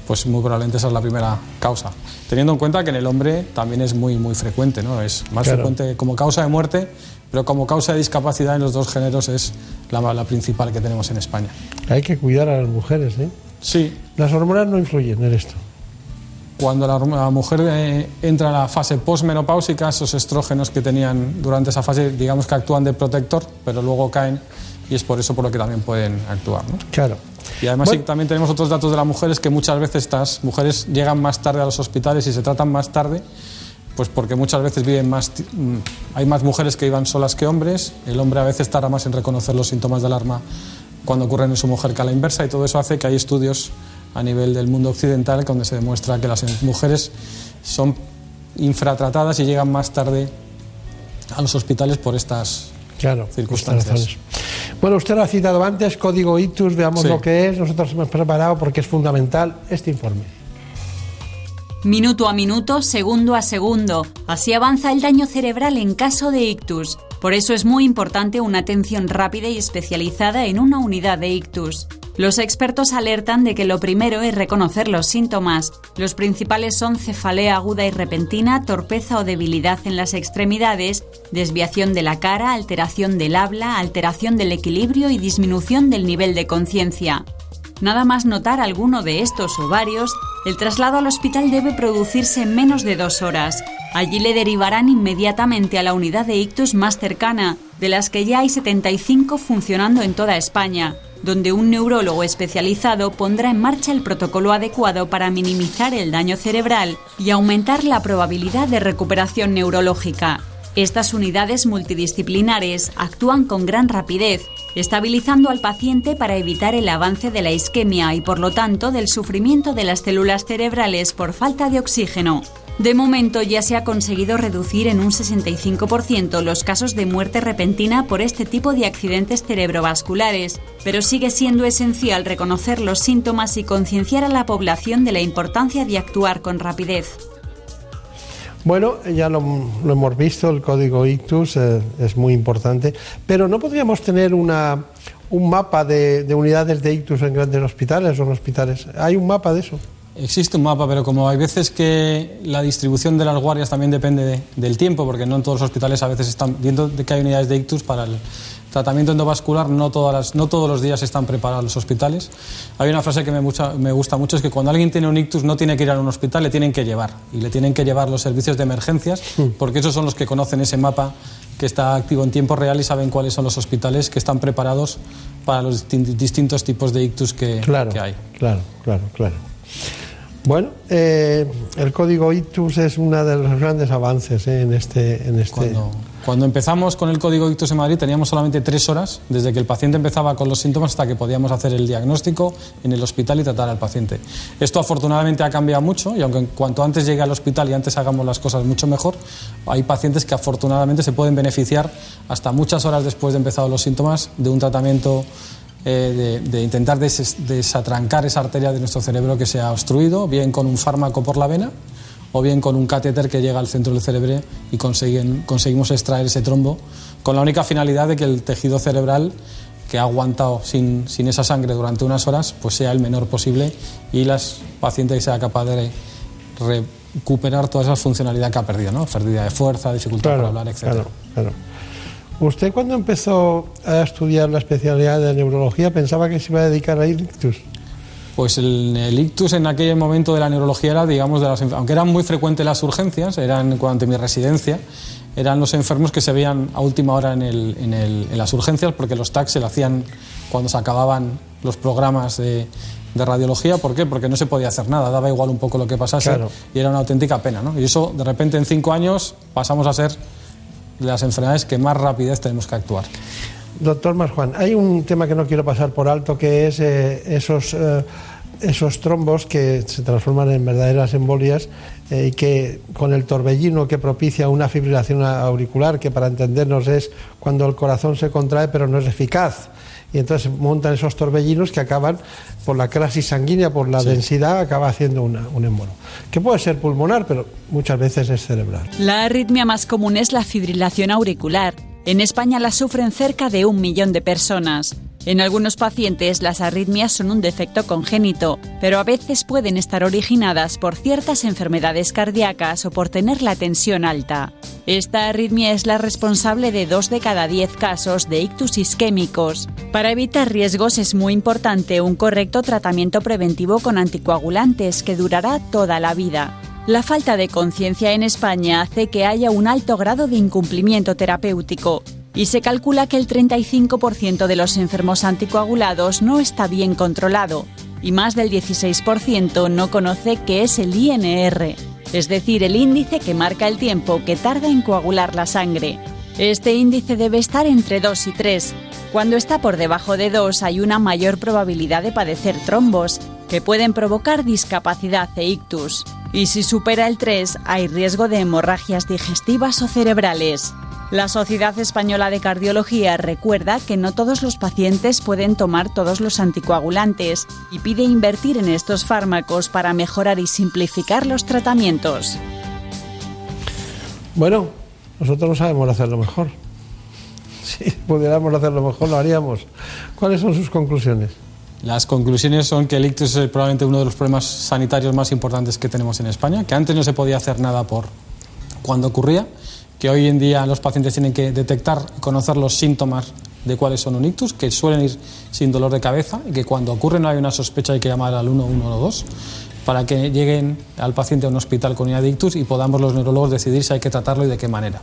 pues muy probablemente esa es la primera causa. Teniendo en cuenta que en el hombre también es muy, muy frecuente, ¿no? Es más Claro. frecuente como causa de muerte, pero como causa de discapacidad en los dos géneros es la, la principal que tenemos en España. Hay que cuidar a las mujeres, ¿eh? Sí. Las hormonas no influyen en esto. Cuando la, la mujer eh, entra a la fase posmenopáusica, esos estrógenos que tenían durante esa fase, digamos que actúan de protector, pero luego caen y es por eso por lo que también pueden actuar. ¿no? Claro. Y además Bueno. sí, también tenemos otros datos de las mujeres que muchas veces estas mujeres llegan más tarde a los hospitales y se tratan más tarde, pues porque muchas veces viven más, mm, hay más mujeres que vivan solas que hombres, el hombre a veces tarda más en reconocer los síntomas de alarma cuando ocurren en su mujer que a la inversa y todo eso hace que hay estudios a nivel del mundo occidental donde se demuestra que las mujeres son infratratadas y llegan más tarde a los hospitales por estas Claro, circunstancias. Bueno, usted lo ha citado antes, código ictus, veamos Sí. lo que es. Nosotros hemos preparado porque es fundamental este informe. Minuto a minuto, segundo a segundo. Así avanza el daño cerebral en caso de ictus. Por eso es muy importante una atención rápida y especializada en una unidad de ictus. Los expertos alertan de que lo primero es reconocer los síntomas. Los principales son cefalea aguda y repentina, torpeza o debilidad en las extremidades, desviación de la cara, alteración del habla, alteración del equilibrio y disminución del nivel de conciencia. Nada más notar alguno de estos o varios, el traslado al hospital debe producirse en menos de dos horas. Allí le derivarán inmediatamente a la unidad de ictus más cercana, de las que ya hay 75 funcionando en toda España, donde un neurólogo especializado pondrá en marcha el protocolo adecuado para minimizar el daño cerebral y aumentar la probabilidad de recuperación neurológica. Estas unidades multidisciplinares actúan con gran rapidez, estabilizando al paciente para evitar el avance de la isquemia y por lo tanto del sufrimiento de las células cerebrales por falta de oxígeno. De momento ya se ha conseguido reducir en un 65% los casos de muerte repentina por este tipo de accidentes cerebrovasculares, pero sigue siendo esencial reconocer los síntomas y concienciar a la población de la importancia de actuar con rapidez. Bueno, ya lo, lo hemos visto, el código ictus eh, es muy importante, pero ¿no podríamos tener una, un mapa de, de unidades de ictus en grandes hospitales o en hospitales? ¿Hay un mapa de eso? Existe un mapa, pero como hay veces que la distribución de las guardias también depende de- del tiempo, porque no en todos los hospitales a veces están viendo que hay unidades de ictus para el tratamiento endovascular, no, todas las- no todos los días están preparados los hospitales. Hay una frase que me, mucha- me gusta mucho, es que cuando alguien tiene un ictus no tiene que ir a un hospital, le tienen que llevar. Y le tienen que llevar los servicios de emergencias, porque esos son los que conocen ese mapa que está activo en tiempo real y saben cuáles son los hospitales que están preparados para los distin- distintos tipos de ictus que, Claro, que hay. claro, claro, claro. Bueno, eh, el código ictus es uno de los grandes avances eh, en este... En este Cuando, cuando empezamos con el código ictus en Madrid teníamos solamente tres horas desde que el paciente empezaba con los síntomas hasta que podíamos hacer el diagnóstico en el hospital y tratar al paciente. Esto afortunadamente ha cambiado mucho y aunque cuanto antes llegue al hospital y antes hagamos las cosas mucho mejor, hay pacientes que afortunadamente se pueden beneficiar hasta muchas horas después de empezado los síntomas de un tratamiento eh, de, de intentar des- desatrancar esa arteria de nuestro cerebro que se ha obstruido, bien con un fármaco por la vena o bien con un catéter que llega al centro del cerebro y consiguen- conseguimos extraer ese trombo con la única finalidad de que el tejido cerebral que ha aguantado sin, sin esa sangre durante unas horas pues sea el menor posible y las pacientes sea capaz de recuperar toda esa funcionalidad que ha perdido, ¿no? pérdida de fuerza, dificultad para hablar, etc. Claro, claro. ¿Usted cuando empezó a estudiar la especialidad de neurología pensaba que se iba a dedicar a ictus? Pues el, el ictus en aquel momento de la neurología era, digamos, de las, aunque eran muy frecuentes las urgencias, eran durante mi residencia, eran los enfermos que se veían a última hora en, el- en el- en las urgencias, porque los TAC se lo hacían cuando se acababan los programas de, de radiología. ¿Por qué? Porque no se podía hacer nada, daba igual un poco lo que pasase Claro. y era una auténtica pena. ¿no? Y eso, de repente, en cinco años pasamos a ser las enfermedades que más rapidez tenemos que actuar. Doctor Marjuan, hay un tema que no quiero pasar por alto, que es eh, esos, eh, esos trombos que se transforman en verdaderas embolias eh, y que con el torbellino que propicia una fibrilación auricular, que para entendernos es cuando el corazón se contrae pero no es eficaz. Y entonces montan esos torbellinos que acaban, por la crisis sanguínea, por la densidad, acaba haciendo una- un embolo. Que puede ser pulmonar, pero muchas veces es cerebral. La arritmia más común es la fibrilación auricular. En España la sufren cerca de un millón de personas. En algunos pacientes las arritmias son un defecto congénito, pero a veces pueden estar originadas por ciertas enfermedades cardíacas o por tener la tensión alta. Esta arritmia es la responsable de dos de cada diez casos de ictus isquémicos. Para evitar riesgos es muy importante un correcto tratamiento preventivo con anticoagulantes que durará toda la vida. La falta de conciencia en España hace que haya un alto grado de incumplimiento terapéutico y se calcula que el 35% de los enfermos anticoagulados no está bien controlado y más del 16% no conoce qué es el INR, es decir, el índice que marca el tiempo que tarda en coagular la sangre. Este índice debe estar entre 2 y 3. Cuando está por debajo de 2 hay una mayor probabilidad de padecer trombos, que pueden provocar discapacidad e ictus. Y si supera el 3 hay riesgo de hemorragias digestivas o cerebrales. La Sociedad Española de Cardiología recuerda que no todos los pacientes pueden tomar todos los anticoagulantes y pide invertir en estos fármacos para mejorar y simplificar los tratamientos. Bueno, nosotros no sabemos hacerlo mejor. Si pudiéramos hacerlo mejor, lo haríamos. ¿Cuáles son sus conclusiones? Las conclusiones son que el ictus es probablemente uno de los problemas sanitarios más importantes que tenemos en España, que antes no se podía hacer nada por cuando ocurría, que hoy en día los pacientes tienen que detectar y conocer los síntomas de cuáles son un ictus, que suelen ir sin dolor de cabeza y que cuando ocurre no hay una sospecha hay que llamar al 112 para que lleguen al paciente a un hospital con unidad de ictus y podamos los neurólogos decidir si hay que tratarlo y de qué manera.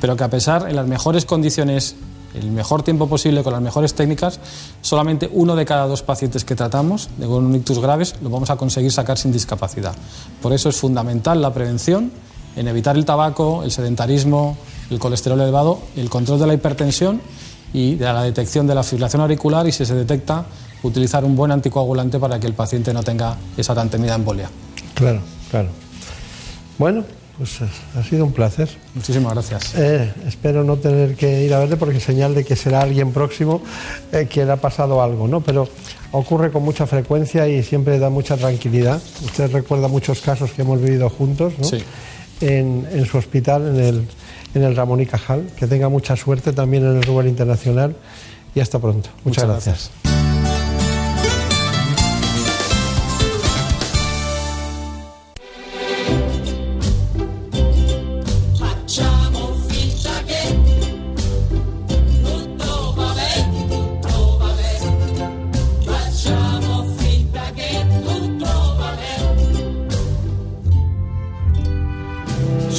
Pero que a pesar, en las mejores condiciones, el mejor tiempo posible, con las mejores técnicas, solamente uno de cada dos pacientes que tratamos de un ictus graves lo vamos a conseguir sacar sin discapacidad. Por eso es fundamental la prevención en evitar el tabaco, el sedentarismo, el colesterol elevado, el control de la hipertensión y de la detección de la fibrilación auricular y si se detecta utilizar un buen anticoagulante para que el paciente no tenga esa tan temida embolia. Claro, claro. Bueno, pues ha sido un placer. Muchísimas gracias. Eh, espero no tener que ir a verle porque señal de que será alguien próximo eh, que le ha pasado algo, ¿no? Pero ocurre con mucha frecuencia y siempre da mucha tranquilidad. Usted recuerda muchos casos que hemos vivido juntos, ¿no? Sí. En, en su hospital, en el, en el Ramón y Cajal. Que tenga mucha suerte también en el Rubén Internacional y hasta pronto. Muchas, Muchas gracias.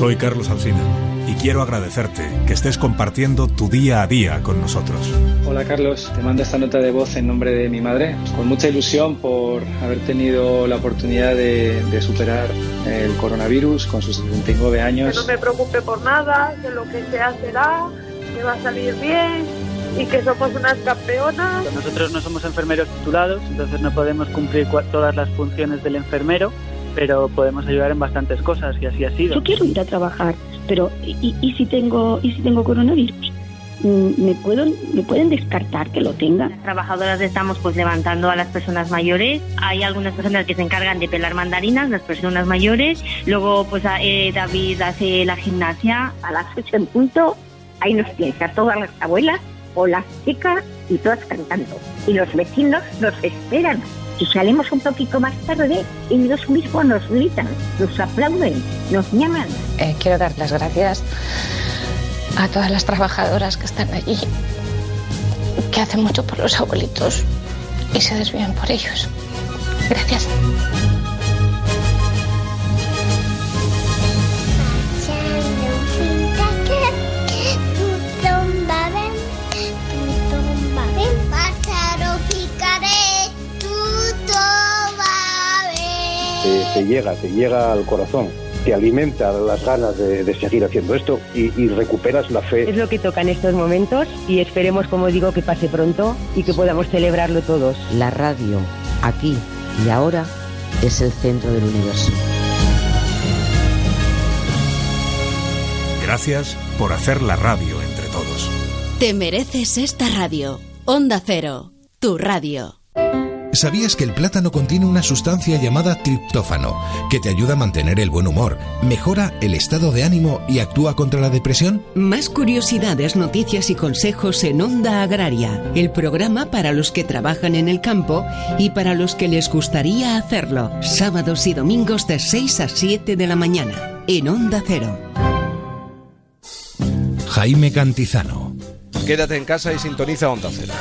Soy Carlos Alsina y quiero agradecerte que estés compartiendo tu día a día con nosotros. Hola Carlos, te mando esta nota de voz en nombre de mi madre, con mucha ilusión por haber tenido la oportunidad de, de superar el coronavirus con sus 79 Que años. no me preocupe por nada, que lo que sea será, que va a salir bien y que somos unas campeonas. Nosotros no somos enfermeros titulados, entonces no podemos cumplir todas las funciones del enfermero, pero podemos ayudar en bastantes cosas y así ha sido. Yo quiero ir a trabajar, pero ¿y, y si tengo y si tengo coronavirus? Mm, ¿Me puedo me pueden descartar que lo tenga? trabajadoras estamos pues levantando a las personas mayores. Hay algunas personas que se encargan de pelar mandarinas, las personas mayores. Luego pues a- eh, David hace la gimnasia. A las ocho en punto, ahí nos tienes a todas las abuelas o las chicas y todas cantando. Y los vecinos nos esperan. Si salimos un poquito más tarde, ellos mismos nos gritan, nos aplauden, nos llaman. Eh, quiero dar las gracias a todas las trabajadoras que están allí, que hacen mucho por los abuelitos y se desvían por ellos. Gracias. Te, te llega, te llega al corazón, te alimenta las ganas de, de seguir haciendo esto y, y recuperas la fe. Es lo que toca en estos momentos y esperemos, como digo, que pase pronto y que podamos celebrarlo todos. La radio, aquí y ahora, es el centro del universo. Gracias por hacer la radio entre todos. Te mereces esta radio. Onda Cero, tu radio. ¿Sabías que el plátano contiene una sustancia llamada triptófano que te ayuda a mantener el buen humor, mejora el estado de ánimo y actúa contra la depresión? Más curiosidades, noticias y consejos en Onda Agraria, el programa para los que trabajan en el campo y para los que les gustaría hacerlo. Sábados y domingos de 6 a 7 de la mañana, en Onda Cero. Jaime Cantizano. Quédate en casa y sintoniza Onda Cero.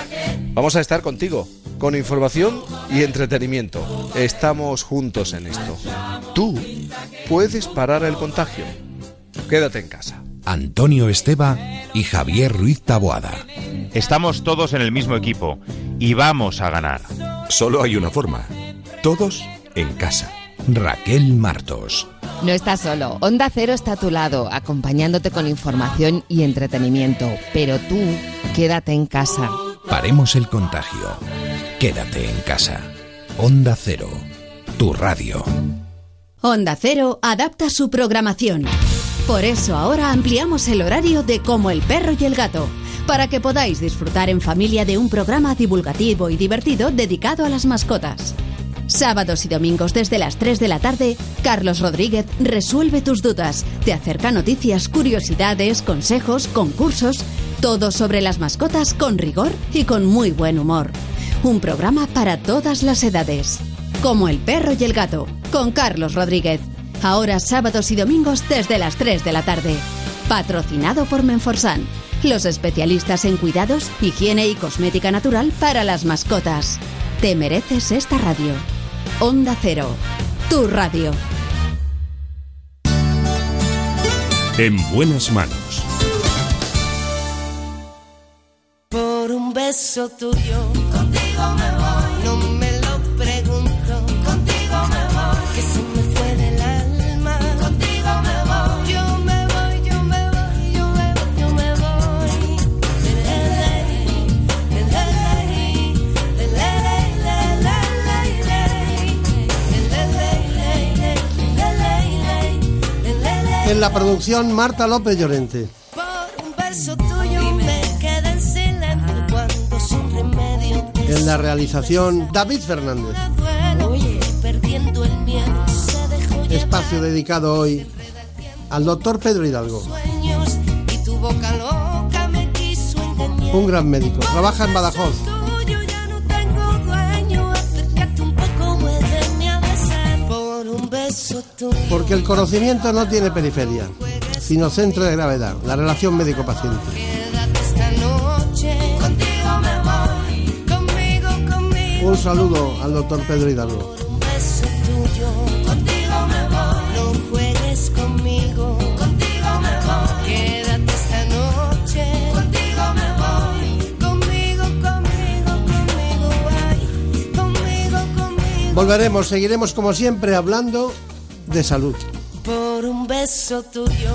Vamos a estar contigo, con información y entretenimiento. Estamos juntos en esto. Tú puedes parar el contagio. Quédate en casa. Antonio Esteba y Javier Ruiz Taboada. Estamos todos en el mismo equipo y vamos a ganar. Solo hay una forma. Todos en casa. Raquel Martos. No estás solo. Onda Cero está a tu lado, acompañándote con información y entretenimiento. Pero tú, quédate en casa. Paremos el contagio. Quédate en casa. Onda Cero. Tu radio. Onda Cero adapta su programación. Por eso ahora ampliamos el horario de Como el perro y el gato, para que podáis disfrutar en familia de un programa divulgativo y divertido dedicado a las mascotas. Sábados y domingos desde las 3 de la tarde, Carlos Rodríguez resuelve tus dudas, te acerca noticias, curiosidades, consejos, concursos, todo sobre las mascotas con rigor y con muy buen humor. Un programa para todas las edades. Como el perro y el gato, con Carlos Rodríguez. Ahora sábados y domingos desde las 3 de la tarde. Patrocinado por Menforsan, los especialistas en cuidados, higiene y cosmética natural para las mascotas. Te mereces esta radio. Onda Cero, tu radio. En buenas manos. Por un beso tuyo, En la producción, Marta López Llorente. Por un beso tuyo me quedé en silencio cuando sin remedio En la realización, David Fernández. duelo. Perdiendo el miedo se dejó Espacio dedicado hoy al doctor Pedro Hidalgo, un gran médico. Trabaja en Badajoz. Porque el conocimiento no tiene periferia, sino centro de gravedad, la relación médico-paciente. Un saludo al doctor Pedro Hidalgo. Volveremos, seguiremos como siempre hablando de salud. Por un beso tuyo,